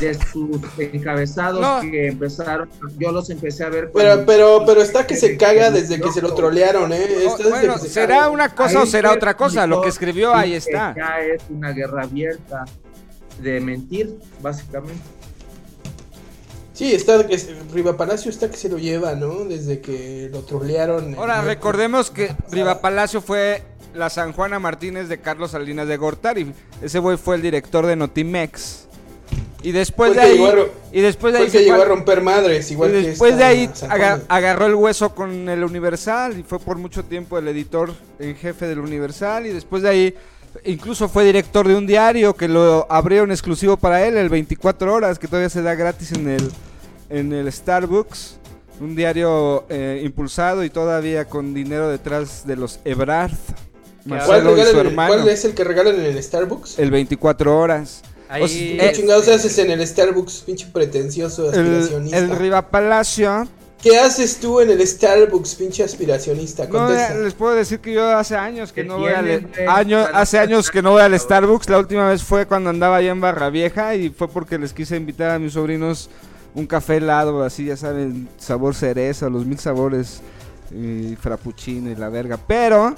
[SPEAKER 5] de sus encabezados
[SPEAKER 10] No.
[SPEAKER 5] que empezaron. Yo los empecé a ver.
[SPEAKER 4] Pero, pero, pero está que se caga desde que se lo trolearon, ¿eh? Está
[SPEAKER 10] bueno,
[SPEAKER 4] se
[SPEAKER 10] ¿será
[SPEAKER 4] caga.
[SPEAKER 10] una cosa o será
[SPEAKER 5] se
[SPEAKER 10] otra cosa? Lo que escribió ahí está.
[SPEAKER 5] Ya es una guerra abierta de mentir, básicamente.
[SPEAKER 4] Sí, está que se- Riva Palacio está que se lo lleva, ¿no? Desde que lo trolearon.
[SPEAKER 10] Ahora, recordemos que Riva Palacio fue la San Juana Martínez de Carlos Salinas de Gortari. Ese güey fue el director de Notimex. Y después
[SPEAKER 4] Fue
[SPEAKER 10] de ahí.
[SPEAKER 4] a
[SPEAKER 10] Y después de ahí.
[SPEAKER 4] que
[SPEAKER 10] se
[SPEAKER 4] llegó a romper madres, igual
[SPEAKER 10] y
[SPEAKER 4] que
[SPEAKER 10] después
[SPEAKER 4] esta
[SPEAKER 10] de ahí agarró el hueso con el Universal y fue por mucho tiempo el editor en jefe del Universal y después de ahí incluso fue director de un diario que lo abrieron exclusivo para él, el 24 horas, que todavía se da gratis en el, en el Starbucks. Un diario eh, impulsado y todavía con dinero detrás de los Ebrard.
[SPEAKER 4] ¿Cuál,
[SPEAKER 10] Marcelo y
[SPEAKER 4] regalan
[SPEAKER 10] su
[SPEAKER 4] el-
[SPEAKER 10] hermano.
[SPEAKER 4] cuál es el que regalan en el Starbucks?
[SPEAKER 10] El 24 horas.
[SPEAKER 3] Ahí-
[SPEAKER 10] O sea,
[SPEAKER 4] ¿Qué chingados haces en el Starbucks, pinche pretencioso
[SPEAKER 10] el,
[SPEAKER 4] aspiracionista?
[SPEAKER 10] el Riva Palacio.
[SPEAKER 4] ¿Qué haces tú en el Starbucks, pinche aspiracionista? Contesta.
[SPEAKER 10] les puedo decir que yo hace años que
[SPEAKER 5] ¿Qué
[SPEAKER 10] no voy al hace años que no voy al Starbucks. La última vez fue cuando andaba allá en Barra Vieja y fue porque les quise invitar a mis sobrinos un café helado, así ya saben, sabor cereza, los mil sabores y frappuccino y la verga. Pero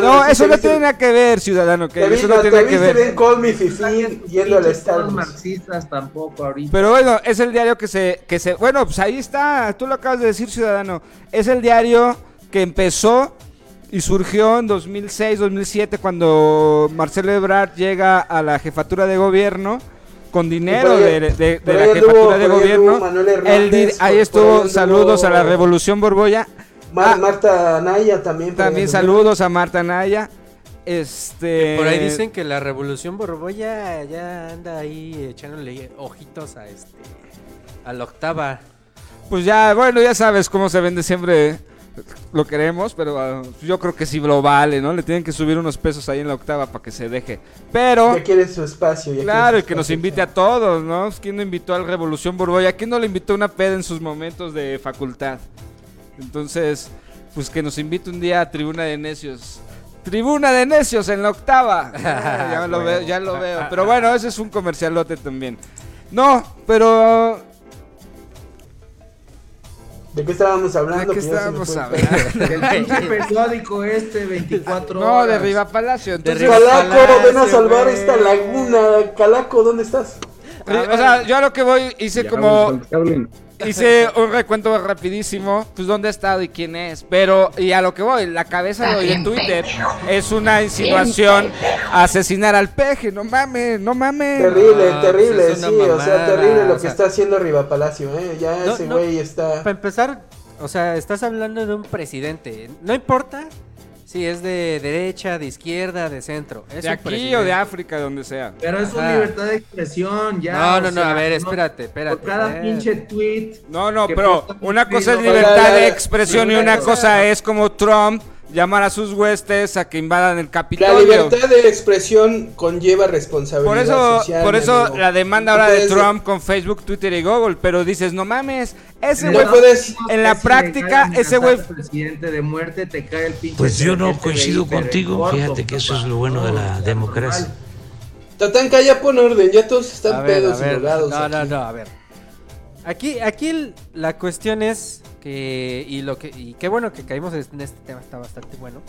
[SPEAKER 10] no, eso no tiene nada que ver, ciudadano, que eso no
[SPEAKER 4] te
[SPEAKER 10] tiene que
[SPEAKER 4] viste
[SPEAKER 10] ver.
[SPEAKER 4] bien Call Me Fifi yendo al Starbucks.
[SPEAKER 5] marxistas tampoco ahorita.
[SPEAKER 10] Pero bueno, es el diario que se, que se... Bueno, pues ahí está, tú lo acabas de decir, ciudadano. Es el diario que empezó y surgió en 2006, 2007, cuando Marcelo Ebrard llega a la jefatura de gobierno con dinero
[SPEAKER 4] ahí-
[SPEAKER 10] de, de- de la jefatura de gobierno. El ahí estuvo, saludos a la Revolución Borbolla.
[SPEAKER 4] Mar-
[SPEAKER 10] Ah,
[SPEAKER 4] Marta Naya también.
[SPEAKER 10] también saludos a Marta Naya. Este...
[SPEAKER 3] Por ahí dicen que la revolución Borbolla ya anda ahí echándole ojitos a este a la octava.
[SPEAKER 10] Pues ya, bueno, ya sabes cómo se vende siempre. Lo queremos, pero ah, yo creo que sí lo vale, ¿no? Le tienen que subir unos pesos ahí en la octava para que se deje. Pero,
[SPEAKER 4] Ya quiere su espacio. ya
[SPEAKER 10] claro,
[SPEAKER 4] su
[SPEAKER 10] que nos invite a todos, ¿no? ¿Quién no invitó al Revolución Borbolla? ¿Quién no le invitó a una peda en sus momentos de facultad? Entonces, pues que nos invite un día a Tribuna de Necios. Tribuna de Necios en la octava. Ya lo veo, ya lo veo. Pero bueno, ese es un comercialote también. No, pero
[SPEAKER 4] ¿De qué estábamos hablando?
[SPEAKER 10] ¿De qué estábamos hablando?
[SPEAKER 5] El pinche periódico este, 24
[SPEAKER 10] No,
[SPEAKER 5] horas.
[SPEAKER 10] de Riva Palacio. Entonces,
[SPEAKER 4] Calaco, ven a salvar esta laguna. Calaco, ¿dónde estás?
[SPEAKER 10] O sea, yo a lo que voy hice
[SPEAKER 7] Ya,
[SPEAKER 10] como. hice un recuento rapidísimo, pues dónde ha estado y quién es. Pero, y a lo que voy, la cabeza de hoy en Twitter es una insinuación a asesinar al peje. No mames, no mames.
[SPEAKER 4] Terrible,
[SPEAKER 3] No,
[SPEAKER 4] terrible,
[SPEAKER 3] pues es
[SPEAKER 4] sí, o sea, terrible lo
[SPEAKER 3] o
[SPEAKER 4] que está haciendo Riva Palacio, ¿eh? Ya
[SPEAKER 3] No,
[SPEAKER 4] ese
[SPEAKER 3] no,
[SPEAKER 4] güey está...
[SPEAKER 3] Para empezar, o sea, estás hablando de un presidente. No importa si es de derecha, de izquierda, de centro. Es
[SPEAKER 10] De aquí
[SPEAKER 3] presidente.
[SPEAKER 10] o de África, donde sea.
[SPEAKER 5] Pero es una libertad de expresión, ya.
[SPEAKER 3] No, no, no,
[SPEAKER 5] sea,
[SPEAKER 3] a ver, espérate, espérate.
[SPEAKER 5] Por cada pinche tweet.
[SPEAKER 10] No, no, pero una cosa es libertad de expresión y una cosa es como Trump llamar a sus huestes a que invadan el
[SPEAKER 4] La
[SPEAKER 10] Capitolio.
[SPEAKER 4] libertad de expresión conlleva responsabilidad
[SPEAKER 10] Por eso,
[SPEAKER 4] social,
[SPEAKER 10] por eso
[SPEAKER 4] amigo.
[SPEAKER 10] la demanda
[SPEAKER 4] No
[SPEAKER 10] ahora de Trump con Facebook, Twitter y Google, pero dices, no mames, ese
[SPEAKER 4] No
[SPEAKER 10] güey
[SPEAKER 4] puedes-
[SPEAKER 10] en la práctica, ese güey
[SPEAKER 5] presidente de muerte te cae el pinche
[SPEAKER 1] Pues yo no coincido contigo,
[SPEAKER 5] corto,
[SPEAKER 1] fíjate que eso es lo bueno de
[SPEAKER 5] No,
[SPEAKER 1] la democracia.
[SPEAKER 4] Tatanka, ya pon orden, ya todos están
[SPEAKER 3] ver,
[SPEAKER 4] pedos y.
[SPEAKER 3] No, no,
[SPEAKER 4] aquí.
[SPEAKER 3] no, a ver. Aquí, aquí la cuestión es que, y lo que, y qué bueno que caímos en este tema, está bastante bueno.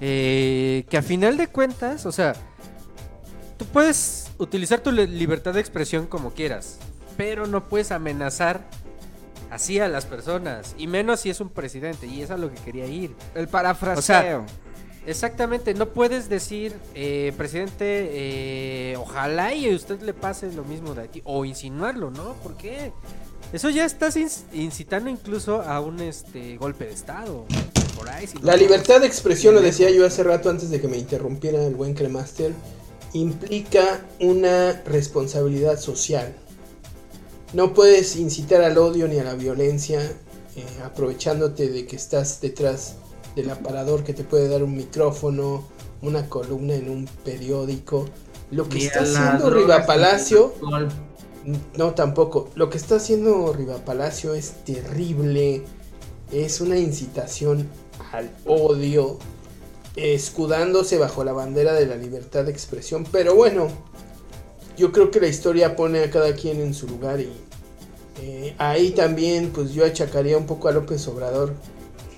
[SPEAKER 3] eh, que a final de cuentas, o sea, tú puedes utilizar tu li- libertad de expresión como quieras, pero no puedes amenazar así a las personas, y menos si es un presidente, y es a lo que quería ir.
[SPEAKER 10] el parafraseo.
[SPEAKER 3] O sea, Exactamente, no puedes decir, eh, presidente, eh, ojalá y a usted le pase lo mismo de aquí, o insinuarlo, ¿no? ¿Por qué? Eso ya estás inc- incitando incluso a un este golpe de estado. Por ahí, si no-
[SPEAKER 4] La libertad de expresión, lo decía yo hace rato antes de que me interrumpiera el buen Cremaster, implica una responsabilidad social. No puedes incitar al odio ni a la violencia eh, aprovechándote de que estás detrás del aparador que te puede dar un micrófono, una columna en un periódico. Lo que está haciendo Riva Palacio
[SPEAKER 5] alcohol.
[SPEAKER 4] No, tampoco. Lo que está haciendo Riva Palacio es terrible. Es una incitación al odio, escudándose bajo la bandera de la libertad de expresión. Pero bueno, yo creo que la historia pone a cada quien en su lugar y eh, ahí también pues yo achacaría un poco a López Obrador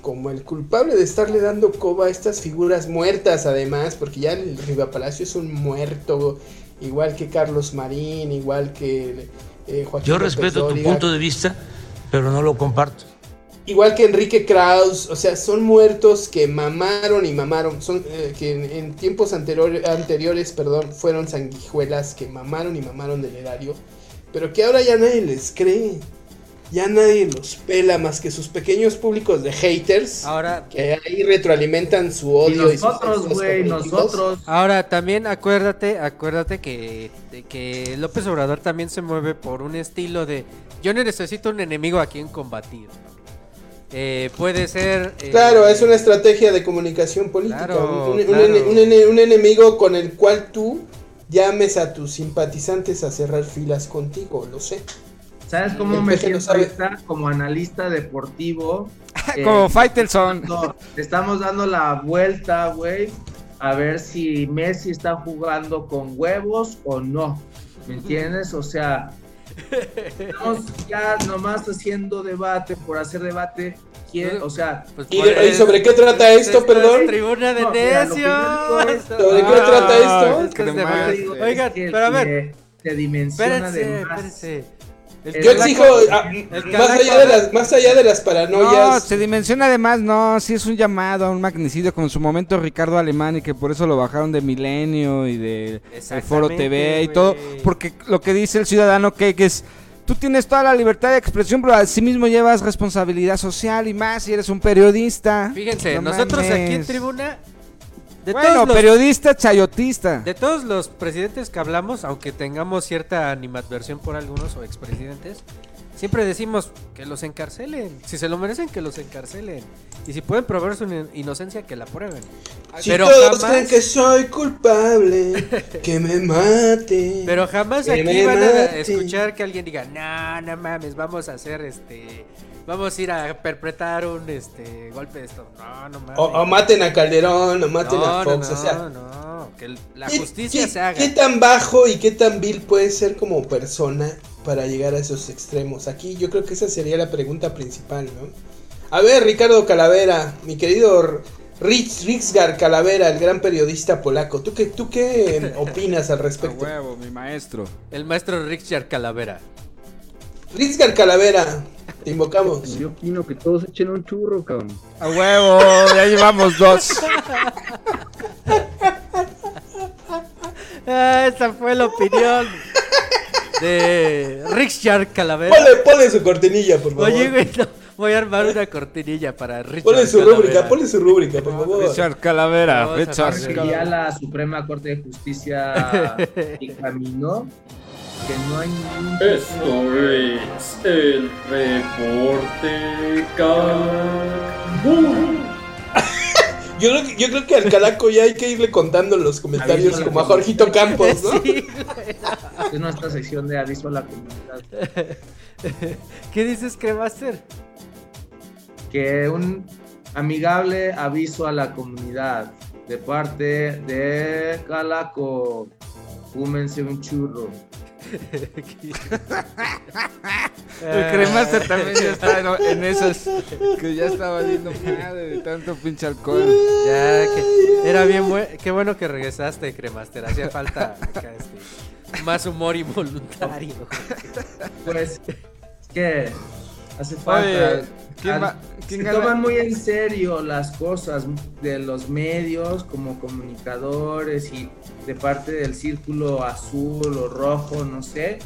[SPEAKER 4] como el culpable de estarle dando coba a estas figuras muertas además, porque ya el Palacio es un muerto, igual que Carlos Marín, igual que eh, Joaquín
[SPEAKER 1] Yo
[SPEAKER 4] López
[SPEAKER 1] respeto tu punto de vista, pero no lo comparto.
[SPEAKER 4] Igual que Enrique Kraus, o sea, son muertos que mamaron y mamaron, son eh, que en, en tiempos anterior- anteriores, perdón, fueron sanguijuelas que mamaron y mamaron del erario, pero que ahora ya nadie les cree. Ya nadie los pela más que sus pequeños públicos de haters
[SPEAKER 3] Ahora,
[SPEAKER 4] que ahí retroalimentan su odio y,
[SPEAKER 5] nosotros, güey, nosotros.
[SPEAKER 3] ahora también acuérdate, acuérdate que, que López Obrador también se mueve por un estilo de yo no necesito un enemigo a quien combatir. Eh, puede ser. eh,
[SPEAKER 4] Claro, es una estrategia de comunicación política.
[SPEAKER 3] Claro,
[SPEAKER 4] un, un-
[SPEAKER 3] claro.
[SPEAKER 4] un ene- un ene- un enemigo con el cual tú llames a tus simpatizantes a cerrar filas contigo, lo sé.
[SPEAKER 5] ¿Sabes cómo
[SPEAKER 4] El
[SPEAKER 5] me siento ahorita como analista deportivo? Eh,
[SPEAKER 10] como Faitelson.
[SPEAKER 5] no, estamos dando la vuelta, güey, a ver si Messi está jugando con huevos o no. ¿Me entiendes? O sea, estamos ya nomás haciendo debate por hacer debate. ¿Quién? O sea,
[SPEAKER 3] pues,
[SPEAKER 4] ¿Y, sobre qué trata esto,
[SPEAKER 3] esto es
[SPEAKER 4] perdón?
[SPEAKER 3] Tribuna de
[SPEAKER 5] No,
[SPEAKER 3] necios.
[SPEAKER 4] ¿Sobre qué
[SPEAKER 10] Ah,
[SPEAKER 4] trata esto?
[SPEAKER 3] Es que es Oigan,
[SPEAKER 5] que
[SPEAKER 3] pero a ver,
[SPEAKER 5] te dimensiona
[SPEAKER 3] espérense,
[SPEAKER 5] de más.
[SPEAKER 3] espérense. El
[SPEAKER 5] Yo
[SPEAKER 4] exijo, ah, más, allá de las, más allá de las
[SPEAKER 10] No,
[SPEAKER 4] paranoias,
[SPEAKER 10] se dimensiona además, no, sí es un llamado a un magnicidio como en su momento Ricardo Alemán y que por eso lo bajaron de Milenio y de el Foro TV y todo, porque lo que dice el ciudadano que, que es, tú tienes toda la libertad de expresión, pero asimismo llevas responsabilidad social y más si eres un periodista.
[SPEAKER 3] Fíjense,
[SPEAKER 10] No
[SPEAKER 3] nosotros aquí en tribuna. De
[SPEAKER 10] bueno,
[SPEAKER 3] todos los-
[SPEAKER 10] periodista chayotista.
[SPEAKER 3] De todos los presidentes que hablamos, aunque tengamos cierta animadversión por algunos o expresidentes, siempre decimos que los encarcelen. Si se lo merecen, que los encarcelen. Y si pueden probar su in- inocencia, que la prueben.
[SPEAKER 4] si
[SPEAKER 3] pero
[SPEAKER 4] todos
[SPEAKER 3] jamás-
[SPEAKER 4] creen que soy culpable, que me mate.
[SPEAKER 3] Pero jamás aquí van a escuchar que alguien diga, no, no mames, vamos a hacer este... Vamos a ir a perpetrar un este golpe de esto. No, no mames.
[SPEAKER 4] o, o maten a Calderón, o maten
[SPEAKER 3] no,
[SPEAKER 4] a
[SPEAKER 3] no,
[SPEAKER 4] Fox,
[SPEAKER 3] no,
[SPEAKER 4] o sea,
[SPEAKER 3] no, que la
[SPEAKER 4] ¿Qué-
[SPEAKER 3] justicia
[SPEAKER 4] qué-
[SPEAKER 3] se haga.
[SPEAKER 4] ¿Qué tan bajo y qué tan vil puede ser como persona para llegar a esos extremos? Aquí yo creo que esa sería la pregunta principal, ¿no? A ver, Ricardo Calavera, mi querido Rich Rixgar Calavera, el gran periodista polaco, ¿tú qué, tú qué opinas al
[SPEAKER 10] A
[SPEAKER 4] respecto?
[SPEAKER 10] huevo, mi maestro.
[SPEAKER 3] El maestro Richard Calavera.
[SPEAKER 4] Ritzgar Calavera, te invocamos.
[SPEAKER 7] Yo quiero que todos echen un churro, cabrón.
[SPEAKER 10] A huevo, ya llevamos dos.
[SPEAKER 3] Ah, esa fue la opinión de Richard Calavera.
[SPEAKER 4] Ponle, ponle su cortinilla, por favor.
[SPEAKER 3] Oye, güey, no, voy a armar una cortinilla para Richard
[SPEAKER 4] Ponle su
[SPEAKER 3] Calavera.
[SPEAKER 4] rúbrica, ponle su rúbrica, por favor.
[SPEAKER 10] Richard Calavera, Richard Calavera.
[SPEAKER 5] ya la Suprema Corte de Justicia dictaminó que no hay ningún
[SPEAKER 6] Esto es el reporte Cancún.
[SPEAKER 4] Yo creo, que, yo creo que al Calaco ya hay que irle contando en los comentarios
[SPEAKER 5] Aviso a la
[SPEAKER 4] como a Jorgito Campos, ¿no?
[SPEAKER 3] Sí,
[SPEAKER 5] Es nuestra sección de aviso a la comunidad.
[SPEAKER 3] ¿Qué dices, Cremaster?
[SPEAKER 5] Que un amigable aviso a la comunidad de parte de Calaco. Fúmense un churro.
[SPEAKER 10] El cremaster también ya está en, en esas que ya está valiendo madre de tanto pinche alcohol.
[SPEAKER 3] Ya, que era bien bueno. Qué bueno que regresaste, Cremaster. Hacía falta acá, este, más humor involuntario.
[SPEAKER 5] Pues es que hace falta.
[SPEAKER 10] Oye, ¿quién
[SPEAKER 5] Al-
[SPEAKER 10] va- quién
[SPEAKER 5] se
[SPEAKER 10] gana?
[SPEAKER 5] toman muy en serio las cosas de los medios como comunicadores y de parte del círculo azul o rojo, no sé.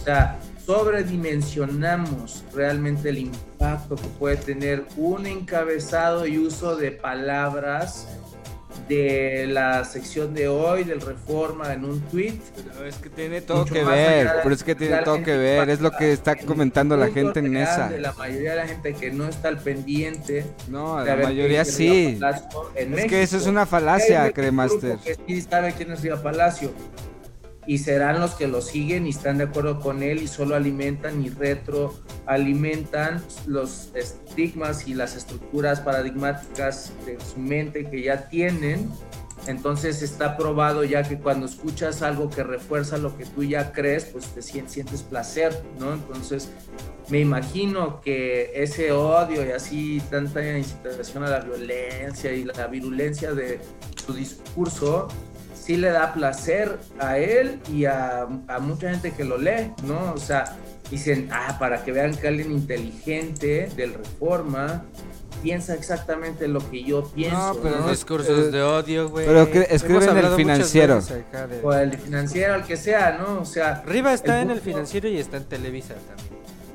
[SPEAKER 5] O sea, sobredimensionamos realmente el impacto que puede tener un encabezado y uso de palabras de la sección de hoy del Reforma en un tweet
[SPEAKER 10] Pero es que tiene todo
[SPEAKER 5] Mucho
[SPEAKER 10] que ver,
[SPEAKER 5] de
[SPEAKER 10] pero es que tiene todo que ver, es lo que está comentando la gente en esa.
[SPEAKER 5] De la mayoría de la gente que no está al pendiente.
[SPEAKER 10] No, la mayoría sí. Es que eso es
[SPEAKER 5] México.
[SPEAKER 10] una falacia, Cremaster.
[SPEAKER 5] Que sí sabe quién es Riva Palacio. Y serán los que lo siguen y están de acuerdo con él y solo alimentan y retroalimentan los estigmas y las estructuras paradigmáticas de su mente que ya tienen. Entonces está probado ya que cuando escuchas algo que refuerza lo que tú ya crees, pues te sien- sientes placer, ¿no? Entonces me imagino que ese odio y así tanta incitación a la violencia y la virulencia de su discurso sí le da placer a él y a, a mucha gente que lo lee, ¿no? O sea, dicen, ah, para que vean que alguien inteligente del Reforma piensa exactamente lo que yo pienso.
[SPEAKER 10] No, pero
[SPEAKER 3] Los
[SPEAKER 10] no-
[SPEAKER 3] discursos
[SPEAKER 10] eh,
[SPEAKER 3] de odio, güey.
[SPEAKER 10] pero que-
[SPEAKER 3] Hemos
[SPEAKER 10] escribe en el financiero.
[SPEAKER 3] de-
[SPEAKER 5] O el financiero, el que sea, ¿no? O sea,
[SPEAKER 3] Riva está en el financiero y está en Televisa también.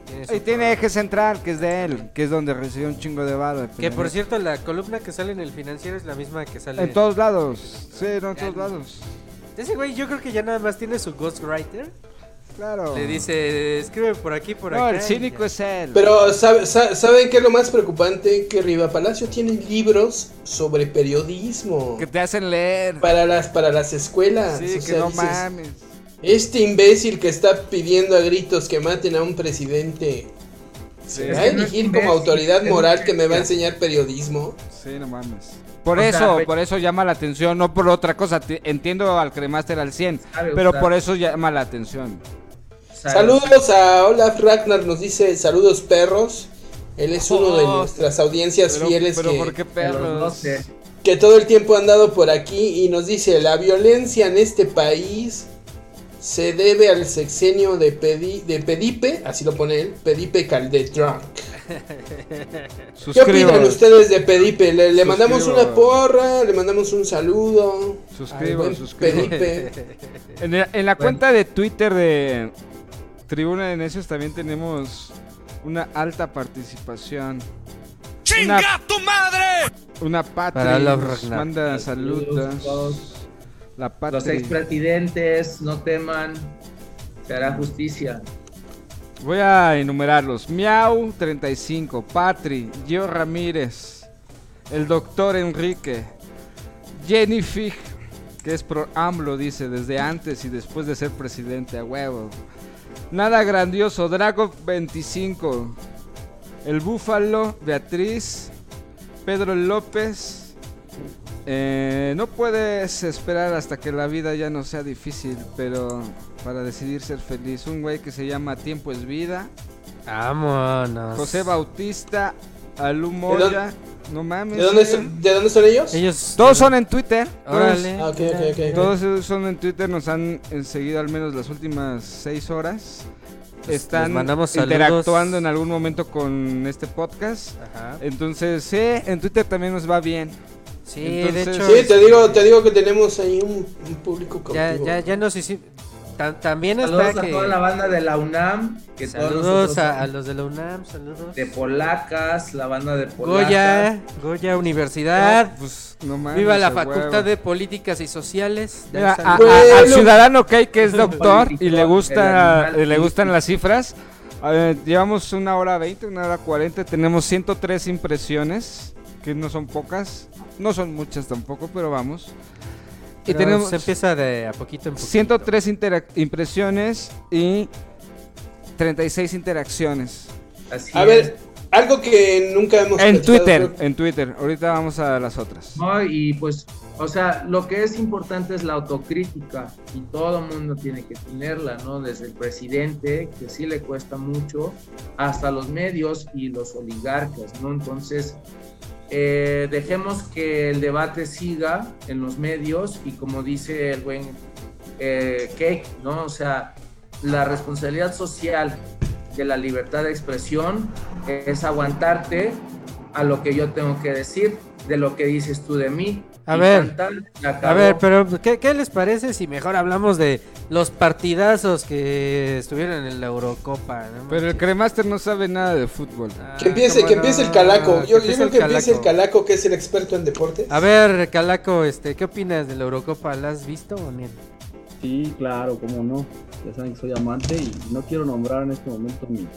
[SPEAKER 3] Tiene
[SPEAKER 10] Y tiene eje central, que es de él, que es donde recibió un chingo de varo.
[SPEAKER 3] Que por cierto, la columna que sale en el financiero es la misma que sale
[SPEAKER 10] En todos lados, sí, no, en todos lados.
[SPEAKER 3] Ese güey, yo creo que ya nada más tiene su ghostwriter.
[SPEAKER 10] Claro.
[SPEAKER 3] Le dice, escribe por aquí, por
[SPEAKER 10] No,
[SPEAKER 3] acá.
[SPEAKER 10] el
[SPEAKER 3] y
[SPEAKER 10] cínico es él.
[SPEAKER 4] Pero ¿sabe- sa- ¿saben qué es lo más preocupante? Que Riva Palacio tiene libros sobre periodismo.
[SPEAKER 10] Que te hacen leer.
[SPEAKER 4] Para las, para las escuelas.
[SPEAKER 10] Sí,
[SPEAKER 4] O
[SPEAKER 10] que
[SPEAKER 4] sea,
[SPEAKER 10] no
[SPEAKER 4] dices,
[SPEAKER 10] mames.
[SPEAKER 4] Este imbécil que está pidiendo a gritos que maten a un presidente. ¿Se
[SPEAKER 10] Sí.
[SPEAKER 4] va a
[SPEAKER 5] no
[SPEAKER 4] elegir como autoridad moral que me va a enseñar periodismo?
[SPEAKER 10] Sí, no mames. Por
[SPEAKER 5] O
[SPEAKER 10] eso, por eso llama la atención, no por otra cosa. Te- Entiendo al cremaster al 100,
[SPEAKER 5] Sabe
[SPEAKER 10] pero
[SPEAKER 5] usar.
[SPEAKER 10] por eso llama la atención.
[SPEAKER 5] sabe,
[SPEAKER 4] Saludos a Olaf Ragnar, nos dice saludos perros. Él es uno de
[SPEAKER 10] Oh,
[SPEAKER 4] nuestras audiencias
[SPEAKER 10] Pero,
[SPEAKER 4] fieles
[SPEAKER 10] pero
[SPEAKER 4] que,
[SPEAKER 10] ¿por qué perros?
[SPEAKER 5] 12.
[SPEAKER 4] que todo el tiempo ha andado por aquí y nos dice la violencia en este país se debe al sexenio de, Pedi- de Pedipe, así lo pone él, Pedipe Caldetrón. ¿Qué opinan ustedes de Pedipe? Le, le mandamos una porra, le mandamos un saludo.
[SPEAKER 10] Suscribo, suscribo.
[SPEAKER 4] Pedipe.
[SPEAKER 10] En, la- en la cuenta de Twitter de Tribuna de Necios también tenemos una alta participación. ¡Chinga tu madre! Una patria nos manda
[SPEAKER 5] Saludos,
[SPEAKER 10] saludos. La
[SPEAKER 5] Los
[SPEAKER 10] patria.
[SPEAKER 5] expresidentes, no teman, se hará justicia.
[SPEAKER 10] Voy a enumerarlos. Miau 35, Patri, Gio Ramírez, el doctor Enrique, Jenny Fig, que es pro AMLO, dice, desde antes y después de ser presidente, a huevo. Nada grandioso, Drago 25, el Búfalo, Beatriz, Pedro López. Eh, no puedes esperar hasta que la vida ya no sea difícil, pero para decidir ser feliz. Un güey que se llama Tiempo es Vida.
[SPEAKER 3] Vámonos.
[SPEAKER 10] José Bautista, Alú Moya. No mames.
[SPEAKER 4] ¿De dónde, son, ¿De dónde son ellos?
[SPEAKER 3] Ellos.
[SPEAKER 10] Todos son en Twitter. Todos,
[SPEAKER 3] Órale.
[SPEAKER 4] Ah, ok, ok, ok.
[SPEAKER 10] todos son en Twitter. Nos han seguido al menos las últimas seis horas. están
[SPEAKER 3] mandamos saludos.
[SPEAKER 10] interactuando en algún momento con este podcast.
[SPEAKER 3] Ajá.
[SPEAKER 10] Entonces, sí, en Twitter también nos va bien.
[SPEAKER 3] Sí, de
[SPEAKER 10] Entonces-
[SPEAKER 3] hecho.
[SPEAKER 4] Sí, te digo, te digo que tenemos ahí un, un público
[SPEAKER 3] Ya,
[SPEAKER 4] cautivo.
[SPEAKER 3] ya, ya nos hicimos. ta- también
[SPEAKER 5] Saludos
[SPEAKER 3] está
[SPEAKER 5] a
[SPEAKER 3] que.
[SPEAKER 5] toda la banda de la UNAM. Que todos
[SPEAKER 3] Saludos
[SPEAKER 5] nosotros
[SPEAKER 3] a, a los de la UNAM, saludos.
[SPEAKER 5] De polacas, la banda de polacas.
[SPEAKER 3] Goya, Goya Universidad.
[SPEAKER 10] Pues, no mames,
[SPEAKER 3] Viva la Facultad
[SPEAKER 10] huevo.
[SPEAKER 3] de Políticas y Sociales. De
[SPEAKER 10] Mira, a- a- al ciudadano Kay, que es doctor y le gusta
[SPEAKER 5] animal
[SPEAKER 10] le gustan las cifras. ver, llevamos una hora 20, una hora 40, tenemos 103 impresiones, que no son pocas, no son muchas tampoco, pero vamos. Y
[SPEAKER 3] Pero
[SPEAKER 10] tenemos
[SPEAKER 3] Se empieza de a poquito en poquito.
[SPEAKER 10] 103 interac- impresiones y 36 interacciones.
[SPEAKER 5] Así
[SPEAKER 4] A
[SPEAKER 5] es.
[SPEAKER 4] ver, algo que nunca hemos
[SPEAKER 10] En
[SPEAKER 4] platicado,
[SPEAKER 10] Twitter,
[SPEAKER 4] creo-
[SPEAKER 10] en Twitter. Ahorita vamos a las otras.
[SPEAKER 5] No, y pues, o sea, lo que es importante es la autocrítica y todo el mundo tiene que tenerla, ¿no? Desde el presidente, que sí le cuesta mucho, hasta los medios y los oligarcas, ¿no? Entonces, eh, dejemos que el debate siga en los medios y como dice el buen eh, ¿no? O sea, la responsabilidad social de la libertad de expresión es aguantarte a lo que yo tengo que decir, de lo que dices tú de mí.
[SPEAKER 3] A ver,
[SPEAKER 5] tan, tan, se
[SPEAKER 3] A ver, pero ¿qué, qué les parece si mejor hablamos de los partidazos que estuvieron en la Eurocopa? no
[SPEAKER 10] Pero el? Cremaster no sabe nada de fútbol.
[SPEAKER 3] Ah,
[SPEAKER 4] Que empiece, que empiece el calaco. Yo, creo que empiece el
[SPEAKER 3] Calaco.
[SPEAKER 4] que es el experto en deporte.
[SPEAKER 3] A ver, Calaco, este, ¿qué opinas de la Eurocopa? ¿La has visto o no?
[SPEAKER 7] Sí, claro, cómo no. Ya saben que soy amante y no quiero nombrar en este momento mi,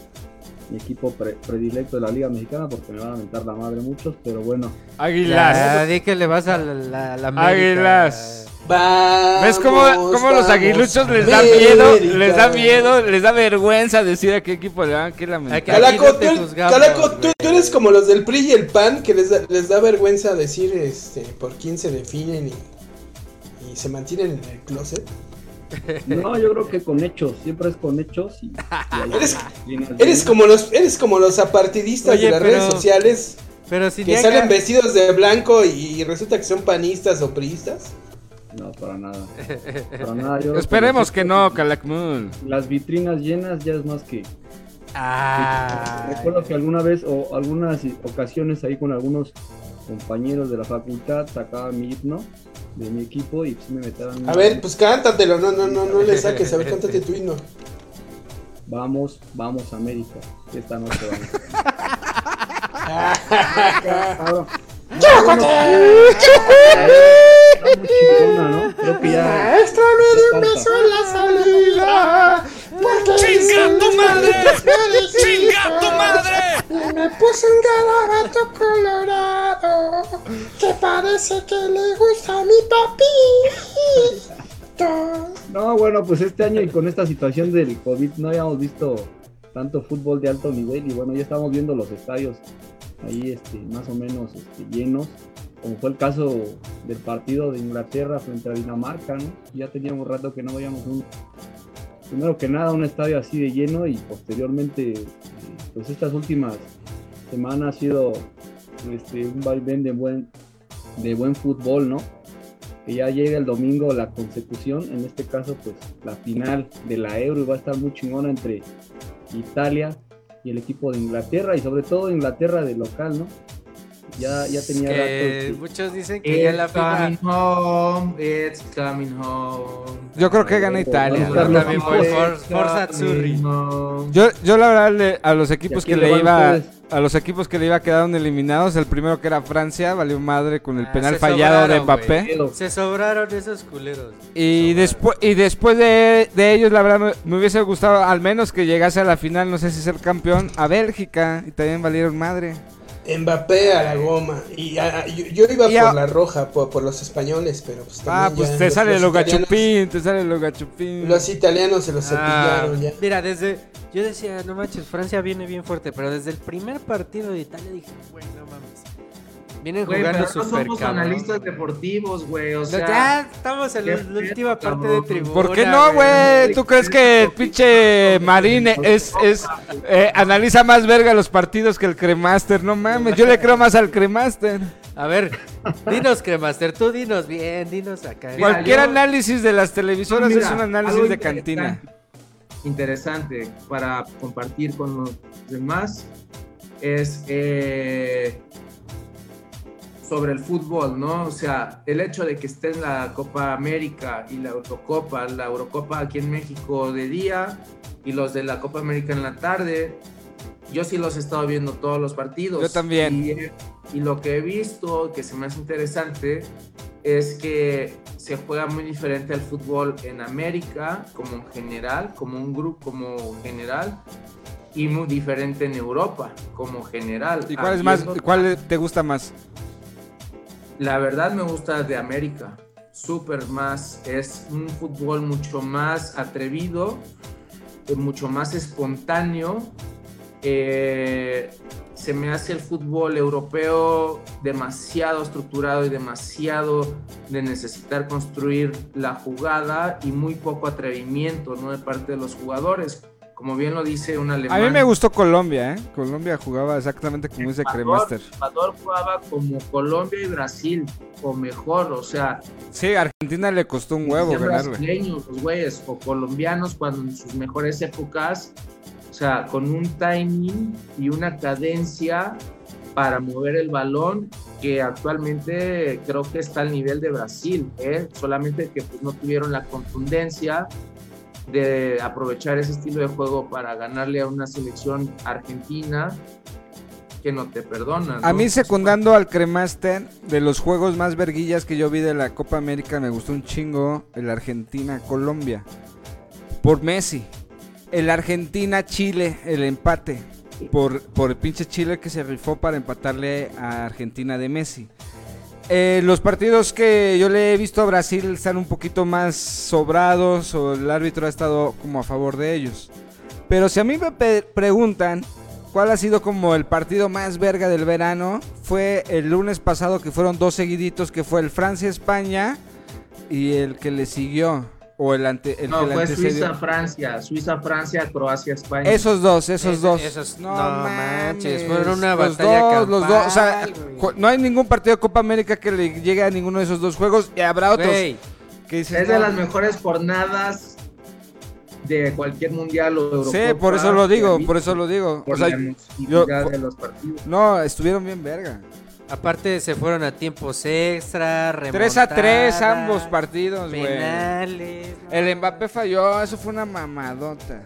[SPEAKER 7] mi equipo pre- predilecto de la Liga Mexicana porque me van a mentar la madre muchos, pero bueno.
[SPEAKER 3] Ya,
[SPEAKER 10] Águilas.
[SPEAKER 3] di que le vas a la, la- la América.
[SPEAKER 10] Águilas.
[SPEAKER 4] Vamos,
[SPEAKER 10] ¿Ves cómo, cómo los aguiluchos les da miedo? Les da miedo, les da vergüenza decir a qué equipo le van, que la
[SPEAKER 3] Aquí
[SPEAKER 4] Calaco, tú, Calaco, tú, tú eres como los del PRI y el PAN que les da, les da vergüenza decir este por quién se definen y, y se mantienen en el closet.
[SPEAKER 7] No, yo creo que con hechos, siempre es con hechos. Y,
[SPEAKER 4] Eres- Eres como los, eres como los apartidistas
[SPEAKER 3] Oye,
[SPEAKER 4] de las
[SPEAKER 3] pero-
[SPEAKER 4] redes sociales
[SPEAKER 3] Pero si
[SPEAKER 4] que salen vestidos de blanco y resulta que son panistas o priistas.
[SPEAKER 7] No, para nada. Para nada. Yo creo
[SPEAKER 10] Esperemos que
[SPEAKER 7] hechos
[SPEAKER 10] no,
[SPEAKER 7] y
[SPEAKER 10] Calakmul.
[SPEAKER 7] Las vitrinas llenas ya es más que.
[SPEAKER 3] Ah,
[SPEAKER 7] Recuerdo que alguna vez o algunas ocasiones ahí con algunos compañeros de la facultad sacaba mi himno de mi equipo y sí me metían.
[SPEAKER 4] A ver, pues cántatelo, no, no, no, no le saques, a ver, cántate tu himno.
[SPEAKER 7] Vamos, vamos América. Esta noche vamos. Muy chingona, ¿no? Creo que ya.
[SPEAKER 4] Maestro, me dio un beso en la salida. ¡Chinga tu madre! ¡Chinga tu madre! Y me puso un garabato colorado que parece que le gusta a mi papito.
[SPEAKER 7] No, bueno, pues este año y con esta situación del COVID no habíamos visto tanto fútbol de alto nivel y bueno, ya estamos viendo los estadios ahí este, más o menos este, llenos, como fue el caso del partido de Inglaterra frente a Dinamarca, ¿no? Ya teníamos rato que no veíamos un, primero que nada un estadio así de lleno y posteriormente, pues estas últimas semanas ha sido este, un vaivén de buen, de buen fútbol, ¿no? que ya llega el domingo la consecución, en este caso pues la final de la Euro y va a estar muy chingona entre Italia y el equipo de Inglaterra y sobre todo Inglaterra de local, ¿no? Ya, ya tenía
[SPEAKER 3] que
[SPEAKER 7] rato
[SPEAKER 3] muchos dicen que ya la
[SPEAKER 5] It's
[SPEAKER 3] FIFA.
[SPEAKER 5] coming home, it's coming home.
[SPEAKER 10] Yo creo que gana Italia.
[SPEAKER 3] Yo
[SPEAKER 7] Carlos
[SPEAKER 3] también voy
[SPEAKER 7] Piqué.
[SPEAKER 3] por Forza Azzurri.
[SPEAKER 10] Yo, yo la verdad le- a los equipos
[SPEAKER 7] ¿Y
[SPEAKER 10] que le iba
[SPEAKER 7] ustedes?
[SPEAKER 10] a los equipos que le iba quedaron eliminados, el primero que era Francia valió madre con el
[SPEAKER 3] Ah,
[SPEAKER 10] penal fallado de Mbappé.
[SPEAKER 3] Se sobraron esos culeros.
[SPEAKER 10] Y después y después de, de ellos la verdad me, me hubiese gustado al menos que llegase a la final, no sé si ser campeón a Bélgica y también valieron madre.
[SPEAKER 4] Mbappé a la goma. Y a- yo, yo iba
[SPEAKER 10] Y
[SPEAKER 4] por
[SPEAKER 10] a-
[SPEAKER 4] la roja, por, por los españoles, pero pues también
[SPEAKER 10] Ah, pues
[SPEAKER 4] ya
[SPEAKER 10] te
[SPEAKER 4] los-
[SPEAKER 10] sale
[SPEAKER 4] los
[SPEAKER 10] lo gachupín, te sale lo gachupín.
[SPEAKER 4] Los italianos se los
[SPEAKER 3] Ah,
[SPEAKER 4] cepillaron ya.
[SPEAKER 3] Mira, desde. Yo decía, no manches, Francia viene bien fuerte, pero desde el primer partido de Italia dije, güey, no mames. Vienen
[SPEAKER 5] Güey,
[SPEAKER 3] jugando
[SPEAKER 5] pero no
[SPEAKER 3] súper
[SPEAKER 5] somos
[SPEAKER 3] cabrón.
[SPEAKER 5] analistas deportivos, güey, o
[SPEAKER 3] No,
[SPEAKER 5] sea...
[SPEAKER 3] ya estamos en la última parte de tribuna.
[SPEAKER 10] ¿Por qué no, güey? ¿Tú crees que el pinche Marín es, es eh, analiza más verga los partidos que el Cremaster? No mames, yo le creo más al Cremaster.
[SPEAKER 3] A ver, dinos, Cremaster, tú dinos bien, dinos acá.
[SPEAKER 5] Mira,
[SPEAKER 10] Cualquier
[SPEAKER 5] yo-
[SPEAKER 10] análisis de las televisoras
[SPEAKER 5] Mira,
[SPEAKER 10] es un análisis de cantina.
[SPEAKER 5] interesante. interesante para compartir con los demás es eh, sobre el fútbol, ¿no? O sea, el hecho de que esté en la Copa América y la Eurocopa, la Eurocopa aquí en México de día y los de la Copa América en la tarde, yo sí los he estado viendo todos los partidos.
[SPEAKER 10] Yo también.
[SPEAKER 5] Y, y lo que he visto, que se me hace interesante, es que se juega muy diferente al fútbol en América, como en general, como un grupo, como general, y muy diferente en Europa, como general.
[SPEAKER 10] ¿Y cuál es más, cuál te gusta más?
[SPEAKER 5] La verdad me gusta de América, súper más, es un fútbol mucho más atrevido, eh, mucho más espontáneo. eh, se me hace el fútbol europeo demasiado estructurado y demasiado de necesitar construir la jugada y muy poco atrevimiento ¿no? de parte de los jugadores. Como bien lo dice un
[SPEAKER 10] A
[SPEAKER 5] alemán.
[SPEAKER 10] mí me gustó Colombia, ¿eh? Colombia jugaba exactamente como dice Cremaster.
[SPEAKER 5] Ecuador jugaba como Colombia y Brasil, o mejor, o sea,
[SPEAKER 10] Sí, a Argentina le costó un huevo ganarle.
[SPEAKER 5] brasileños, los güeyes, o colombianos cuando en sus mejores épocas, o sea, con un timing y una cadencia para mover el balón que actualmente creo que está al nivel de Brasil, ¿eh? solamente que pues, no tuvieron la contundencia de aprovechar ese estilo de juego para ganarle a una selección argentina que no te perdona.
[SPEAKER 10] A
[SPEAKER 5] ¿no?
[SPEAKER 10] mí secundando al Cremaster, de los juegos más verguillas que yo vi de la Copa América, me gustó un chingo el Argentina-Colombia. Por Messi. El Argentina-Chile, el empate. Por, por el pinche Chile que se rifó para empatarle a Argentina de Messi. Eh, los partidos que yo le he visto a Brasil están un poquito más sobrados o el árbitro ha estado como a favor de ellos. Pero si a mí me preguntan cuál ha sido como el partido más verga del verano, fue el lunes pasado que fueron dos seguiditos, que fue el Francia-España y el que le siguió. O el ante, el
[SPEAKER 5] No,
[SPEAKER 10] que le
[SPEAKER 5] fue
[SPEAKER 10] antecedió.
[SPEAKER 5] Suiza-Francia, Suiza-Francia, Croacia-España.
[SPEAKER 10] Esos dos, esos dos.
[SPEAKER 3] esos-
[SPEAKER 10] no,
[SPEAKER 3] no
[SPEAKER 10] manches,
[SPEAKER 3] fueron una
[SPEAKER 10] los
[SPEAKER 3] batalla
[SPEAKER 10] dos, los dos, o sea,
[SPEAKER 3] campal,
[SPEAKER 10] no hay ningún partido de Copa América que le llegue a ninguno de esos dos juegos y habrá otros
[SPEAKER 3] Güey,
[SPEAKER 10] que dices,
[SPEAKER 5] Es de
[SPEAKER 10] no,
[SPEAKER 5] las mejores jornadas de cualquier mundial o Eurocopa.
[SPEAKER 10] Sí, por eso lo digo, por eso lo digo.
[SPEAKER 5] Por
[SPEAKER 10] O sea,
[SPEAKER 5] la
[SPEAKER 10] yo-
[SPEAKER 5] de los partidos.
[SPEAKER 10] no, estuvieron bien verga.
[SPEAKER 3] Aparte se fueron a tiempos extra,
[SPEAKER 10] 3 a 3
[SPEAKER 3] remontada,
[SPEAKER 10] ambos partidos, güey.
[SPEAKER 3] penales. no.
[SPEAKER 10] El Mbappé falló, eso fue una mamadota.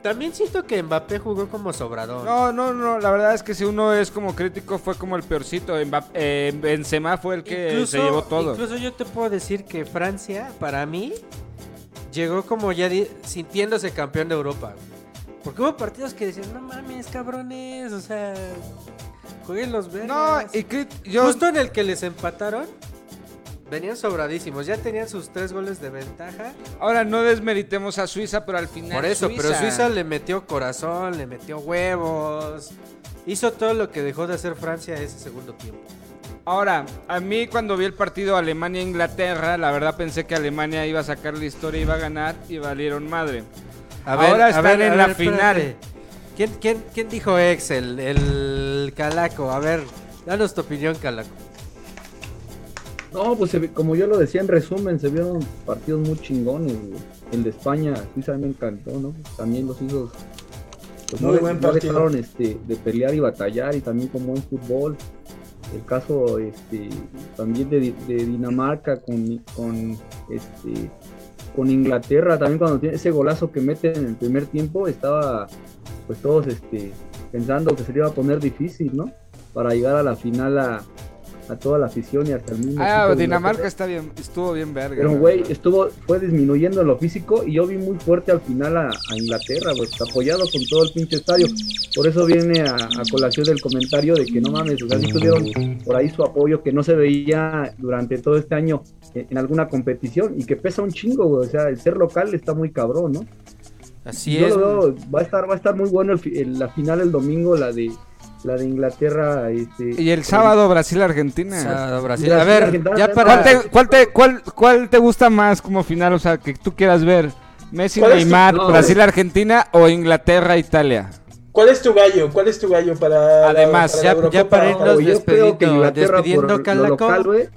[SPEAKER 3] También siento que Mbappé jugó como sobrador.
[SPEAKER 10] No, no, no, la verdad es que si uno es como crítico fue como el peorcito. Mbappé, eh, Benzema fue el que se llevó todo.
[SPEAKER 3] Incluso yo te puedo decir que Francia, para mí, llegó como ya sintiéndose campeón de Europa. Porque hubo partidos que decían, no mames, cabrones, o sea, jueguen los verdes.
[SPEAKER 10] No, y crit- yo
[SPEAKER 3] Justo en el que les empataron, venían sobradísimos. Ya tenían sus tres goles de ventaja.
[SPEAKER 10] ahora no desmeritemos a Suiza, pero al final
[SPEAKER 3] Por eso, pero Suiza le metió corazón, le metió huevos. Hizo todo lo que dejó de hacer Francia ese segundo tiempo.
[SPEAKER 10] Ahora, a mí cuando vi el partido Alemania-Inglaterra, la verdad pensé que Alemania iba a sacar la historia, iba a ganar y valieron madre. Ahora están en la final.
[SPEAKER 3] espérate. ¿Quién, quién, quién dijo ex? El, Calaco. A ver, danos tu opinión, Calaco.
[SPEAKER 7] No, pues como yo lo decía en resumen, se vieron partidos muy chingones. El de España, Suiza me encantó, ¿no? También los hizo. Pues no,
[SPEAKER 4] Muy buen
[SPEAKER 7] no
[SPEAKER 4] partido.
[SPEAKER 7] dejaron este, de pelear y batallar y también como en fútbol. El caso este, también de, de Dinamarca con, con, este, con Inglaterra, también cuando tiene ese golazo que mete en el primer tiempo, estaba pues todos este, pensando que se le iba a poner difícil, ¿no? Para llegar a la final a, a toda la afición y hasta el mismo.
[SPEAKER 10] Ah, Dinamarca está bien, estuvo bien verga.
[SPEAKER 7] Pero, güey, estuvo, fue disminuyendo en lo físico y yo vi muy fuerte al final a, a Inglaterra, güey, apoyado con todo el pinche estadio. Por eso viene a, a colación del comentario de que no mames, o sea, sí tuvieron por ahí su apoyo que no se veía durante todo este año en, en alguna competición y que pesa un chingo, güey. O sea, el ser local está muy cabrón, ¿no?
[SPEAKER 3] Así
[SPEAKER 7] yo
[SPEAKER 3] es.
[SPEAKER 7] lo veo, va a estar, va a estar muy bueno el fi- el- la final el domingo, la de la de Inglaterra, este,
[SPEAKER 10] Y el sábado Brasil-Argentina.
[SPEAKER 3] Sábado, Brasil.
[SPEAKER 7] Brasil,
[SPEAKER 3] A ver,
[SPEAKER 7] Argentina,
[SPEAKER 3] ya
[SPEAKER 7] también
[SPEAKER 3] para.
[SPEAKER 10] ¿Cuál te, cuál, te, cuál, ¿Cuál te gusta más como final? O sea, que tú quieras ver. Messi,
[SPEAKER 4] ¿Cuál es tu-
[SPEAKER 10] Neymar,
[SPEAKER 4] no,
[SPEAKER 10] Brasil-Argentina o Inglaterra-Italia.
[SPEAKER 4] ¿Cuál es tu gallo? ¿Cuál es tu gallo para
[SPEAKER 10] Además,
[SPEAKER 4] la,
[SPEAKER 3] ya-
[SPEAKER 4] la
[SPEAKER 3] ya para irnos
[SPEAKER 7] yo creo que por lo local, güey,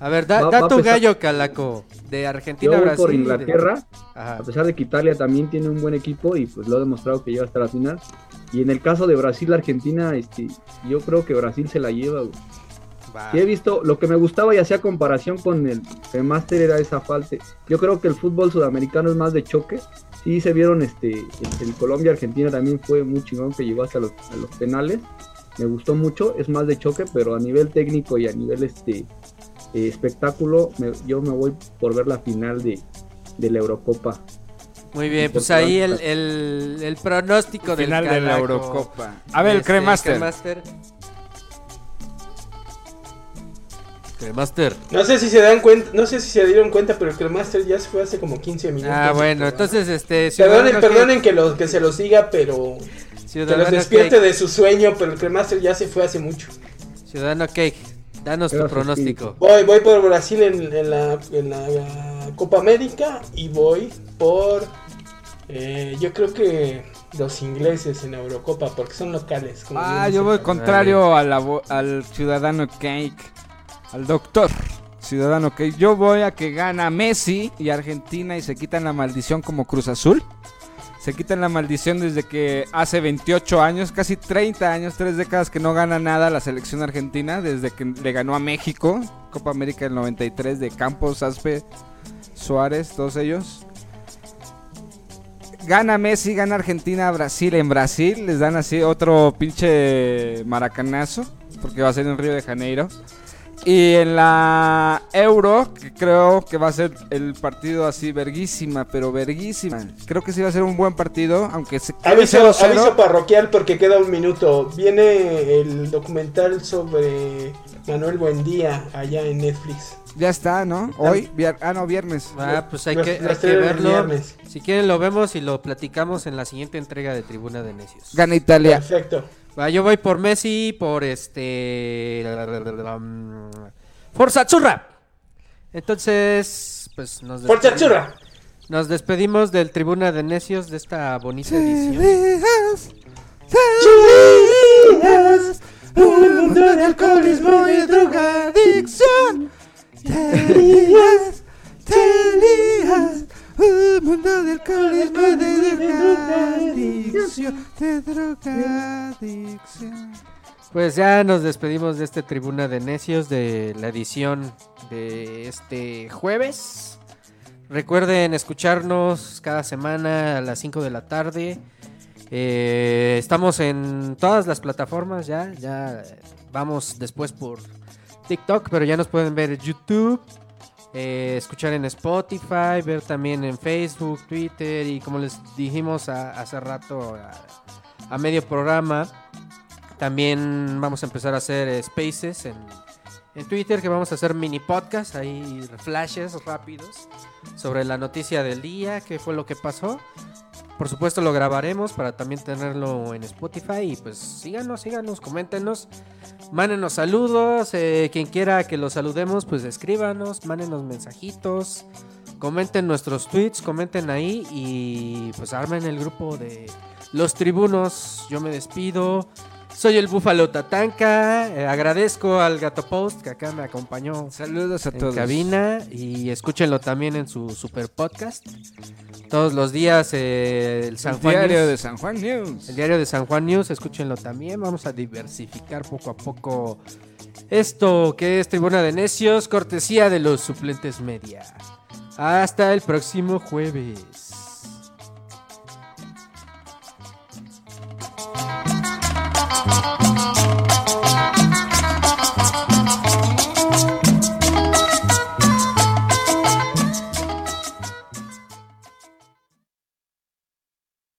[SPEAKER 3] A ver, da,
[SPEAKER 7] Va-
[SPEAKER 3] da
[SPEAKER 7] va a
[SPEAKER 3] tu
[SPEAKER 7] pesar-
[SPEAKER 3] gallo, Calaco. De Argentina
[SPEAKER 7] Yo
[SPEAKER 3] a
[SPEAKER 7] voy
[SPEAKER 3] Brasil.
[SPEAKER 7] por
[SPEAKER 3] de-
[SPEAKER 7] Inglaterra, a pesar de que Italia también tiene un buen equipo y pues lo ha demostrado que llega hasta la final. Y en el caso de Brasil-Argentina, este, yo creo que Brasil se la lleva. güey. He visto, lo que me gustaba y hacía comparación con el remaster era esa falta. Yo creo que el fútbol sudamericano es más de choque. Sí se vieron, este, el, el Colombia-Argentina también fue muy chingón que llegó hasta los, a los penales. Me gustó mucho, es más de choque, pero a nivel técnico y a nivel este eh, espectáculo, me- yo me voy por ver la final de, de la Eurocopa.
[SPEAKER 3] Muy bien, pues ahí el, el, el pronóstico del
[SPEAKER 10] Final de la. Eurocopa. A ver, el
[SPEAKER 3] Este,
[SPEAKER 10] Cremaster.
[SPEAKER 3] Cremaster. Cremaster.
[SPEAKER 4] No sé si se dan cuenta, no sé si se dieron cuenta, pero el Cremaster ya se fue hace como 15 minutos.
[SPEAKER 3] Ah, bueno, entonces este.
[SPEAKER 4] Perdonen, que, lo, que se los diga, pero que
[SPEAKER 3] Ciudadano
[SPEAKER 4] los despierte
[SPEAKER 3] Cake.
[SPEAKER 4] de su sueño, pero el Cremaster ya se fue hace mucho.
[SPEAKER 3] Ciudadano Cake, danos tu pronóstico.
[SPEAKER 4] Voy, voy por Brasil en, en la, en la Copa América y voy por, eh, yo creo que los ingleses en la Eurocopa, porque son locales. como
[SPEAKER 10] Ah, yo voy contrario a la al ciudadano Cake, al doctor ciudadano Cake. Yo voy a que gana Messi y Argentina y se quitan la maldición como Cruz Azul. Se quitan la maldición desde que hace 28 años, casi 30 años, tres décadas que no gana nada la selección argentina, desde que le ganó a México, Copa América del 93 de Campos, Aspe, Suárez, todos ellos. Gana Messi, gana Argentina, Brasil. En Brasil les dan así otro pinche maracanazo, porque va a ser en Río de Janeiro. Y en la Euro, que creo que va a ser el partido así, verguísima, pero verguísima. Creo que sí va a ser un buen partido, aunque se
[SPEAKER 4] Aviso,
[SPEAKER 10] 0-0.
[SPEAKER 4] aviso parroquial porque queda un minuto. Viene el documental sobre Manuel Buendía allá en Netflix.
[SPEAKER 10] Ya está, ¿no? Hoy, vier- ah, no, viernes.
[SPEAKER 3] Ah, pues hay
[SPEAKER 4] Los-
[SPEAKER 3] que,
[SPEAKER 4] los
[SPEAKER 3] hay que
[SPEAKER 4] traen el
[SPEAKER 3] verlo.
[SPEAKER 4] viernes.
[SPEAKER 3] Si quieren lo vemos y lo platicamos en la siguiente entrega de Tribuna de Necios.
[SPEAKER 10] Gana Italia.
[SPEAKER 4] Perfecto.
[SPEAKER 3] Yo voy por Messi, por este... um, Forza Churra. Entonces, pues nos
[SPEAKER 4] Forza
[SPEAKER 3] despedimos-
[SPEAKER 4] Churra.
[SPEAKER 3] Nos despedimos del Tribuna de Necios de esta bonita edición.
[SPEAKER 14] Un mundo de alcoholismo y drogadicción. Tenías, tenías mundo de de.
[SPEAKER 3] Pues ya nos despedimos de este Tribuna de Necios de la edición de este jueves. Recuerden escucharnos cada semana a las 5 de la tarde. Eh, estamos en todas las plataformas ya. Ya vamos después por TikTok, pero ya nos pueden ver YouTube. Eh, escuchar en Spotify, ver también en Facebook, Twitter y como les dijimos hace rato a- a medio programa, también vamos a empezar a hacer eh, spaces en, en Twitter, que vamos a hacer mini podcast, ahí flashes rápidos sobre la noticia del día, qué fue lo que pasó. Por supuesto lo grabaremos para también tenerlo en Spotify y pues síganos, síganos, coméntenos, mándenos saludos, eh, quien quiera que los saludemos pues escríbanos, mándenos mensajitos, comenten nuestros tweets, comenten ahí y pues armen el grupo de los tribunos. Yo me despido. Soy el Búfalo Tatanka. eh, agradezco al Gato Post que acá me acompañó.
[SPEAKER 10] Saludos a
[SPEAKER 3] en
[SPEAKER 10] todos.
[SPEAKER 3] cabina y escúchenlo también en su super podcast. Todos los días eh, el San
[SPEAKER 10] El
[SPEAKER 3] Juan
[SPEAKER 10] diario
[SPEAKER 3] News.
[SPEAKER 10] de San Juan News.
[SPEAKER 3] El diario de San Juan News, escúchenlo también. Vamos a diversificar poco a poco esto que es Tribuna de Necios, cortesía de los suplentes media. Hasta el próximo jueves. Uh-oh.